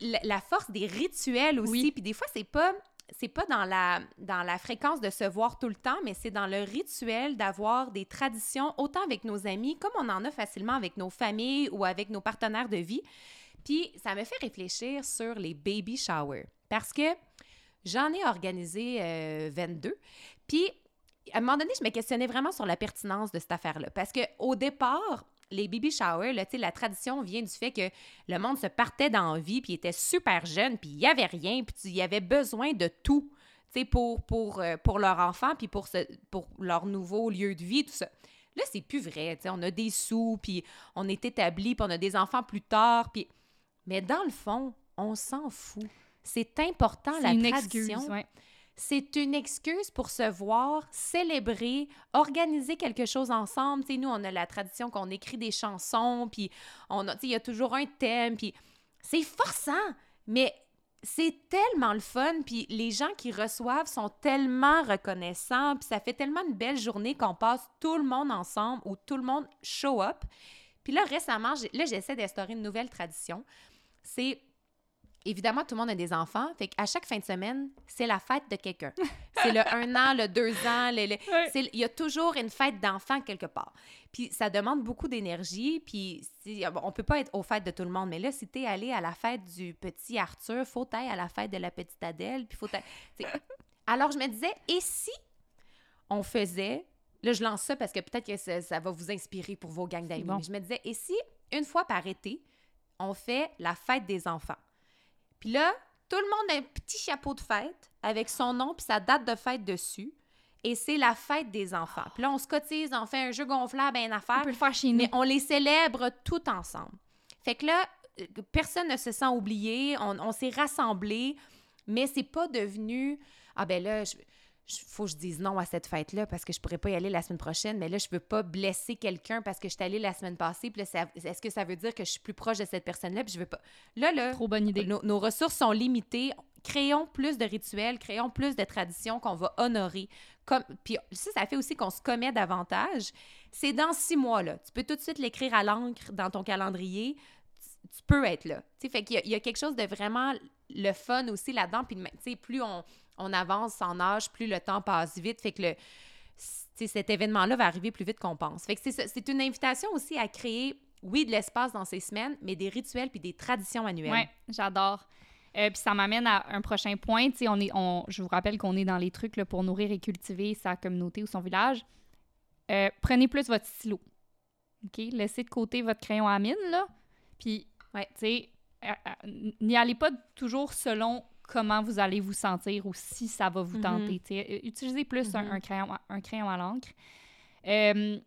Speaker 2: la, la force des rituels aussi.
Speaker 1: Oui.
Speaker 2: Puis des fois, c'est pas c'est pas dans la dans la fréquence de se voir tout le temps, mais c'est dans le rituel d'avoir des traditions autant avec nos amis comme on en a facilement avec nos familles ou avec nos partenaires de vie. Puis ça me fait réfléchir sur les baby showers parce que j'en ai organisé euh, 22. Puis à un moment donné, je me questionnais vraiment sur la pertinence de cette affaire-là. Parce que au départ, les baby showers, là, la tradition vient du fait que le monde se partait dans la vie, puis était super jeune, puis il n'y avait rien, puis il y avait besoin de tout, pour, pour, euh, pour leur enfant, puis pour, ce, pour leur nouveau lieu de vie, tout ça. Là, c'est plus vrai, on a des sous, puis on est établi, puis on a des enfants plus tard, puis... Mais dans le fond, on s'en fout. C'est important, la
Speaker 1: une
Speaker 2: tradition.
Speaker 1: excuse, ouais.
Speaker 2: C'est une excuse pour se voir, célébrer, organiser quelque chose ensemble. Tu sais, nous, on a la tradition qu'on écrit des chansons, puis on a, il y a toujours un thème, puis c'est forçant, mais c'est tellement le fun, puis les gens qui reçoivent sont tellement reconnaissants, puis ça fait tellement une belle journée qu'on passe tout le monde ensemble ou tout le monde show up. Puis là, récemment, là, j'essaie d'instaurer une nouvelle tradition. C'est Évidemment, tout le monde a des enfants. Fait qu'à chaque fin de semaine, c'est la fête de quelqu'un. C'est le un an, le deux ans. le- Il y a toujours une fête d'enfant quelque part. Puis ça demande beaucoup d'énergie. Puis on peut pas être aux fêtes de tout le monde. Mais là, si t'es allé à la fête du petit Arthur, faut aller à la fête de la petite Adèle. Puis faut. Alors, je me disais, et si on faisait... Là, je lance ça parce que peut-être que ça, ça va vous inspirer pour vos gangs d'amis.
Speaker 1: bon.
Speaker 2: Je me disais, et si, une fois par été, on fait la fête des enfants? Puis là, tout le monde a un petit chapeau de fête avec son nom puis sa date de fête dessus. Et c'est la fête des enfants. Puis là, on se cotise, on fait un jeu gonflable, une
Speaker 1: On
Speaker 2: affaire,
Speaker 1: peut le faire chez nous.
Speaker 2: mais on les célèbre tout ensemble. Fait que là, euh, personne ne se sent oublié, on, on s'est rassemblés, mais c'est pas devenu Ah ben là, je- faut que je dise non à cette fête-là parce que je pourrais pas y aller la semaine prochaine, mais là, je veux pas blesser quelqu'un parce que je suis allée la semaine passée. Puis est-ce que ça veut dire que je suis plus proche de cette personne-là? Puis je veux pas? Là, là,
Speaker 1: Trop bonne idée.
Speaker 2: nos, nos ressources sont limitées. Créons plus de rituels, créons plus de traditions qu'on va honorer. Comme, puis ça, ça fait aussi qu'on se commet davantage. C'est dans six mois, là. Tu peux tout de suite l'écrire à l'encre dans ton calendrier. Tu, tu peux être là. Tu sais, fait qu'il y a- il y, a quelque chose de vraiment le fun aussi là-dedans. Puis, tu sais, plus on, on avance en âge, plus le temps passe vite. Fait que le, cet événement-là va arriver plus vite qu'on pense. Fait que c'est une invitation aussi à créer, oui, de l'espace dans ces semaines, mais des rituels puis des traditions annuelles.
Speaker 1: Ouais, j'adore. Euh, puis ça m'amène à un prochain point. On est, on, je vous rappelle qu'on est dans les trucs là, pour nourrir et cultiver sa communauté ou son village. Euh, prenez plus votre stylo. OK? Laissez de côté votre crayon à mine, là. Puis,
Speaker 2: Ouais.
Speaker 1: tu sais, euh, n'y allez pas toujours selon comment vous allez vous sentir ou si ça va vous
Speaker 2: Mhm.
Speaker 1: tenter. Euh, Utilisez plus un,
Speaker 2: Mhm.
Speaker 1: un crayon, à- un crayon à l'encre. Euh,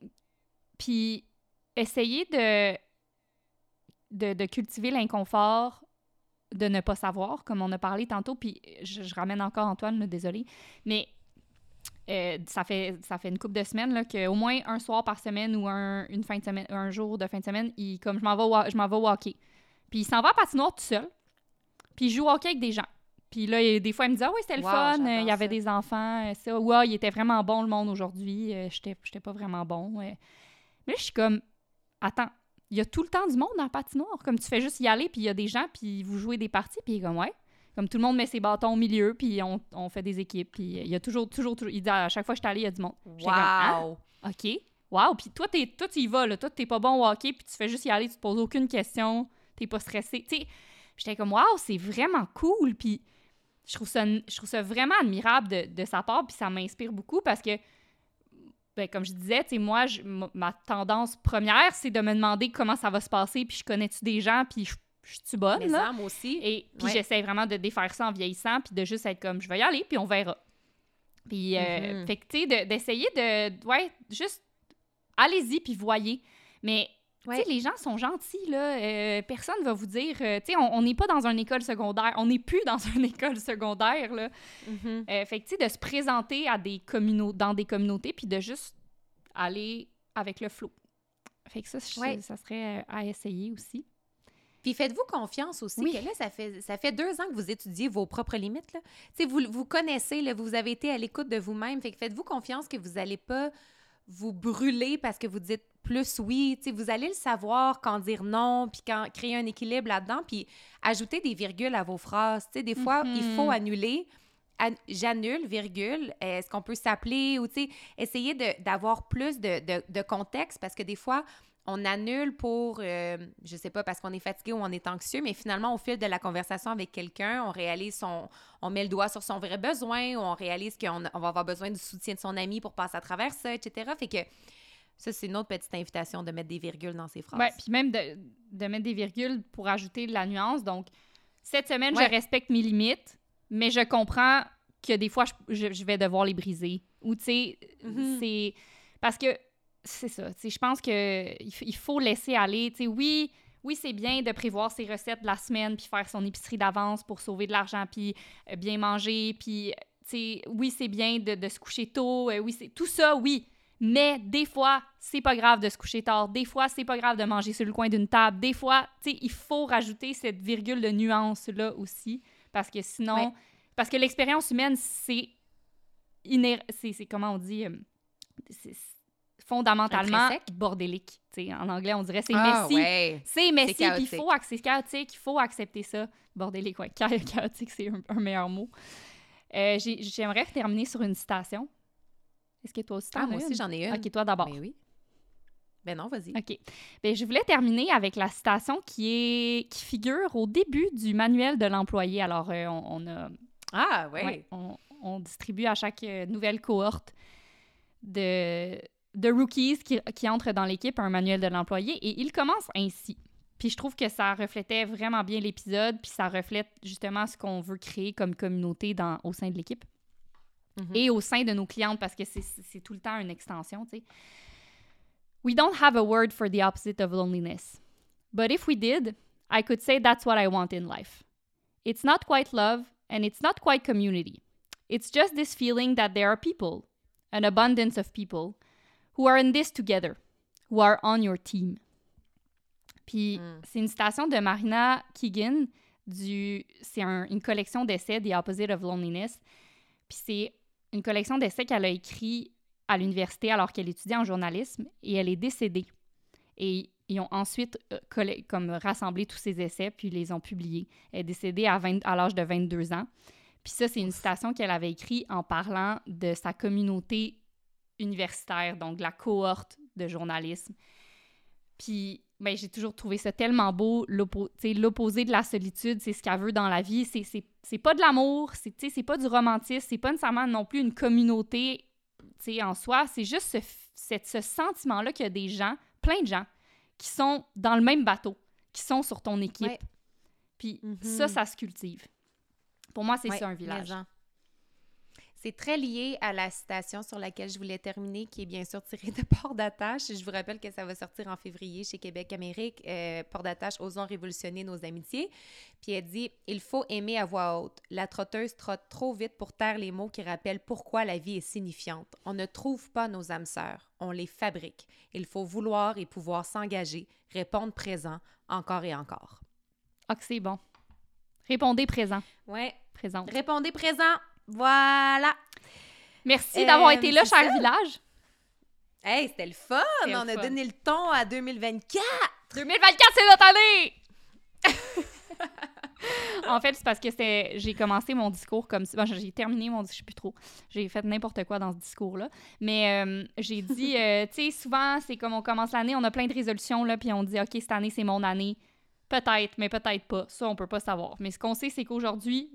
Speaker 1: puis, essayez de, de, de cultiver l'inconfort de ne pas savoir, comme on a parlé tantôt, puis je, je ramène encore Antoine, là, désolé, mais euh, ça, fait, ça fait une couple de semaines là, qu'au moins un soir par semaine ou un, une fin de semaine, un jour de fin de semaine, il, comme je m'en vais, wa- je m'en vais hockey. Puis il s'en va à patinoire tout seul, puis il joue au hockey avec des gens. Puis là, il- des fois, il me dit Ah oui, c'était le
Speaker 2: Wow,
Speaker 1: fun, euh, il y avait
Speaker 2: ça.
Speaker 1: des enfants, euh, ça. Ouais, il était vraiment bon le monde aujourd'hui, euh, j'étais j'étais pas vraiment bon. Mais là, je suis comme Attends, il y a tout le temps du monde dans la patinoire. Comme tu fais juste y aller, puis il y a des gens, puis vous jouez des parties, puis il est comme Ouais. Comme tout le monde met ses bâtons au milieu, puis on, on fait des équipes, puis il y a toujours, toujours, toujours. Il dit à chaque fois que je suis allée, il y a du monde. J'étais comme, Hein?
Speaker 2: Wow!
Speaker 1: OK. Wow. Puis toi, t'es, toi, tu y vas, là. Toi, t'es pas bon au hockey, puis tu fais juste y aller, tu te poses aucune question, t'es pas stressé. Tu sais, j'étais comme, wow, c'est vraiment cool. Puis je trouve ça, je trouve ça vraiment admirable de, de sa part, puis ça m'inspire beaucoup parce que, ben, comme je disais, tu sais, moi, je- ma- tendance première, c'est de me demander comment ça va se passer, puis je connais-tu des gens, puis je, je suis bonne,
Speaker 2: Mais
Speaker 1: là?
Speaker 2: ça, moi aussi.
Speaker 1: Et puis
Speaker 2: Ouais.
Speaker 1: j'essaie vraiment de défaire ça en vieillissant, puis de juste être comme, je vais y aller, puis on verra. Puis, euh,
Speaker 2: Mhm.
Speaker 1: fait que, tu sais, de- d'essayer de, ouais, juste, allez-y, puis voyez. Mais Tu sais, les gens sont gentils, là. Euh, personne va vous dire... euh, tu sais, on n'est pas dans une école secondaire. On n'est plus dans une école secondaire, là.
Speaker 2: Mhm.
Speaker 1: Euh, fait que, tu sais, de se présenter à des dans des communautés, puis de juste aller avec le flow. Fait que ça,
Speaker 2: Ouais.
Speaker 1: ça serait euh, à essayer aussi.
Speaker 2: Puis faites-vous confiance aussi
Speaker 1: Oui.
Speaker 2: que là, ça fait, ça fait deux ans que vous étudiez vos propres limites. Là. Tu sais, Vous, vous connaissez, là, vous avez été à l'écoute de vous-même. Fait que faites-vous confiance que vous n'allez pas vous brûler parce que vous dites plus oui. Vous allez le savoir quand dire non, puis quand créer un équilibre là-dedans, puis ajouter des virgules à vos phrases. Tu sais, des fois, il
Speaker 1: Mhm.
Speaker 2: faut annuler. An- J'annule, virgule. Est-ce qu'on peut s'appeler ou, essayer d'avoir plus de, de- de contexte parce que des fois, on annule pour, euh, je sais pas, parce qu'on est fatigué ou on est anxieux, mais finalement, au fil de la conversation avec quelqu'un, on réalise son, on met le doigt sur son vrai besoin, ou on réalise qu'on on va avoir besoin du soutien de son ami pour passer à travers ça, etc. Fait que ça, c'est une autre petite invitation de mettre des virgules dans ses phrases.
Speaker 1: Ouais, puis même de, de mettre des virgules pour ajouter de la nuance. Donc, cette semaine,
Speaker 2: Ouais.
Speaker 1: je respecte mes limites, mais je comprends que des fois, je, je- je vais devoir les briser. Ou, tu sais,
Speaker 2: Mhm.
Speaker 1: c'est... Parce que, c'est ça, tu sais, je pense que il faut laisser aller. Tu sais, oui, oui, c'est bien de prévoir ses recettes de la semaine, puis faire son épicerie d'avance pour sauver de l'argent, puis euh, bien manger, puis, tu sais, oui, c'est bien de, de se coucher tôt, euh, oui, c'est... Tout ça, oui, mais des fois, c'est pas grave de se coucher tard. Des fois, c'est pas grave de manger sur le coin d'une table. Des fois, tu sais, il faut rajouter cette virgule de nuance-là aussi. Parce que sinon...
Speaker 2: Ouais.
Speaker 1: Parce que l'expérience humaine, c'est... iné- C'est comment on dit... euh, c'est fondamentalement bordélique. Tu sais, en anglais, on dirait c'est
Speaker 2: ah,
Speaker 1: messy.
Speaker 2: ouais.
Speaker 1: C'est messy, puis il faut c'est chaotique, il faut accepter ça. Bordélique, ouais. Cha- Chaotique, c'est un, un meilleur mot. Euh, j'ai- J'aimerais terminer sur une citation. Est-ce que toi aussi t'en
Speaker 2: Ah, moi aussi, j'en ai une.
Speaker 1: Ok, toi d'abord.
Speaker 2: Ben oui. Ben non, vas-y.
Speaker 1: OK. Ben, je voulais terminer avec la citation qui, est, qui figure au début du manuel de l'employé. Alors, euh, on, on a,
Speaker 2: Ah, ouais.
Speaker 1: ouais, on, on distribue à chaque euh, nouvelle cohorte de, de rookies qui, qui entrent dans l'équipe un manuel de l'employé et il commence ainsi. Puis je trouve que ça reflétait vraiment bien l'épisode, puis ça reflète justement ce qu'on veut créer comme communauté dans, au sein de l'équipe
Speaker 2: Mhm.
Speaker 1: et au sein de nos clientes parce que c'est tout le temps une extension, tu sais. We don't have a word for the opposite of loneliness. But if we did, I could say that's what I want in life. It's not quite love and it's not quite community. It's just this feeling that there are people, an abundance of people, who are in this together, who are on your team. Puis
Speaker 2: Mm.
Speaker 1: c'est une citation de Marina Keegan du c'est un- une collection d'essais The Opposite of Loneliness. Puis c'est une collection d'essais qu'elle a écrit à l'université alors qu'elle étudiait en journalisme et elle est décédée. Et ils ont ensuite euh, comme rassemblé tous ces essais puis les ont publiés. Elle est décédée à, 20 à l'âge de 22 ans. Puis ça, c'est une citation qu'elle avait écrite en parlant de sa communauté universitaire, donc de la cohorte de journalisme. Puis ben, j'ai toujours trouvé ça tellement beau, l'opposé de la solitude, c'est ce qu'elle veut dans la vie. C'est- pas de l'amour, c'est pas du romantisme, c'est pas nécessairement non plus une communauté en soi. C'est juste ce, ce sentiment-là qu'il y a des gens, plein de gens, qui sont dans le même bateau, qui sont sur ton équipe.
Speaker 2: Ouais.
Speaker 1: Puis ça, ça se cultive. Pour moi, c'est
Speaker 2: Ouais,
Speaker 1: ça un village.
Speaker 2: C'est très lié à la citation sur laquelle je voulais terminer, qui est bien sûr tirée de Port d'attache. Je vous rappelle que ça va sortir en février chez Québec Amérique. Euh, Port d'attache, osons révolutionner nos amitiés. Puis elle dit Il faut aimer à voix haute. La trotteuse trotte trop vite pour taire les mots qui rappellent pourquoi la vie est signifiante. On ne trouve pas nos âmes sœurs, on les fabrique. Il faut vouloir et pouvoir s'engager, répondre présent, encore et encore.
Speaker 1: Ah, c'est bon. Répondez présent.
Speaker 2: Ouais,
Speaker 1: Présente.
Speaker 2: répondez présent. Voilà.
Speaker 1: Merci
Speaker 2: Euh,
Speaker 1: d'avoir été là, cher
Speaker 2: ça.
Speaker 1: village.
Speaker 2: Hey, c'était le fun! On
Speaker 1: le
Speaker 2: a
Speaker 1: fun.
Speaker 2: donné le ton à 2024!
Speaker 1: 2024, c'est notre année! en fait, c'est parce que c'était, j'ai commencé mon discours comme ça. Bon, j'ai terminé mon discours, je sais plus trop. J'ai fait n'importe quoi dans ce discours-là. Mais euh, j'ai dit, euh, tu sais, souvent, c'est comme on commence l'année, on a plein de résolutions, là, puis on dit, OK, cette année, c'est mon année. Peut-être, mais peut-être pas. Ça, on peut pas savoir. Mais ce qu'on sait, c'est qu'aujourd'hui,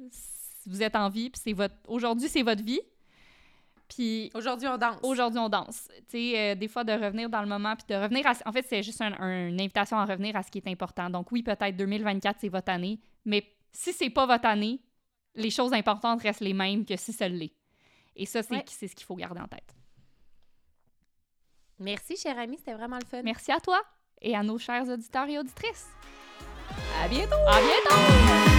Speaker 1: vous êtes en vie, puis c'est votre. Aujourd'hui, c'est votre vie. Puis
Speaker 2: Aujourd'hui, on danse.
Speaker 1: Aujourd'hui, on danse. Tu sais, euh, des fois, de revenir dans le moment, puis de revenir à... En fait, c'est juste un- un- une invitation à revenir à ce qui est important. Donc oui, peut-être 2024, c'est votre année, mais si c'est pas votre année, les choses importantes restent les mêmes que si ça l'est. Et ça, c'est
Speaker 2: Ouais.
Speaker 1: ce qu'il faut garder en tête.
Speaker 2: Merci, chère amie, c'était vraiment le fun.
Speaker 1: Merci à toi! et à nos chers auditeurs et auditrices.
Speaker 2: À bientôt!
Speaker 1: À bientôt!